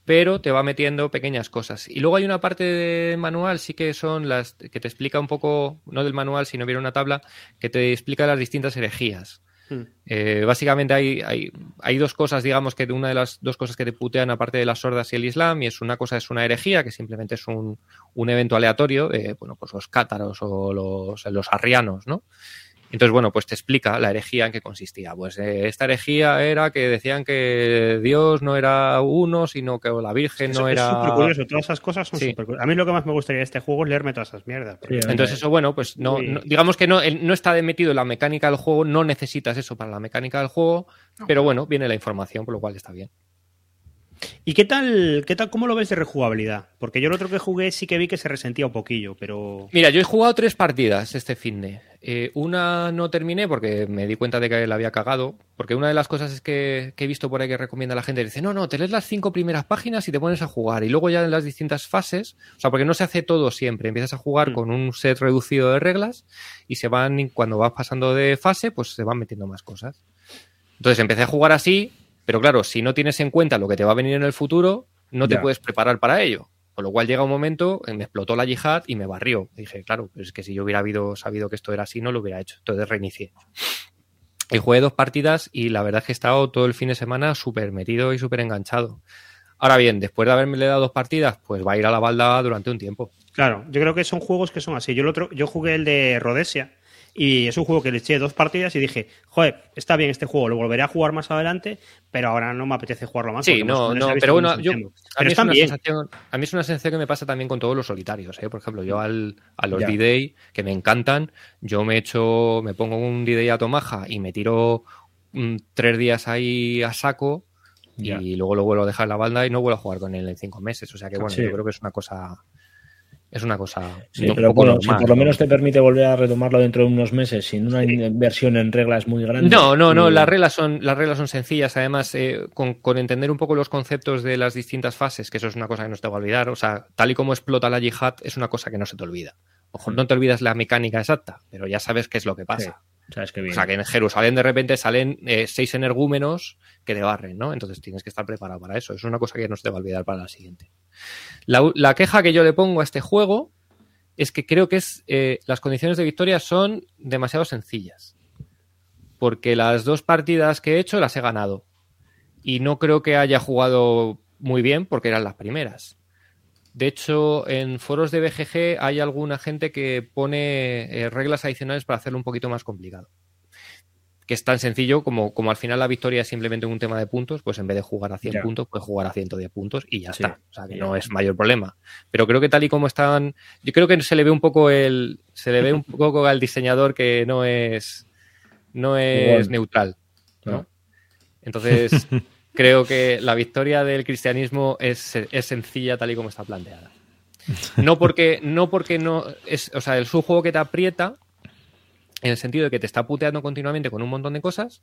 C: pero te va metiendo pequeñas cosas. Y luego hay una parte del manual, sí que son las que te explica un poco, no del manual, sino viene una tabla, que te explica las distintas herejías.
B: Mm.
C: Eh, básicamente hay, hay, hay dos cosas, digamos que una de las dos cosas que te putean aparte de las sordas y el Islam, y es una cosa es una herejía, que simplemente es un, un evento aleatorio, de, bueno, pues los cátaros o los, los arrianos, ¿no? Entonces, bueno, pues te explica la herejía en qué consistía. Pues eh, esta herejía era que decían que Dios no era uno, sino que la Virgen
B: Eso
C: no
B: es
C: era...
B: súper curioso, todas esas cosas son
C: Sí.
B: súper curiosas. A mí lo que más me gustaría de este juego es leerme todas esas mierdas. porque-
C: Entonces eso, bueno, pues no, digamos que no, no está metido en la mecánica del juego, no necesitas eso para la mecánica del juego, pero bueno, viene la información, por lo cual está bien.
B: ¿Y qué tal, qué tal, cómo lo ves de rejugabilidad? Porque yo el otro que jugué sí que vi que se resentía un poquillo, pero...
C: Mira, yo he jugado tres partidas este fin de. Eh, una no terminé porque me di cuenta de que la había cagado. Porque una de las cosas es que, que he visto por ahí que recomienda a la gente, dice, no, no, te lees las cinco primeras páginas y te pones a jugar. Y luego ya en las distintas fases, o sea, porque no se hace todo siempre. Empiezas a jugar
B: Mm.
C: con un set reducido de reglas y se van, cuando vas pasando de fase, pues se van metiendo más cosas. Entonces empecé a jugar así, pero claro, si no tienes en cuenta lo que te va a venir en el futuro, no te
D: Ya.
C: puedes preparar para ello. Con lo cual llega un momento, me explotó la yihad y me barrió. Dije, claro, es que si yo hubiera habido, sabido que esto era así, no lo hubiera hecho. Entonces reinicié. Y jugué dos partidas y la verdad es que he estado todo el fin de semana súper metido y súper enganchado. Ahora bien, después de haberme dado dos partidas, pues va a ir a la balda durante un tiempo.
B: Claro, yo creo que son juegos que son así. Yo, el otro, yo jugué el de Rhodesia Y es un juego que le eché dos partidas y dije, joder, está bien este juego, lo volveré a jugar más adelante, pero ahora no me apetece jugarlo más.
C: Sí, no, no, pero bueno, yo, a, mí es una sensación, a mí es una sensación que me pasa también con todos los solitarios. ¿eh? Por ejemplo, yo al, a los. D-Day, que me encantan, yo me echo, me pongo un D-Day a Tomaja y me tiro tres días ahí a saco y
D: Ya.
C: luego lo vuelvo a dejar en la banda y no vuelvo a jugar con él en cinco meses. O sea que bueno,
D: Sí.
C: yo creo que es una cosa. Es una cosa.
D: Sí, pero
C: poco
D: bueno,
C: normal,
D: si por lo
C: ¿no?
D: menos te permite volver a retomarlo dentro de unos meses sin una inversión en reglas muy grande.
C: No, no, no, las reglas son, las reglas son sencillas. Además, eh, con, con entender un poco los conceptos de las distintas fases, que eso es una cosa que no se te va a olvidar. O sea, tal y como explota la yihad, es una cosa que no se te olvida. Ojo, no te olvidas la mecánica exacta, pero ya sabes qué es lo que pasa.
D: Sabes que bien.
C: O sea, que en Jerusalén de repente salen eh, seis energúmenos que te barren, ¿no? Entonces tienes que estar preparado para eso. Es una cosa que no se te va a olvidar para la siguiente. La, queja que yo le pongo a este juego es que creo que es eh, las condiciones de victoria son demasiado sencillas. Porque las dos partidas que he hecho las he ganado. Y no creo que haya jugado muy bien porque eran las primeras. De hecho, en foros de BGG hay alguna gente que pone eh, reglas adicionales para hacerlo un poquito más complicado. Que es tan sencillo como, como al final la victoria es simplemente un tema de puntos, pues en vez de jugar a 100
D: Ya.
C: puntos, pues jugar a 110 puntos y ya
D: Sí,
C: está. O sea, que
D: ya.
C: no es mayor problema. Pero creo que tal y como están, yo creo que se le ve un poco el, se le ve un [LAUGHS] poco al diseñador que no es, no es
D: Igual.
C: neutral. Entonces, [LAUGHS] creo que la victoria del cristianismo es, es sencilla tal y como está planteada. No porque no, porque no es, o sea, es un juego que te aprieta en el sentido de que te está puteando continuamente con un montón de cosas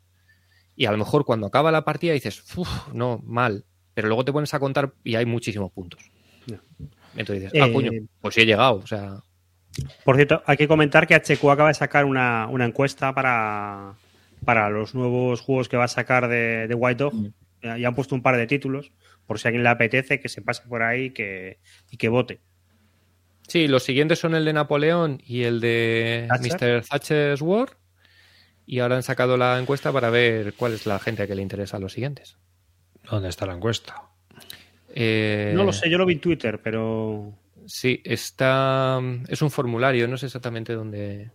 C: y a lo mejor cuando acaba la partida dices, uff, no, mal, pero luego te pones a contar y hay muchísimos puntos. Entonces dices, ah,
B: Eh,
C: coño, pues sí he llegado, o sea,
B: Por cierto, hay que comentar que HQ acaba de sacar una, una encuesta para, para los nuevos juegos que va a sacar de, de White Dog. Ya ya han puesto un par de títulos, por si a alguien le apetece, que se pase por ahí que, y que vote.
C: Sí, los siguientes son el de Napoleón y el de
B: Thatcher.
C: Mr. Thatcher's War. Y ahora han sacado la encuesta para ver cuál es la gente que le interesa a los siguientes.
A: ¿Dónde está la encuesta?
C: Eh,
B: No lo sé, yo lo vi en Twitter, pero
C: Sí, está. Es un formulario, no sé exactamente dónde.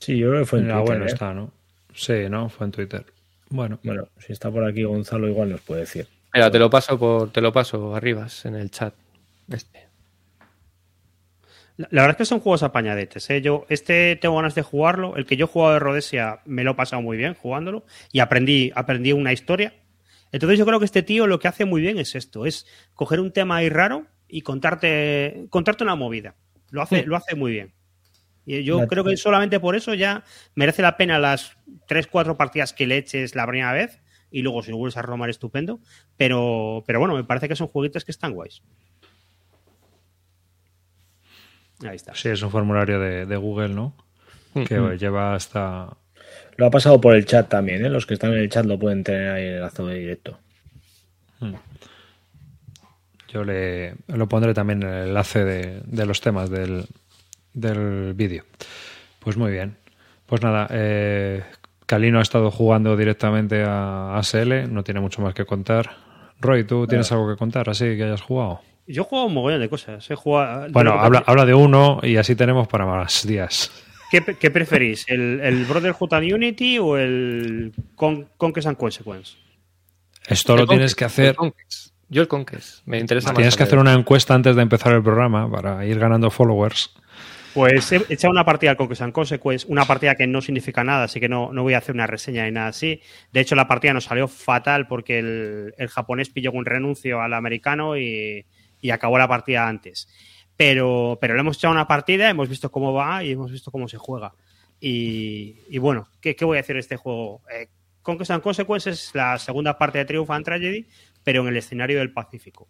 D: Sí, yo creo que fue en
A: Ah,
D: Twitter,
A: bueno,
D: ¿eh?
A: está, ¿no? Sí, ¿no? Fue en Twitter. Bueno,
D: Bueno, si está por aquí Gonzalo, igual nos puede decir.
C: Mira, te lo paso por, te lo paso arribas en el chat. Este.
B: la, la verdad es que son juegos apañadetes. ¿eh? Yo, este tengo ganas de jugarlo. El que yo he jugado de Rhodesia me lo he pasado muy bien jugándolo y aprendí, aprendí una historia. Entonces yo creo que este tío lo que hace muy bien es esto, es coger un tema ahí raro y contarte, contarte una movida. Lo hace, lo hace muy bien. Y yo
D: La-
B: creo que solamente por eso ya merece la pena las 3-4 partidas que le eches la primera vez y luego si lo vuelves a romar estupendo. Pero, pero bueno, me parece que son jueguitos que están guays. Ahí está.
A: sí, es un formulario de, de Google, ¿no? Que
C: Mm.
A: lleva hasta...
D: Lo ha pasado por el chat también, ¿eh? Los que están en el chat lo pueden tener ahí en el lazo de directo.
A: Yo le lo pondré también en el enlace de, de los temas del, del vídeo. Pues muy bien. Pues nada, eh, Calino ha estado jugando directamente a ASL, no tiene mucho más que contar. Roy, ¿tú tienes algo que contar así que hayas jugado?
B: Yo he jugado un mogollón de cosas. He jugado,
A: Bueno,
B: de lo que-
A: habla, habla de uno y así tenemos para más días.
B: ¿Qué, qué preferís? ¿El, el Brotherhood and Unity o el Con Conquest and Consequence?
A: Esto lo tienes
C: Conquest,
A: que hacer.
C: Yo el Conquest. Me interesa más.
A: Tienes que hacer una encuesta antes de empezar el programa para ir ganando followers.
B: Pues he echado una partida al Conquest and Consequence, una partida que no significa nada, así que no, no voy a hacer una reseña ni nada así. De hecho, la partida nos salió fatal porque el, el japonés pilló un renuncio al americano y, y acabó la partida antes. Pero, pero le hemos echado una partida, hemos visto cómo va y hemos visto cómo se juega. Y, y bueno, ¿qué, qué voy a decir de este juego? Eh, Conquest and Consequence es la segunda parte de Triumph and Tragedy, pero en el escenario del Pacífico.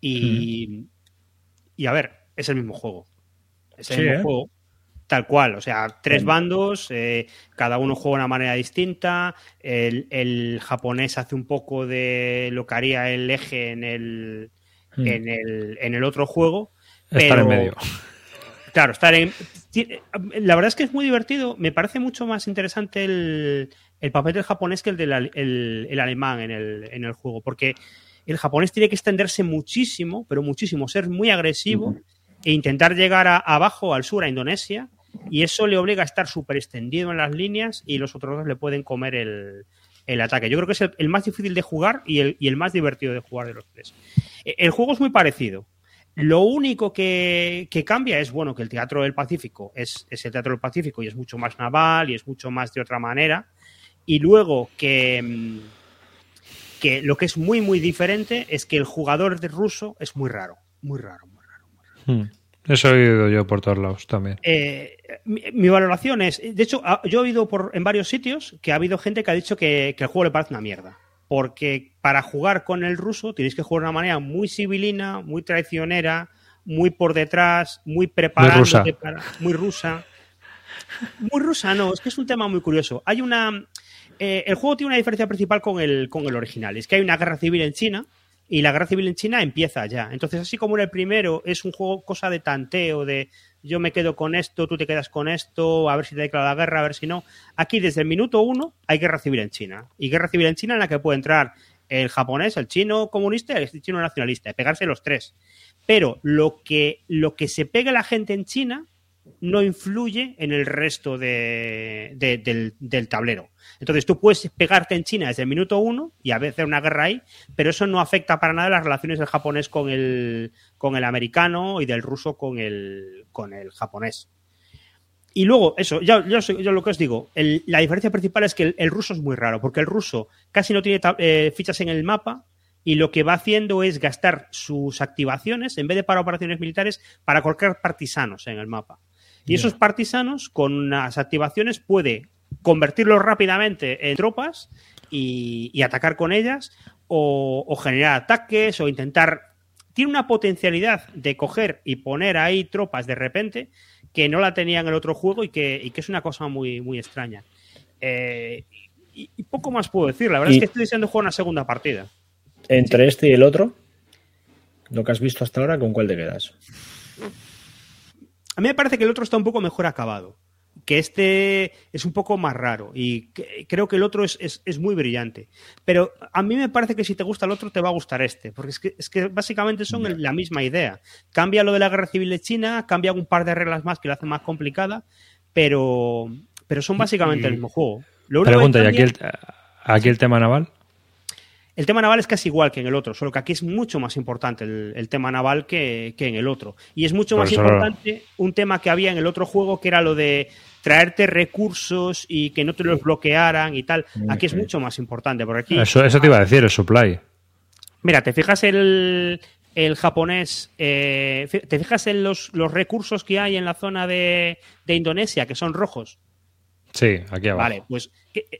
B: Y, y a ver, es el mismo juego. Es el
D: Sí,
B: mismo
D: ¿eh?
B: juego. Tal cual, o sea, tres bandos, eh, cada uno juega de una manera distinta. El, el japonés hace un poco de lo que haría el eje en el,
D: Hmm.
B: en el, en el otro juego.
A: Estar
B: pero-
A: en medio.
B: Claro, estar en. La verdad es que es muy divertido. Me parece mucho más interesante el, el papel del japonés que el del el alemán en el, en el juego. Porque el japonés tiene que extenderse muchísimo, pero muchísimo, ser muy agresivo e intentar llegar a- abajo, al sur, a Indonesia, y eso le obliga a estar súper extendido en las líneas y los otros dos le pueden comer el, el ataque. Yo creo que es el, el más difícil de jugar y el, y el, más divertido de jugar de los tres. E, el juego es muy parecido. Lo único que, que, cambia es, bueno, que el Teatro del Pacífico es, es, el Teatro del Pacífico y es mucho más naval y es mucho más de otra manera. Y luego que, mm, que lo que es muy, muy diferente es que el jugador de ruso es muy raro. Muy raro, muy raro. Muy raro.
A: Hmm. Eso he oído yo por todos lados también.
B: Eh, mi, mi, valoración es, de hecho, yo he oído por, en varios sitios que ha habido gente que ha dicho que, que el juego le parece una mierda porque para jugar con el ruso tenéis que jugar de una manera muy civilina, muy traicionera, muy por detrás, muy preparada,
A: muy rusa.
B: Para, muy rusa. Muy rusa, no, es que es un tema muy curioso. Hay una. Eh, el juego tiene una diferencia principal con el, con el original. Es que hay una guerra civil en China y la guerra civil en China empieza ya. Entonces, así como en el primero es un juego cosa de tanteo, de yo me quedo con esto, tú te quedas con esto, a ver si te declara la guerra, a ver si no. Aquí, desde el minuto uno, hay guerra civil en China. Y guerra civil en China en la que puede entrar el japonés, el chino comunista y el chino nacionalista, y pegarse los tres. Pero lo que, lo que se pega la gente en China no influye en el resto de, de, del, tablero. Entonces tú puedes pegarte en China desde el minuto uno y a veces una guerra ahí, pero eso no afecta para nada las relaciones del japonés con el, con el americano y del ruso con el, con el japonés. Y luego, eso, yo, yo, lo que os digo, la diferencia principal es que el, el, ruso es muy raro, porque el ruso casi no tiene eh, fichas en el mapa y lo que va haciendo es gastar sus activaciones, en vez de para operaciones militares, para colocar partisanos en el mapa. Y esos partisanos, con unas activaciones, puede convertirlos rápidamente en tropas y, y atacar con ellas, o, o, generar ataques, o intentar. Tiene una potencialidad de coger y poner ahí tropas de repente que no la tenía en el otro juego y que, y que es una cosa muy, muy extraña. Eh, y, y, poco más puedo decir. La verdad es que estoy deseando jugar una segunda partida.
D: Entre este y el otro, lo que has visto hasta ahora, ¿con cuál te quedas?
B: A mí me parece que el otro está un poco mejor acabado. Que este es un poco más raro y que, creo que el otro es, es, es, muy brillante. Pero a mí me parece que si te gusta el otro, te va a gustar este, porque es que, es que básicamente son yeah. la misma idea. Cambia lo de la guerra civil de China, cambia un par de reglas más que lo hacen más complicada, pero, pero son básicamente y... el mismo juego.
A: Lo Pregunta. ¿y aquí el, aquí el tema naval?
B: El tema naval es casi igual que en el otro, solo que aquí es mucho más importante el, el tema naval que, que, en el otro. Y es mucho Por más importante no. un tema que había en el otro juego, que era lo de traerte recursos y que no te los bloquearan y tal. Aquí es mucho más importante. Porque aquí,
A: eso, eso te iba a decir, el supply.
B: Mira, te fijas el, el japonés, eh, te fijas en los, los, recursos que hay en la zona de, de Indonesia, que son rojos.
A: Sí, aquí abajo.
B: Vale, pues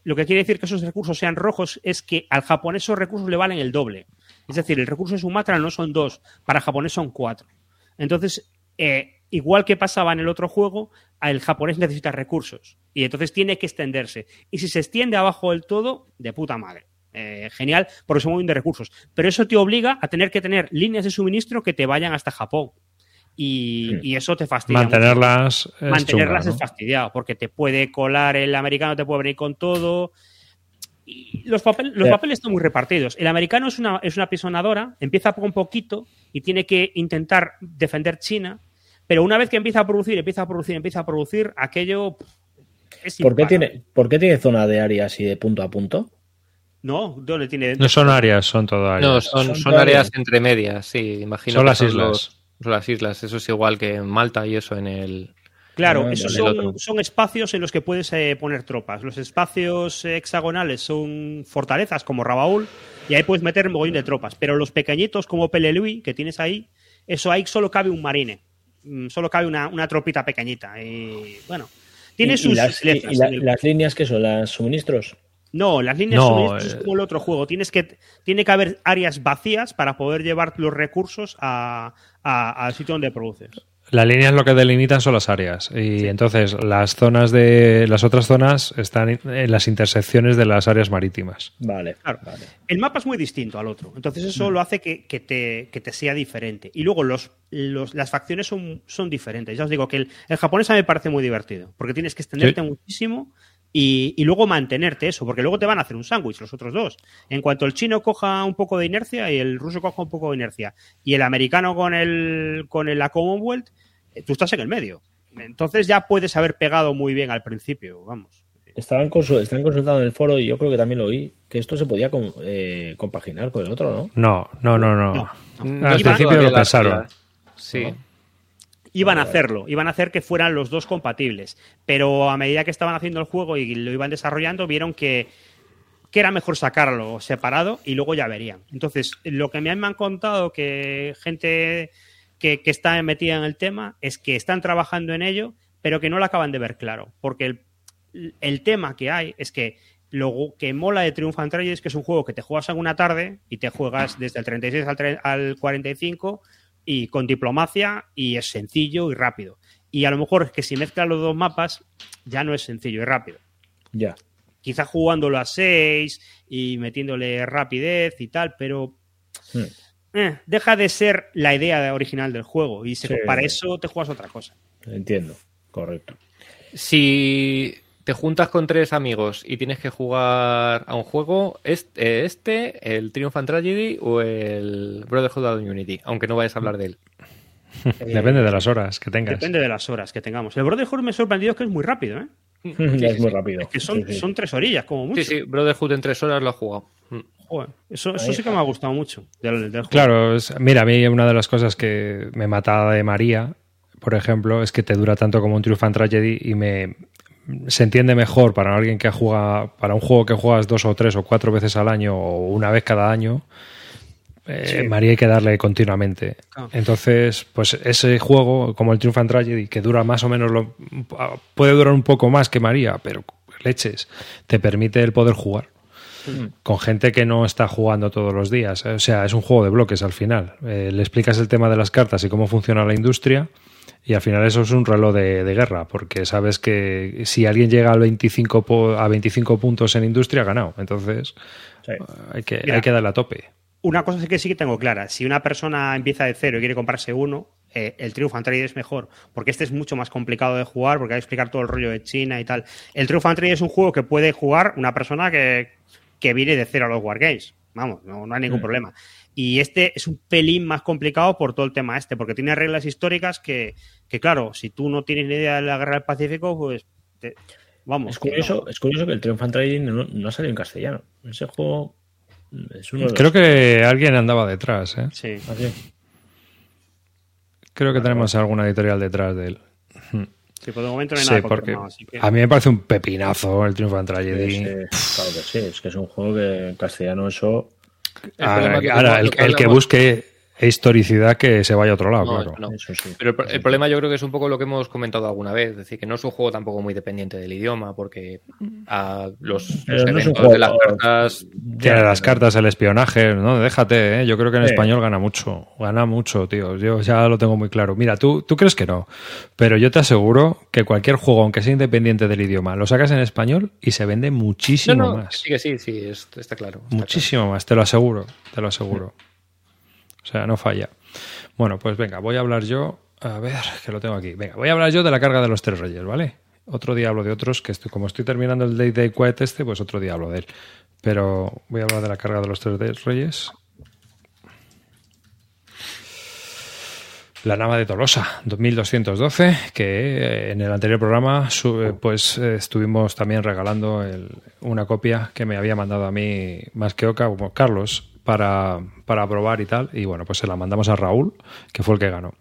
B: lo que quiere decir que esos recursos sean rojos es que al japonés esos recursos le valen el doble. Es decir, el recurso de Sumatra no son dos, para japonés son cuatro. Entonces, eh, igual que pasaba en el otro juego, el japonés necesita recursos y entonces tiene que extenderse. Y si se extiende abajo del todo, de puta madre. Eh, genial, porque son muy de recursos. Pero eso te obliga a tener que tener líneas de suministro que te vayan hasta Japón. Y, sí. y, eso te fastidia.
A: Mantenerlas,
B: mucho. es, Mantenerlas chunga, ¿no? es fastidiado, porque te puede colar el americano, te puede venir con todo. Y los, papel, los papeles están muy repartidos. El americano es una, es una pisonadora, empieza con poquito y tiene que intentar defender China, pero una vez que empieza a producir, empieza a producir, empieza a producir, aquello
D: es ¿Por qué, tiene, ¿Por qué tiene zona de áreas y de punto a punto?
B: No, ¿dónde tiene?
A: No son áreas, son todo áreas.
C: No, son, son, son áreas, áreas entre medias, sí, imagino.
A: Son las islas.
C: Los, las islas, eso es igual que en Malta y eso en el.
B: Claro, esos son, son, espacios en los que puedes eh, poner tropas. Los espacios eh, hexagonales son fortalezas como Rabaul y ahí puedes meter un mogollón de tropas. Pero los pequeñitos como Pelelui que tienes ahí, eso ahí solo cabe un marine. Mm, solo cabe una, una tropita pequeñita. Y bueno, tiene
D: ¿Y,
B: sus.
D: ¿Y, las, y la, las líneas que son? ¿Las suministros?
B: No, las líneas no, es como el otro juego. Tienes que, tiene que haber áreas vacías para poder llevar los recursos a, a, al sitio donde produces.
A: La línea es lo que delimitan son las áreas y sí. entonces las zonas de las otras zonas están en las intersecciones de las áreas marítimas.
D: Vale,
B: claro.
D: vale.
B: El mapa es muy distinto al otro, entonces eso mm. lo hace que, que, te, que, te, sea diferente. Y luego los, los, las facciones son, son diferentes. Ya os digo que el, el japonés a mí me parece muy divertido porque tienes que extenderte sí. muchísimo y, y, luego mantenerte eso, porque luego te van a hacer un sándwich los otros dos. En cuanto el chino coja un poco de inercia y el ruso coja un poco de inercia y el americano con el con el, la Commonwealth, eh, tú estás en el medio. entonces ya puedes haber pegado muy bien al principio, vamos.
D: Estaban, estaban consultando en el foro y yo creo que también lo oí, que esto se podía con- eh, compaginar con el otro, ¿no?
A: No, no, no, no.
B: No,
A: Al principio lo pensaron.
C: Sí.
B: Iban a hacerlo, iban a hacer que fueran los dos compatibles, pero a medida que estaban haciendo el juego y lo iban desarrollando, vieron que, que era mejor sacarlo separado y luego ya verían. Entonces, lo que me han, contado que gente que, que está metida en el tema es que están trabajando en ello, pero que no lo acaban de ver claro, porque el, el tema que hay es que lo que mola de Triumph and Tragedy es que es un juego que te juegas en una tarde y te juegas desde el 36 al, al 45 y con diplomacia y es sencillo y rápido. Y a lo mejor es que si mezclas los dos mapas ya no es sencillo y rápido.
D: Ya.
B: Quizá jugándolo a 6 y metiéndole rapidez y tal, pero
D: Hmm.
B: eh, deja de ser la idea original del juego y se-
D: Sí.
B: para eso te juegas otra cosa.
D: Entiendo, correcto.
C: Si te juntas con tres amigos y tienes que jugar a un juego, este, este el Triumph and Tragedy o el Brotherhood of Unity, aunque no vayas a hablar de él. [LAUGHS]
A: Depende de las horas que tengas.
B: Depende de las horas que tengamos. El Brotherhood me ha sorprendido que es muy rápido, ¿eh? [LAUGHS]
C: Sí,
D: es
C: sí,
D: muy
C: sí.
D: rápido.
B: Que son,
D: Sí, sí.
B: son tres orillas, como mucho.
C: Sí, sí, Brotherhood en tres horas lo ha jugado. Mm.
B: Joder, eso, eso sí que me ha gustado mucho del, del juego.
A: Claro, es- mira, a mí una de las cosas que me mataba de María, por ejemplo, es que te dura tanto como un Triumph and Tragedy y me se entiende mejor para alguien que juega para un juego que juegas dos o tres o cuatro veces al año o una vez cada año. eh,
B: Sí.
A: María hay que darle continuamente. Entonces, pues ese juego, como el Triumph and Tragedy, que dura más o menos lo, puede durar un poco más que María, pero leches, te permite el poder jugar con gente que no está jugando todos los días. O sea, es un juego de bloques al final. Eh, le explicas el tema de las cartas y cómo funciona la industria y al final eso es un reloj de, de guerra, porque sabes que si alguien llega al 25 po- a 25 puntos en industria, ha ganado. Entonces
D: Sí.
A: hay que,
B: Mira.
A: hay que darle a tope.
B: Una cosa que sí que tengo clara. Si una persona empieza de cero y quiere comprarse uno, eh, el Triumph Tragedy es mejor. Porque este es mucho más complicado de jugar, porque hay que explicar todo el rollo de China y tal. El Triumph Tragedy es un juego que puede jugar una persona que, que viene de cero a los Wargames. Vamos, no, no hay ningún
D: Mm.
B: problema. Y este es un pelín más complicado por todo el tema este, porque tiene reglas históricas que, que claro, si tú no tienes ni idea de la guerra del Pacífico, pues te- vamos.
D: Es curioso, es curioso que el Triumph and Tragedy no, no ha salido en castellano. Ese juego es uno de los...
A: Creo que alguien andaba detrás. ¿eh?
B: Sí.
D: Ah, sí.
A: Creo que tenemos alguna editorial detrás de él.
B: Sí, por el momento no hay
A: Sí,
B: nada
A: porque
B: confirmado, así que-
A: a mí me parece un pepinazo el Triumph and Tragedy.
D: Sí, sí, claro que sí, es que es un juego que en castellano eso...
C: El
A: Ahora, ahora, el, el que busque historicidad que se vaya a otro lado,
C: No,
A: claro.
C: no.
D: Eso sí.
C: Pero el, pro- el problema yo creo que es un poco lo que hemos comentado alguna vez, es decir, que no es un juego tampoco muy dependiente del idioma, porque a los, los
D: no
C: eventos
D: juego-
C: de las cartas
A: Tiene las cartas, el espionaje, no, déjate, ¿eh? yo creo que en
D: Sí.
A: español gana mucho, gana mucho, tío, yo ya lo tengo muy claro. Mira, tú, tú crees que no, pero yo te aseguro que cualquier juego, aunque sea independiente del idioma, lo sacas en español y se vende muchísimo
C: No, no,
A: más.
C: sí que sí, sí, es- está claro. está
A: Muchísimo más, te lo aseguro, te lo aseguro. Sea, no falla. Bueno, pues venga, voy a hablar yo. A ver, que lo tengo aquí. Venga, voy a hablar yo de la carga de los tres reyes, ¿vale? Otro día hablo de otros, que estoy, como estoy terminando el Day Day Quiet este, pues otro día hablo de él. Pero voy a hablar de la carga de los tres reyes. La Nava de Tolosa, 2212, que eh, en el anterior programa eh, pues eh, estuvimos también regalando una copia que me había mandado a mí más que Oca, como Carlos, para, para probar y tal. Y bueno, pues se la mandamos a Raúl, que fue el que ganó.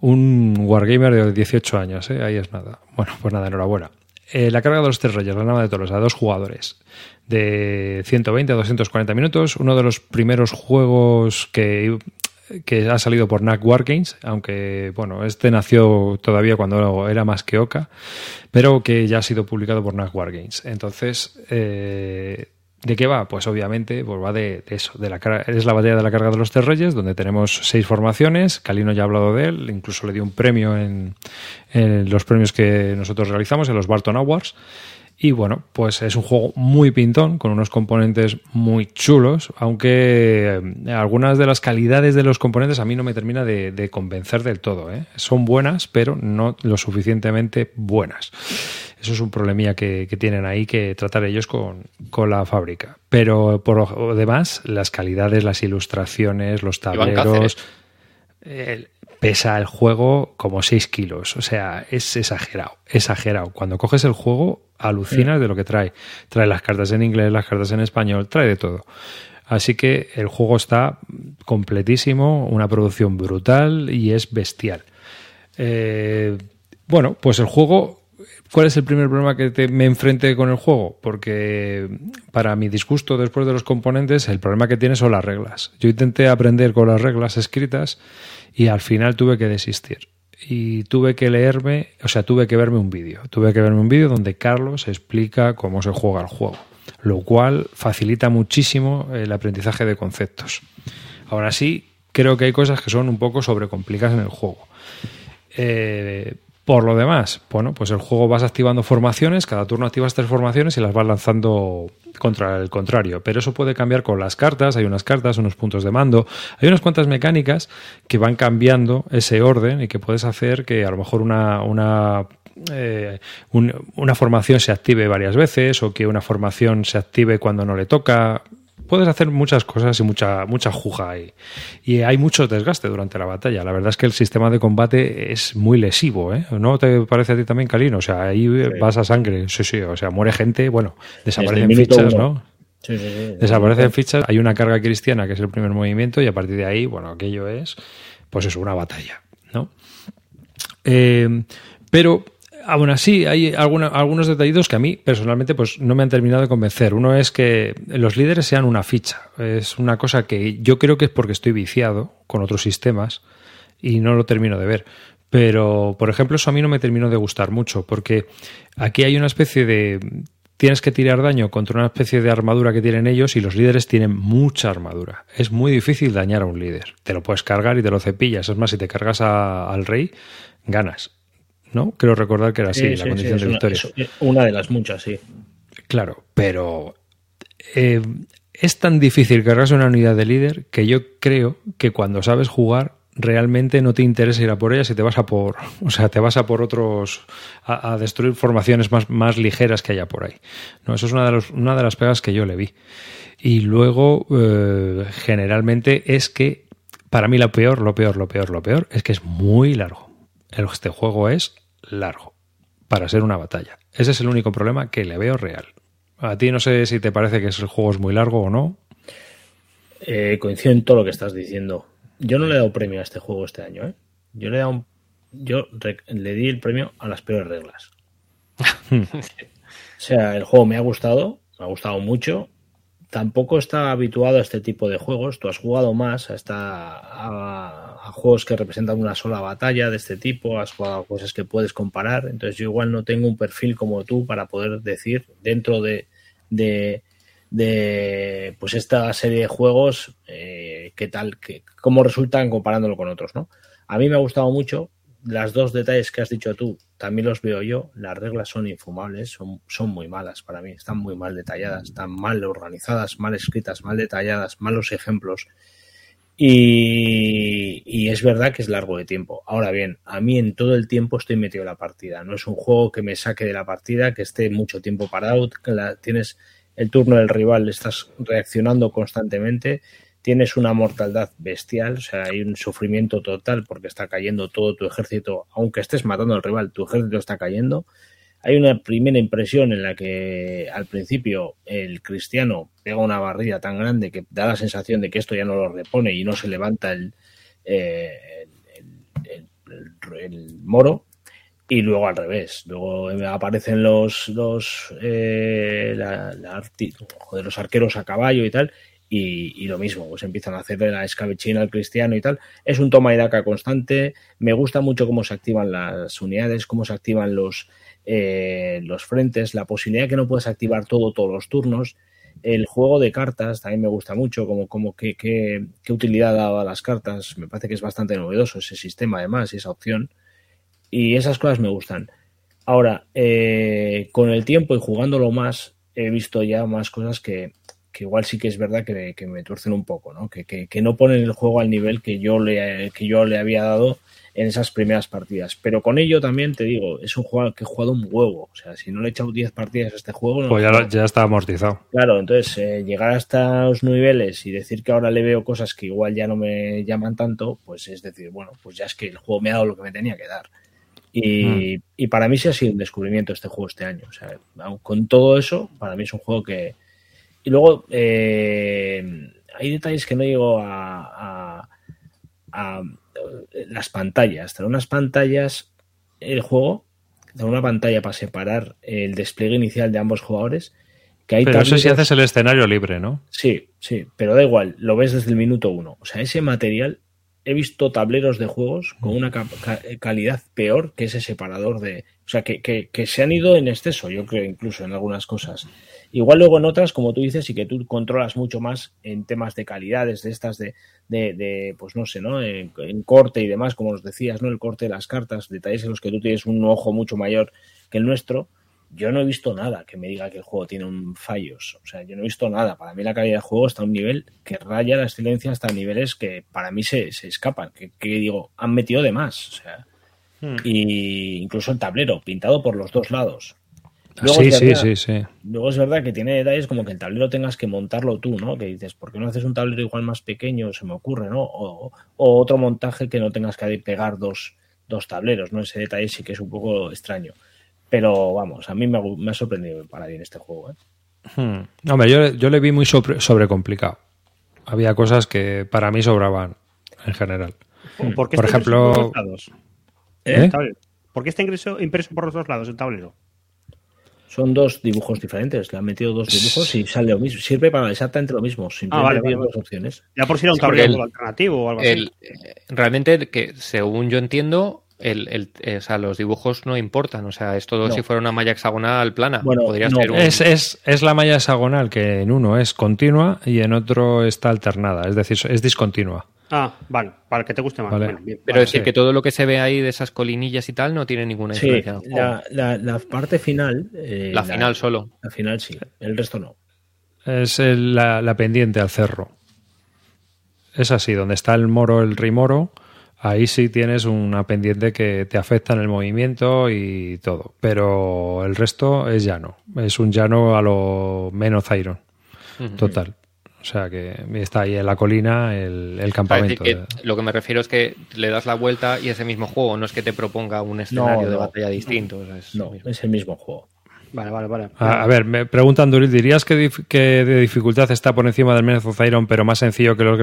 A: Un Wargamer de 18 años, ¿eh? ahí es nada. Bueno, pues nada, enhorabuena. Eh, la carga de los tres reyes, la Nava de Tolosa, dos jugadores de 120 a 240 minutos, uno de los primeros juegos que que ha salido por NAC Wargames, aunque bueno, este nació todavía cuando era más que Oca, pero que ya ha sido publicado por NAC Wargames. Entonces, eh, ¿de qué va? Pues obviamente pues va de, eso, de la, es la batalla de la carga de los tres donde tenemos seis formaciones, Calino ya ha hablado de él, incluso le dio un premio en, en los premios que nosotros realizamos, en los Barton Awards. Y bueno, pues es un juego muy pintón, con unos componentes muy chulos, aunque eh, algunas de las calidades de los componentes a mí no me termina de, de convencer del todo. ¿eh? Son buenas, pero no lo suficientemente buenas. Eso es un problemilla que, que tienen ahí que tratar ellos con, con la fábrica. Pero por lo demás, las calidades, las ilustraciones, los tableros... El- pesa el juego como 6 kilos. O sea, es exagerado, exagerado. Cuando coges el juego, alucinas de lo que trae. Trae las cartas en inglés, las cartas en español, trae de todo. Así que el juego está completísimo, una producción brutal y es bestial. Eh, bueno, pues el juego ¿Cuál es el primer problema que me enfrente con el juego? Porque para mi disgusto después de los componentes, el problema que tiene son las reglas. Yo intenté aprender con las reglas escritas y al final tuve que desistir. Y tuve que leerme, o sea, tuve que verme un vídeo. Tuve que verme un vídeo donde Carlos explica cómo se juega el juego, lo cual facilita muchísimo el aprendizaje de conceptos. Ahora sí, creo que hay cosas que son un poco sobrecomplicadas en el juego. Eh, por lo demás, bueno, pues el juego vas activando formaciones, cada turno activas tres formaciones y las vas lanzando contra el contrario. Pero eso puede cambiar con las cartas, hay unas cartas, unos puntos de mando, hay unas cuantas mecánicas que van cambiando ese orden y que puedes hacer que a lo mejor una, una eh, una formación se active varias veces o que una formación se active cuando no le toca puedes hacer muchas cosas y mucha, mucha juja ahí. Y hay mucho desgaste durante la batalla. La verdad es que el sistema de combate es muy lesivo, ¿eh? ¿No te parece a ti también, Calino? O sea, ahí vas a sangre. Sí, sí. O sea, muere gente, bueno, desaparecen fichas, ¿no? Sí, sí, sí. Desaparecen fichas, hay una carga cristiana que es el primer movimiento y a partir de ahí, bueno, aquello es, pues es una batalla, ¿no? Eh, pero aún así, hay algunos detallitos que a mí personalmente pues, no me han terminado de convencer. Uno es que los líderes sean una ficha. Es una cosa que yo creo que es porque estoy viciado con otros sistemas y no lo termino de ver. Pero, por ejemplo, eso a mí no me terminó de gustar mucho, porque aquí hay una especie de... Tienes que tirar daño contra una especie de armadura que tienen ellos y los líderes tienen mucha armadura. Es muy difícil dañar a un líder. Te lo puedes cargar y te lo cepillas. Es más, si te cargas al rey, ganas ¿no? Creo recordar que era así, la condición de victoria.
D: Una, de las muchas, sí.
A: Claro, pero eh, es tan difícil cargarse una unidad de líder que yo creo que cuando sabes jugar realmente no te interesa ir a por ellas y te vas a por, o sea, te vas a por otros, a, destruir formaciones más, más, ligeras que haya por ahí. No, eso es una de, los, una de las pegas que yo le vi. Y luego, eh, generalmente es que, para mí lo peor, lo peor, lo peor, lo peor, es que es muy largo. Este juego es largo para ser una batalla. Ese es el único problema que le veo real. A ti no sé si te parece que el juego es muy largo o no.
D: Eh, coincido en todo lo que estás diciendo. Yo no le he dado premio a este juego este año. ¿eh? Yo le he dado yo le di el premio a las peores reglas. [LAUGHS] o sea, el juego me ha gustado, me ha gustado mucho tampoco está habituado a este tipo de juegos. Tú has jugado más a, esta, a, juegos que representan una sola batalla de este tipo, has jugado a cosas que puedes comparar. Entonces yo igual no tengo un perfil como tú para poder decir dentro de, de, pues esta serie de juegos eh, qué tal, que, cómo resultan comparándolo con otros. ¿no? A mí me ha gustado mucho las dos detalles que has dicho tú, también los veo yo. Las reglas son infumables, son, son muy malas para mí, están muy mal detalladas, están mal organizadas, mal escritas, mal detalladas, malos ejemplos. Y, es verdad que es largo de tiempo. Ahora bien, a mí en todo el tiempo estoy metido en la partida. No es un juego que me saque de la partida, que esté mucho tiempo parado, que la, tienes el turno del rival, estás reaccionando constantemente tienes una mortalidad bestial, o sea, hay un sufrimiento total porque está cayendo todo tu ejército, aunque estés matando al rival, tu ejército está cayendo. Hay una primera impresión en la que al principio el cristiano pega una barrida tan grande que da la sensación de que esto ya no lo repone y no se levanta el, eh, el, moro, y luego al revés. Luego aparecen los los, eh, los arqueros a caballo y tal, y, lo mismo, pues empiezan a hacer la escabechina al cristiano y tal. Es un toma y daca constante. Me gusta mucho cómo se activan las unidades, cómo se activan los, eh, los frentes, la posibilidad que no puedes activar todo todos los turnos. El juego de cartas también me gusta mucho, como, como qué, qué, utilidad daba las cartas. Me parece que es bastante novedoso ese sistema además y esa opción. Y esas cosas me gustan. Ahora, eh, con el tiempo y jugándolo más, he visto ya más cosas que que igual sí que es verdad que, que me tuercen un poco, ¿no? Que, que, no ponen el juego al nivel que yo le, que yo le había dado en esas primeras partidas. Pero con ello también te digo, es un juego que he jugado un huevo. O sea, si no le he echado 10 partidas a este juego. No
A: pues ya, ya, está amortizado.
D: Claro, entonces eh, llegar hasta los niveles y decir que ahora le veo cosas que igual ya no me llaman tanto, pues es decir, bueno, pues ya es que el juego me ha dado lo que me tenía que dar. Y, mm. y para mí sí ha sido un descubrimiento este juego este año. O sea, con todo eso, para mí es un juego que. Y luego, eh, hay detalles que no llego a, a, a las pantallas. Trae unas pantallas el juego, trae una pantalla para separar el despliegue inicial de ambos jugadores.
A: Que hay pero eso si haces el escenario libre, ¿no?
D: Sí, sí, pero da igual, lo ves desde el minuto uno. O sea, ese material, he visto tableros de juegos con una ca calidad peor que ese separador de... O sea, que, que, que se han ido en exceso, yo creo, incluso en algunas cosas. Igual luego en otras, como tú dices, y que tú controlas mucho más en temas de calidades, de estas de, de, de pues no sé, ¿no? En, en, corte y demás, como nos decías, ¿no? El corte de las cartas, detalles en los que tú tienes un ojo mucho mayor que el nuestro. Yo no he visto nada que me diga que el juego tiene un fallos. O sea, yo no he visto nada. Para mí la calidad de juego está a un nivel que raya la excelencia hasta niveles que para mí se, se escapan. Que, que, digo, han metido de más. O sea, hmm. y incluso el tablero, pintado por los dos lados.
A: Luego sí, verdad, sí, sí, sí.
D: Luego es verdad que tiene detalles como que el tablero tengas que montarlo tú, ¿no? Que dices, ¿por qué no haces un tablero igual más pequeño? Se me ocurre, ¿no? O, o otro montaje que no tengas que pegar dos, dos, tableros, ¿no? Ese detalle sí que es un poco extraño. Pero vamos, a mí me, me ha sorprendido para bien este juego, ¿eh?
A: Hmm. Hombre, yo, yo le vi muy sobre, sobrecomplicado. Había cosas que para mí sobraban en general.
B: ¿Por, qué
A: por ejemplo,
B: por, los lados? ¿Eh? ¿Por qué está impreso, impreso por los dos lados el tablero?
D: Son dos dibujos diferentes. Le han metido dos dibujos y sale lo mismo. Sirve para exactamente lo mismo.
B: Ah, vale, vale, dos opciones. Ya por si era un tablero alternativo o algo
C: el, así. Realmente, que según yo entiendo, el, el, o sea, los dibujos no importan. O sea, es todo no. si fuera una malla hexagonal plana.
A: Bueno,
C: podría
A: no.
C: ser un...
A: es, es, es, la malla hexagonal que en uno es continua y en otro está alternada. Es decir, es discontinua.
B: Ah, vale, para que te guste más.
A: Vale.
B: Bueno, bien,
C: Pero
B: vale,
C: es decir,
B: sí.
C: que todo lo que se ve ahí de esas colinillas y tal no tiene ninguna
D: Sí,
C: influencia.
D: la, la, la, parte final. Eh,
C: la, final solo.
D: La final sí, el resto no.
A: Es el, la, la, pendiente al cerro. Es así, donde está el moro, el rimoro, ahí sí tienes una pendiente que te afecta en el movimiento y todo. Pero el resto es llano. Es un llano a lo menos Iron. Uh -huh. O sea que está ahí en la colina el, el campamento.
C: Que lo que me refiero es que le das la vuelta y ese mismo juego, no es que te proponga un escenario
D: no,
C: de batalla distinto. O sea, es,
D: no, es el mismo juego.
B: Vale, vale, vale.
A: A, a, ver, me preguntan, Durit, ¿dirías que, dif que, de dificultad está por encima del Menez of Iron, pero más sencillo que los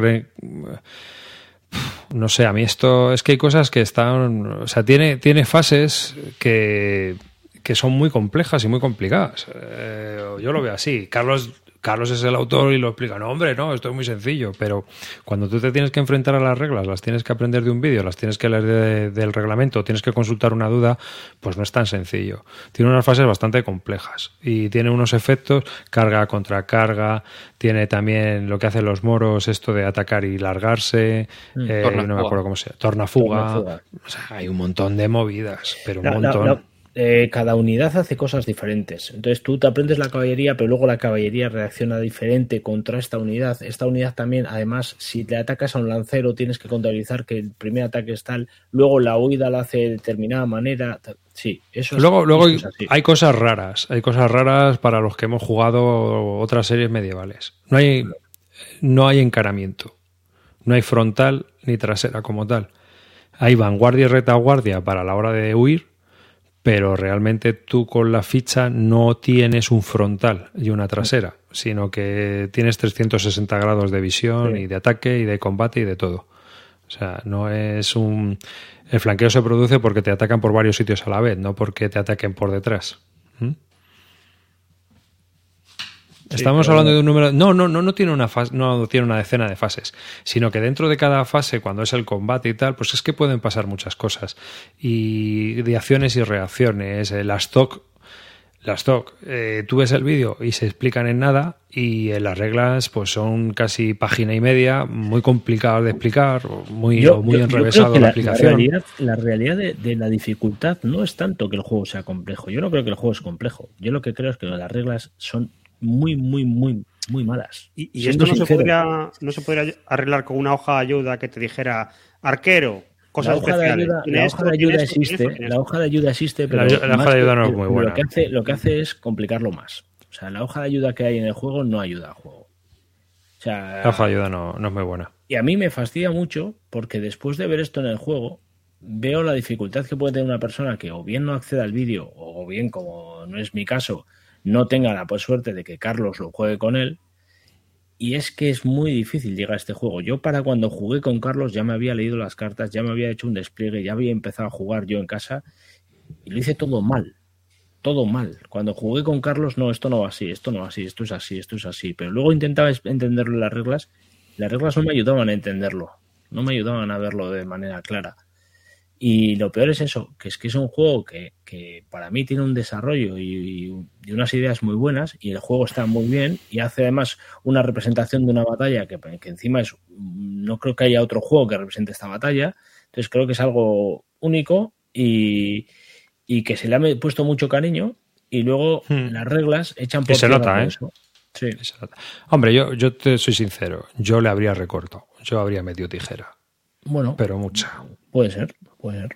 A: No sé, a mí esto es que hay cosas que están. O sea, tiene, tiene fases que, que son muy complejas y muy complicadas. Eh, yo lo veo así. Carlos Carlos es el autor y lo explica. No, hombre, no, esto es muy sencillo. Pero cuando tú te tienes que enfrentar a las reglas, las tienes que aprender de un vídeo, las tienes que leer de, del reglamento, tienes que consultar una duda, pues no es tan sencillo. Tiene unas fases bastante complejas y tiene unos efectos, carga contra carga, tiene también lo que hacen los moros, esto de atacar y largarse, mm, eh, no me acuerdo cómo se llama, tornafuga. tornafuga. O sea, hay un montón de movidas, pero un
D: no,
A: montón.
D: No, eh, cada unidad hace cosas diferentes. Entonces tú te aprendes la caballería, pero luego la caballería reacciona diferente contra esta unidad. Esta unidad también, además, si le atacas a un lancero, tienes que contabilizar que el primer ataque es tal, luego la huida la hace de determinada manera. Sí, eso es,
A: Luego, luego eso es hay cosas raras. Hay cosas raras para los que hemos jugado otras series medievales. No hay, no hay encaramiento. No hay frontal ni trasera como tal. Hay vanguardia y retaguardia para la hora de huir pero realmente tú con la ficha no tienes un frontal y una trasera, sino que tienes 360 grados de visión sí. y de ataque y de combate y de todo. O sea, no es un... El flanqueo se produce porque te atacan por varios sitios a la vez, no porque te ataquen por detrás. ¿Mm? Estamos hablando de un número. No, no, no, no tiene una fase, no tiene una decena de fases, sino que dentro de cada fase, cuando es el combate y tal, pues es que pueden pasar muchas cosas. Y de acciones y reacciones. Eh, las stock, las stock, eh, tú ves el vídeo y se explican en nada, y en las reglas, pues son casi página y media, muy complicadas de explicar, muy,
D: yo,
A: muy
D: yo,
A: enrevesado
D: yo
A: la,
D: la,
A: explicación.
D: La realidad, la realidad de, de, la dificultad no es tanto que el juego sea complejo. Yo no creo que el juego es complejo. Yo lo que creo es que las reglas son muy, muy, muy, muy malas.
B: Y, esto no se, podría, no se podría arreglar con una hoja de ayuda que te dijera arquero, cosas
D: la hoja de
B: especiales.
D: ayuda, la
B: esto,
D: hoja de ayuda existe, la hoja de ayuda existe, pero
A: La- la hoja de ayuda
D: que-
A: no es muy buena.
D: Lo que, hace, lo que hace es complicarlo más. O sea, la hoja de ayuda que hay en el juego no ayuda al juego. O sea,
A: La hoja de ayuda no, no es muy buena.
D: y a mí me fastidia mucho porque después de ver esto en el juego, veo la dificultad que puede tener una persona que o bien no acceda al vídeo o bien, como no es mi caso, no tenga la pues, suerte de que Carlos lo juegue con él. Y es que es muy difícil llegar a este juego. Yo para cuando jugué con Carlos ya me había leído las cartas, ya me había hecho un despliegue, ya había empezado a jugar yo en casa y lo hice todo mal. Todo mal. Cuando jugué con Carlos, no, esto no va así, esto no va así, esto es así, esto es así. Pero luego intentaba entenderlo las reglas. Las reglas no me ayudaban a entenderlo. No me ayudaban a verlo de manera clara. Y lo peor es eso, que es que es un juego que, que para mí tiene un desarrollo y, y unas ideas muy buenas y el juego está muy bien y hace además una representación de una batalla que, que encima es, no creo que haya otro juego que represente esta batalla, entonces creo que es algo único y, y que se le ha puesto mucho cariño y luego
A: Hmm.
D: las reglas echan por
A: se
D: tierra
A: nota,
D: todo
A: ¿eh?
D: eso. Sí.
A: Hombre, yo, yo te soy sincero. Yo le habría recortado. Yo habría metido tijera.
D: bueno,
A: Pero mucha.
D: Puede ser, puede ser.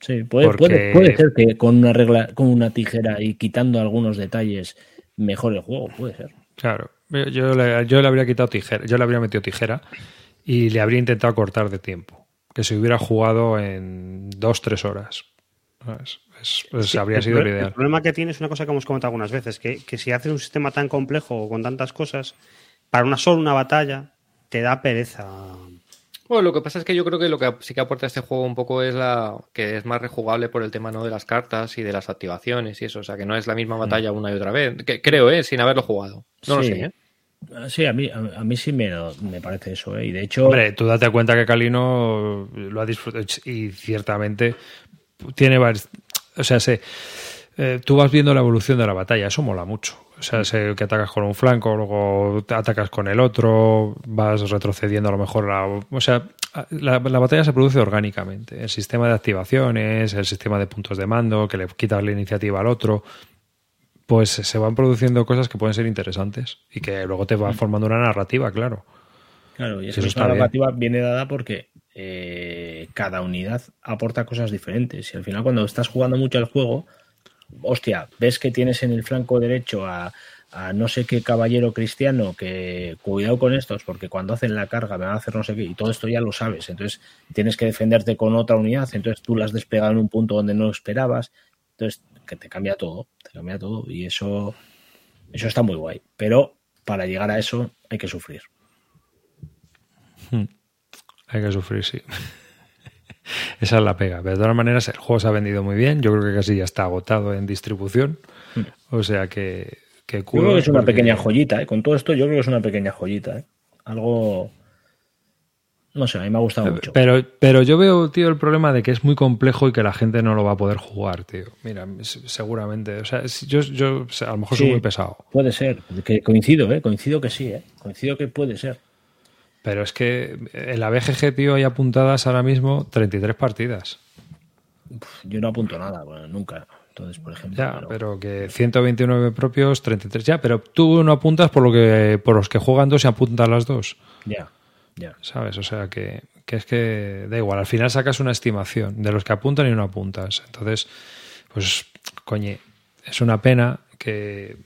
D: Sí, puede,
A: Porque-
D: puede, puede ser que con una regla, con una tijera y quitando algunos detalles mejore el juego, puede ser.
A: Claro. Yo, yo le, yo le habría quitado tijera. Yo le habría metido tijera y le habría intentado cortar de tiempo. Que se hubiera jugado en dos, tres horas. Habría
B: El
A: sido
B: El
A: ideal.
B: problema que tiene es una cosa que hemos comentado algunas veces, que, que si haces un sistema tan complejo con tantas cosas, para una sola una batalla, te da pereza.
C: Bueno, lo que pasa es que yo creo que lo que sí que aporta este juego un poco es la que es más rejugable por el tema no de las cartas y de las activaciones y eso, o sea que no es la misma batalla una y otra vez. Que, creo, eh, sin haberlo jugado. No lo sé, ¿eh?
D: Ah, Sí, a mí, a, a mí sí me, me parece eso, ¿eh? Y de hecho,
A: Hombre, tú date cuenta que Calino lo ha disfrutado y ciertamente tiene varios. O sea, se, eh, tú vas viendo la evolución de la batalla, eso mola mucho. O sea, sé que atacas con un flanco, luego te atacas con el otro, vas retrocediendo a lo mejor. La, o sea, la, la batalla se produce orgánicamente. El sistema de activaciones, el sistema de puntos de mando, que le quitas la iniciativa al otro, pues se van produciendo cosas que pueden ser interesantes y que luego te va formando una narrativa, claro.
D: claro, y
A: eso
D: esa
A: bien.
D: narrativa viene dada porque eh, cada unidad aporta cosas diferentes. Y al final, cuando estás jugando mucho al juego, hostia, ves que tienes en el flanco derecho a, no sé qué caballero cristiano que cuidado con estos porque cuando hacen la carga me van a hacer no sé qué y todo esto ya lo sabes. Entonces tienes que defenderte con otra unidad entonces tú la has despegado en un punto donde no esperabas. Entonces que te cambia todo te cambia todo y eso eso está muy guay. Pero para llegar a eso hay que sufrir.
A: Hay que sufrir, sí. Esa es la pega. Pero de todas maneras, el juego se ha vendido muy bien. Yo creo que casi ya está agotado en distribución. O sea que, que
D: yo creo que es una
A: porque-
D: pequeña joyita ¿eh? con todo esto yo creo que es una pequeña joyita ¿eh? algo no sé a mí me ha gustado mucho
A: Pero, pero yo veo, tío, el problema de que es muy complejo y que la gente no lo va a poder jugar, tío. Mira, seguramente. O sea, yo, yo a lo mejor soy muy pesado.
D: puede ser que coincido ¿eh? coincido que sí ¿eh? coincido que puede ser
A: Pero es que en la BGG, tío, hay apuntadas ahora mismo 33 partidas.
D: Yo no apunto nada, bueno, nunca. Entonces, por ejemplo.
A: Ya,
D: pero-
A: pero que 129 propios, 33 ya, pero tú no apuntas por lo que por los que juegan dos y apuntan las dos,
D: Ya, ya.
A: ¿sabes? O sea que, que es que da igual, al final sacas una estimación de los que apuntan y no apuntas. Entonces, pues, coñe, es una pena que,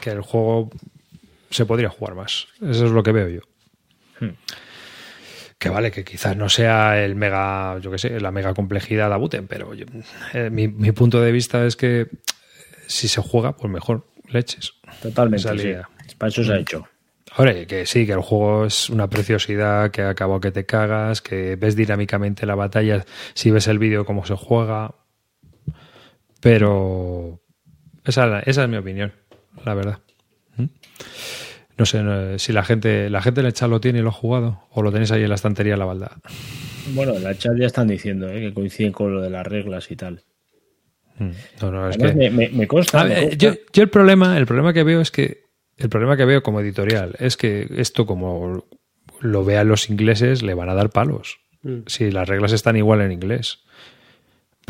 A: que el juego se podría jugar más. Eso es lo que veo yo.
D: Hmm.
A: Que vale, que quizás no sea el mega, yo qué sé, la mega complejidad de Abuten, pero yo- eh, mi, mi punto de vista es que si se juega, pues mejor leches.
D: Totalmente. Sí. Para eso se ha hecho.
A: Ahora, que sí, que el juego es una preciosidad, que acabo que te cagas, que ves dinámicamente la batalla, si ves el vídeo cómo se juega. Pero esa, esa es mi opinión, la verdad. ¿Mm? No sé no, si la gente, la gente en el chat lo tiene y lo ha jugado, o lo tenéis ahí en la estantería en la balda.
D: Bueno, en la chat ya están diciendo ¿eh? que coinciden con lo de las reglas y tal.
A: No, no, es
D: Además,
A: que.
D: me, me- me consta.
A: A
D: me
A: ver,
D: consta-
A: yo, yo el problema, el problema que veo es que el problema que veo como editorial es que esto como lo vean los ingleses le van a dar palos.
B: Mm.
A: Si las reglas están igual en inglés.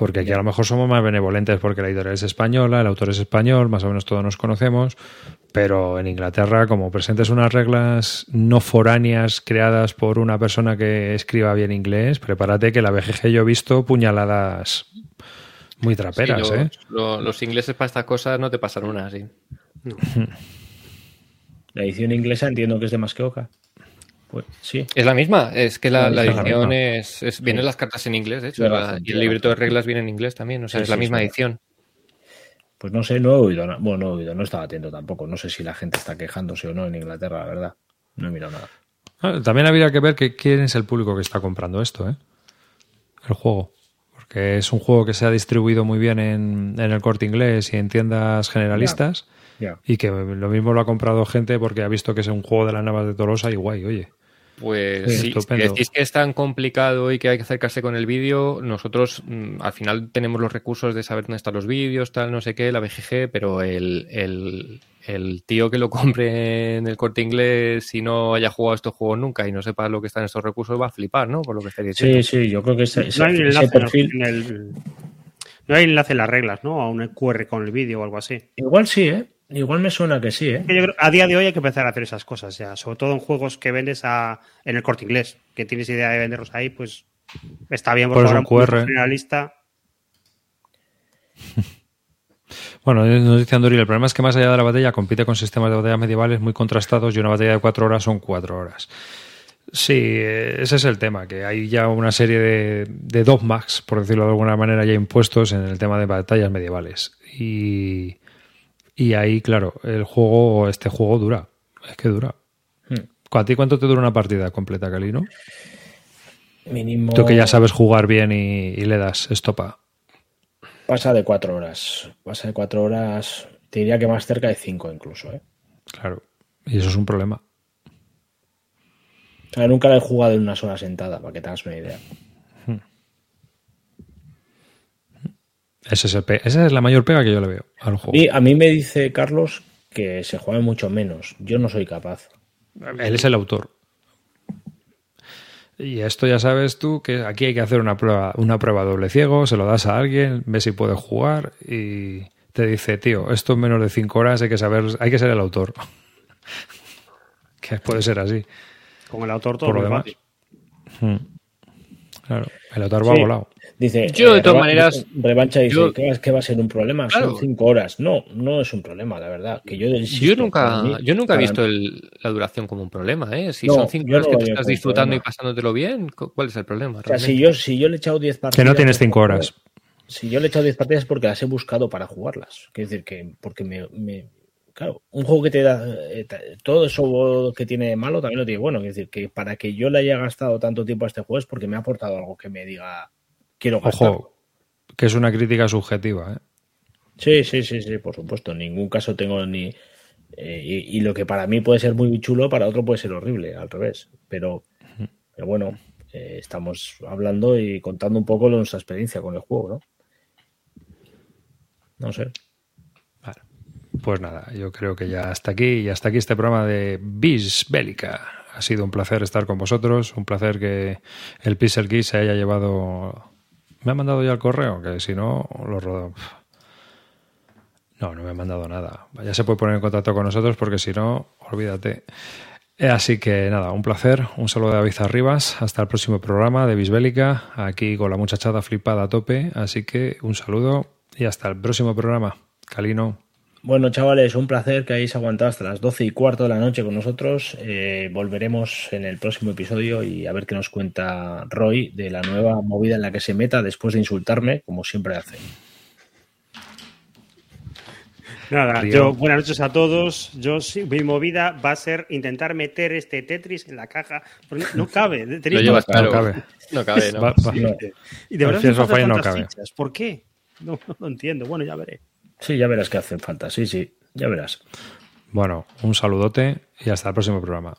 A: Porque aquí a lo mejor somos más benevolentes porque la editorial es española, el autor es español, más o menos todos nos conocemos, pero en Inglaterra, como presentes unas reglas no foráneas creadas por una persona que escriba bien inglés, prepárate que la BGG yo he visto puñaladas muy traperas,
C: Sí, los,
A: ¿eh?
C: lo- los ingleses para estas cosas no te pasan una así. [LAUGHS]
D: La edición inglesa entiendo que es de más que Oca. Pues sí.
C: Es la misma, es que la, la
A: es la
C: edición es, es- Vienen las cartas en inglés, de hecho,
D: Tienes
C: la-
D: razón,
C: y el libreto de reglas viene en inglés también, o sea,
D: Sí,
C: es la
D: sí,
C: misma
D: sí.
C: edición.
D: Pues no sé, no he oído nada. Bueno, no he oído, no estaba atento tampoco. No sé si la gente está quejándose o no en Inglaterra, la verdad. No he mirado nada.
A: Ah, También habría que ver que quién es el público que está comprando esto, ¿eh? El juego. Porque es un juego que se ha distribuido muy bien en, en el corte inglés y en tiendas generalistas. Y que lo mismo lo ha comprado gente porque ha visto que es un juego de las Navas de Tolosa y guay, oye.
C: Pues
A: Sí,
C: sí, si decís que es tan complicado y que hay que acercarse con el vídeo, nosotros mm, al final tenemos los recursos de saber dónde están los vídeos, tal, no sé qué, la BGG, pero el, el, el tío que lo compre en el corte inglés si no haya jugado estos juegos nunca y no sepa lo que están estos recursos va a flipar, ¿no? Por lo que estáis diciendo.
D: Sí, sí, yo creo que ese, ese-
B: No hay,
D: ese
B: enlace
D: perfil.
B: en el- no hay enlace en las reglas, ¿no? A un QR con el vídeo o algo así.
D: Igual sí, ¿eh? Igual me suena que sí, ¿eh?
B: Que yo creo- a día de hoy hay que empezar a hacer esas cosas, ya, sobre todo en juegos que vendes a, en el corte inglés, que tienes idea de venderlos ahí, pues está bien,
A: Pues
B: ahora
A: un QR.
B: generalista. [LAUGHS]
A: Bueno, nos dice Andoril, el problema es que más allá de la batalla compite con sistemas de batallas medievales muy contrastados y una batalla de cuatro horas son cuatro horas. Sí, eh, ese es el tema, que hay ya una serie de, de dogmas, por decirlo de alguna manera, ya impuestos en el tema de batallas medievales. Y, y ahí, claro, el juego, este juego dura. Es que dura.
D: Hmm.
A: ¿A ti cuánto te dura una partida completa, Calino?
D: Mínimo.
A: Tú que ya sabes jugar bien y, y le das estopa.
D: Pasa de cuatro horas. Pasa de cuatro horas. Te diría que más cerca de cinco incluso, ¿eh?
A: Claro. Y eso es un problema.
D: O sea, nunca la he jugado en una sola sentada, para que te hagas una idea.
A: Ese es el pe- esa es la mayor pega que yo le veo al juego.
D: Y a mí me dice Carlos que se juega mucho menos. Yo no soy capaz.
A: Él es el autor. Y esto ya sabes tú que aquí hay que hacer una prueba, una prueba doble ciego, se lo das a alguien, ves si puede jugar y te dice, tío, esto en menos de cinco horas hay que saber, hay que ser el autor. [LAUGHS] que puede ser así.
B: Con el autor todo
A: Por lo demás.
B: fácil.
A: Mm. Claro, el autor va
D: Sí.
A: volado.
D: Dice,
C: Yo, de todas
D: Reva-
C: maneras,
D: Revancha dice,
C: yo-
D: ¿qué, ¿qué va a ser un problema?
C: Claro.
D: Son cinco horas. No, no es un problema, la verdad. Que yo, insisto,
C: Yo nunca,
D: mí-
C: yo nunca he visto el- la duración como un problema, ¿eh? Si
D: No,
C: son cinco horas
D: no
C: que tú estás disfrutando y
D: problema.
C: pasándotelo bien, cu- ¿cuál es el problema?
D: O sea, si yo, si yo le he echado 10 partidas...
A: Que no tienes cinco horas.
D: Si yo le he echado 10 partidas es porque las he buscado para jugarlas. Quiero decir que, porque me, me- Claro, un juego que te da. eh, todo eso que tiene de malo también lo tiene bueno. Quiero decir que para que yo le haya gastado tanto tiempo a este juego es porque me ha aportado algo que me diga. Quiero gastar.
A: Ojo, que es una crítica subjetiva. ¿eh?
D: Sí, sí, sí, sí, por supuesto. En ningún caso tengo ni. eh, y, y lo que para mí puede ser muy chulo, para otro puede ser horrible, al revés. Pero, pero bueno, eh, estamos hablando y contando un poco nuestra experiencia con el juego, ¿no? No sé.
A: Vale. Pues nada, yo creo que ya hasta aquí, y hasta aquí este programa de Bis Bélica. Ha sido un placer estar con vosotros, un placer que el Pixel Key se haya llevado. ¿Me ha mandado ya el correo? Que si no, lo rodo. No, no me ha mandado nada. Ya se puede poner en contacto con nosotros porque si no, olvídate. Eh, Así que nada, un placer. Un saludo de David Arribas. Hasta el próximo programa de Bisbélica. Aquí con la muchachada flipada a tope. Así que un saludo y hasta el próximo programa. Calino.
D: Bueno, chavales, un placer que hayáis aguantado hasta las 12 y cuarto de la noche con nosotros. Eh, volveremos en el próximo episodio y a ver qué nos cuenta Roy de la nueva movida en la que se meta después de insultarme, como siempre hace.
B: Nada,
A: Río.
B: yo, buenas noches a todos. Yo sí, mi movida va a ser intentar meter este Tetris en la caja. porque no cabe. [LAUGHS]
C: Lo
B: tenéis
C: llevas
B: toda-
A: no
C: claro.
A: cabe.
C: No cabe, [LAUGHS] ¿no?
A: Va-
D: No.
B: Y de verdad
A: no cabe.
B: fichas. ¿Por qué? No, [LAUGHS] no lo entiendo. Bueno, ya veré.
D: Sí, ya verás que hacen falta. Sí, sí, ya verás.
A: Bueno, un saludote y hasta el próximo programa.